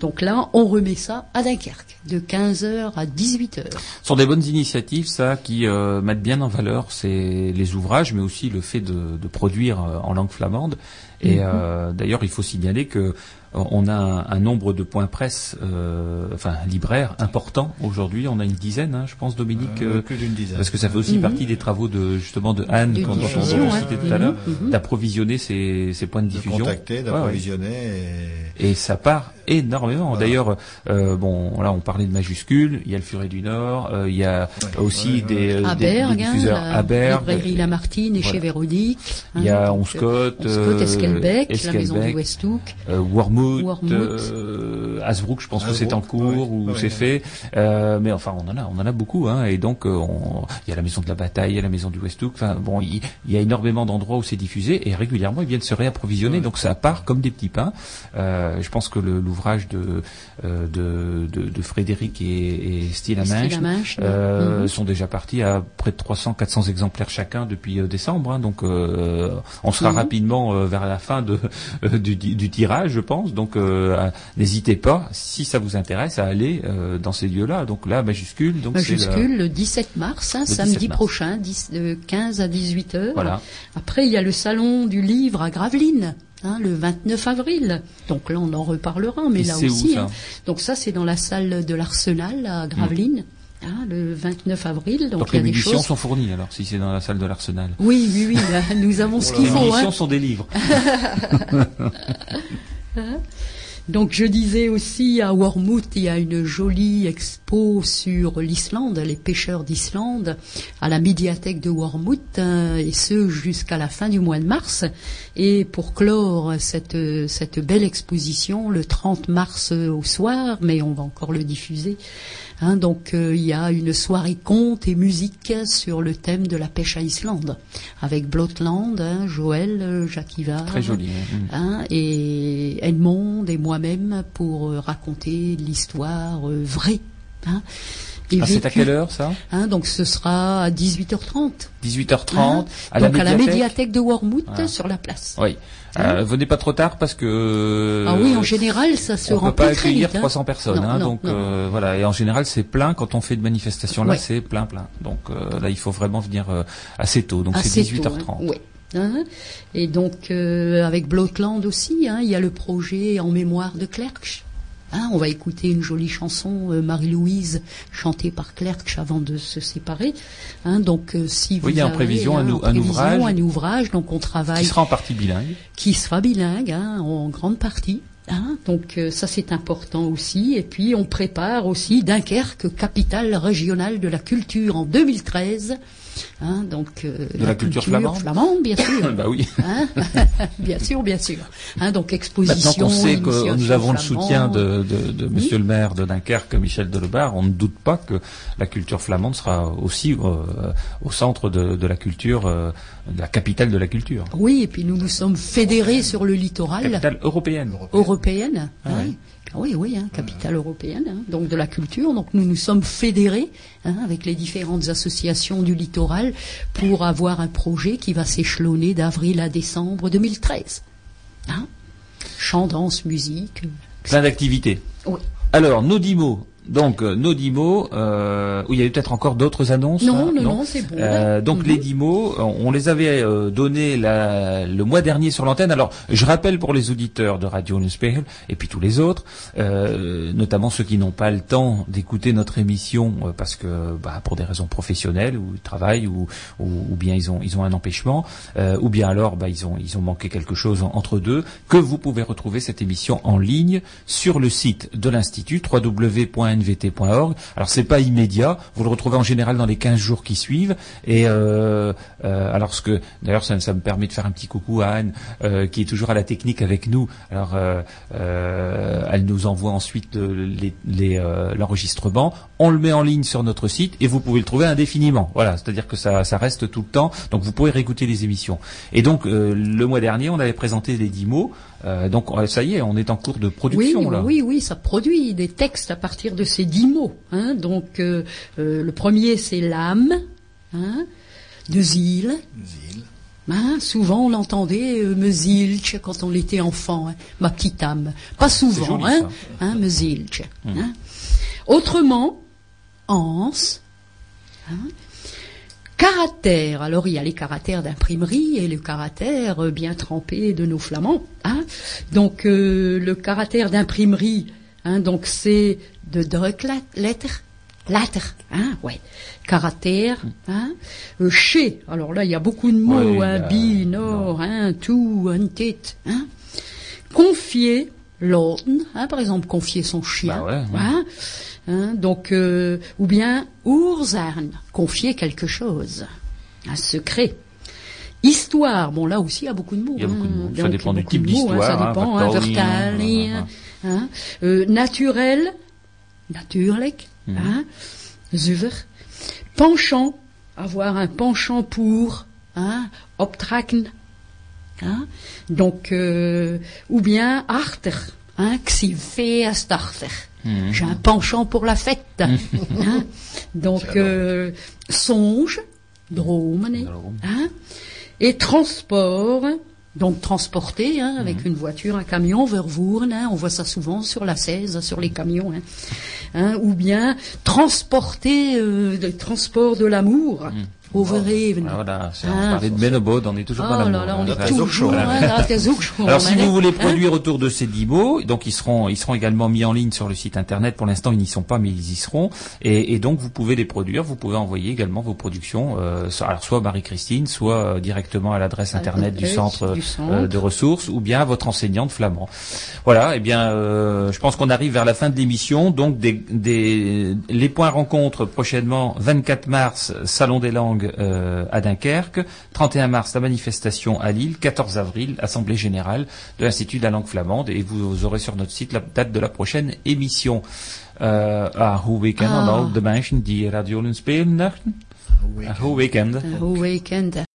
Donc là, on remet ça à Dunkerque, de 15h à 18h. Ce sont des bonnes initiatives, ça, qui euh, mettent bien en valeur ces, les ouvrages, mais aussi le fait de, de produire euh, en langue flamande. Et Mhm. euh, d'ailleurs, il faut signaler que euh, on a un, un nombre de points presse, euh, enfin libraires, important aujourd'hui. On a une dizaine, hein, je pense, Dominique. Euh, plus d'une dizaine. Parce que ça fait aussi Mhm. partie des travaux de justement de Anne, De qu'on dont on citait tout à l'heure, Mhm, d'approvisionner ces, ces points de de diffusion. contacter, Ouais, d'approvisionner Et ça part énormément. Voilà. D'ailleurs, euh, bon, là, on parlait de majuscules. Il y a le Furet du Nord. euh, il y a Ouais. aussi Ouais, des, euh, à des- hein, diffuseurs la à Bergue. librairie Lamartine et Voilà. chez Véronique. Il y hein, a Onscott, Onscott, euh, Esquelbec, la maison du Esquelbec, euh, Wormhout. euh, euh, Hasbrook, je pense que c'est en cours ou ouais, c'est fait. Euh, mais enfin, on en a, on en a beaucoup. Hein, et donc, euh, on- il y a la maison de la bataille, il y a la maison du Westhook. Enfin, bon, il, il y a énormément d'endroits où c'est diffusé et régulièrement ils viennent se réapprovisionner. Donc ça part comme des petits pains. Euh, je pense que l'ouvrage de, euh, de, de, de Frédéric et, et Minch, euh, sont déjà partis à près de 300-400 exemplaires chacun depuis euh, décembre. hein. donc, euh, on sera Mhm. rapidement vers la fin de, du, du tirage, je pense. Donc, n'hésitez pas, si ça vous intéresse, à aller dans ces lieux-là. Donc là, majuscule. Donc Majuscule, le 17 mars, hein, Le 17 samedi mars. prochain, 10, de 15 à 18 heures. Voilà. Après, il y a le salon du livre à Gravelines. Hein, le 29 avril. Donc là, on en reparlera, mais Et là où, aussi. ça hein. Donc ça, c'est dans la salle de l'Arsenal à Gravelines, hein, le 29 avril. Donc, les munitions choses. sont fournies alors si c'est dans la salle de l'Arsenal. Oui, oui, oui, là, nous avons ce qu'il Les faut. munitions hein. sont des livres. Donc je disais aussi à Wormwood, il y a une jolie expo sur l'Islande, les pêcheurs d'Islande, à la médiathèque de Wormwood, hein, et ce jusqu'à la fin du mois de mars. Et pour clore cette, cette belle exposition, le 30 mars au soir, mais on va encore le diffuser, hein, donc euh, il y a une soirée conte et musique sur le thème de la pêche à Islande, avec Blotland, hein, Joël, euh, Jacques Ivar, Très joli. hein. Mm. et Edmond et moi-même pour euh, raconter l'histoire vraie. Ah, c'est à quelle heure ça? Hein, donc ce sera à 18h30. 18h30 hein. à la donc à la médiathèque. de Wormwood sur la place. Oui. Euh, venez pas trop tard parce que. ah oui, en général, ça se on peut remplit pas très accueillir vite. hein. 300 personnes, Non, hein, non, donc non. euh, voilà. Et en général, c'est plein quand on fait de manifestations là, Ouais. c'est plein, plein. Donc euh, là, il faut vraiment venir euh, assez tôt. Donc c'est Assez 18h30. tôt, hein. Ouais. Hein. Et donc euh, avec Blotland aussi, hein, il y a le projet en mémoire de Clerc. Hein, on va écouter une jolie chanson, euh, Marie-Louise, chantée par Clerc avant de se séparer. Hein, donc euh, si vous Oui, il y a en avez, prévision hein, un prévision, ouvrage. un ouvrage, donc on Qui travaille, sera en partie bilingue. qui sera bilingue hein, en grande partie. Hein, donc euh, ça c'est important aussi. Et puis on prépare aussi Dunkerque, capitale régionale de la culture en 2013. Hein, donc euh, De la culture flamande flamande, bien sûr. bah oui. Hein bien sûr, bien sûr. Hein, donc Maintenant exposition. qu'on sait que nous avons le soutien de, de, de Monsieur le maire de Dunkerque, Michel Delebarre, on ne doute pas que la culture flamande sera aussi euh, au centre de, de la culture, euh, de la capitale de la culture. Oui, et puis nous nous sommes fédérés sur le littoral Capitale européenne. européenne. Ah hein. ouais. Ah oui, oui, hein, capitale européenne, hein, donc de la culture. Donc nous nous sommes fédérés hein, avec les différentes associations du littoral pour avoir un projet qui va s'échelonner d'avril à décembre 2013. Hein Chant, danse, musique. Plein d'activités. Oui. Alors, Nodimo. Donc, euh, Nodimo, euh, où il y a eu peut-être encore d'autres annonces Non, hein non, non, c'est bon. Euh, donc Mhm. les dix mots, on les avait euh, donnés la- le mois dernier sur l'antenne. Alors je rappelle pour les auditeurs de Radio Nuspegel et puis tous les autres, euh, notamment ceux qui n'ont pas le temps d'écouter notre émission euh, parce que bah, pour des raisons professionnelles ou ils travaillent ou, ou, ou bien ils ont ils ont un empêchement euh, ou bien alors bah, ils ont ils ont manqué quelque chose en- entre deux que vous pouvez retrouver cette émission en ligne sur le site de l'institut www.nvt.org. Alors c'est pas immédiat, vous le retrouvez en général dans les 15 jours qui suivent et euh, euh, d'ailleurs ça, me permet de faire un petit coucou à Anne euh, qui est toujours à la technique avec nous. Alors elle nous envoie ensuite l'enregistrement, on le met en ligne sur notre site et vous pouvez le trouver indéfiniment. Voilà, c'est-à-dire que ça, reste tout le temps, donc vous pouvez réécouter les émissions. Et donc le mois dernier, on avait présenté les 10 mots. Euh, donc euh, ça y est, on est en cours de Oui, production là. oui, oui, ça produit des textes à partir de ces dix mots. Hein. Donc, euh, euh, le premier, c'est l'âme, hein, de Zil. Zil. Hein, souvent, on l'entendait euh, me zilch quand on était enfant, hein, ma petite âme. Pas souvent, joli, hein, hein, me zilch. Hein. Autrement, ans, hein, caractère. Alors, il y a les caractères d'imprimerie et le caractère euh, bien trempé de nos flamands. Hein. Donc, euh, le caractère d'imprimerie, hein, donc c'est de lettres. Lettres, hein, ouais. Caractère, hein. Euh, chez, alors là, il y a beaucoup de mots, Oui, hein, bi, nord, hein, tout, un tit, hein. Confier, l'autre, hein, par exemple, confier son chien, Bah ouais, ouais. hein, hein, donc, euh, ou bien Ourzarn, confier quelque chose, un secret. Histoire, bon là aussi il y a beaucoup de mots. Il y a beaucoup de hein. Ça Donc, dépend du beaucoup type de mots, hein, d'histoire, Ça hein, dépend, hein, Vertaling, Vertaling, hein, Hein? Euh, naturel, natuurlijk, hein? zuiver. Penchant, avoir un penchant pour, hein? optrekken. Hein? Donc, euh, ou bien hartig, hein? zie feestachtig. J'ai un penchant pour la fête. hein? Donc, euh, songe, dromen, hein? et transport. Donc transporter hein, avec une voiture, un camion, vervoeren, hein, on voit ça souvent sur la 16, sur les camions, hein. Ou bien transporter euh, le transport de l'amour, overheven. Ah, Voilà, c'est- on Ah. parlait de Benobod, on est toujours Oh dans là on hein. est toujours, Alors si vous voulez hein. produire autour de ces dix mots, donc ils seront, ils seront également mis en ligne sur le site internet. Pour l'instant, ils n'y sont pas, mais ils y seront. Et, et donc vous pouvez les produire. Vous pouvez envoyer également vos productions, euh, alors soit à Marie-Christine, soit euh, directement à l'adresse internet du l'adresse centre, du euh, centre. de ressources, ou bien à votre enseignante flamand. Voilà. Eh bien, euh, je pense qu'on arrive vers la fin de l'émission. Donc des, des, les points rencontres prochainement 24 mars, Salon des langues euh, à Dunkerque. 31 mars, la manifestation à Lille. 14 avril, Assemblée générale de l'Institut de la langue flamande. Et vous aurez sur notre site la date de la prochaine émission. Uh, ah, hoe weekend Ah. de mensen die radiolen spelen nachten? Ah, hoe weekend. Een weekend.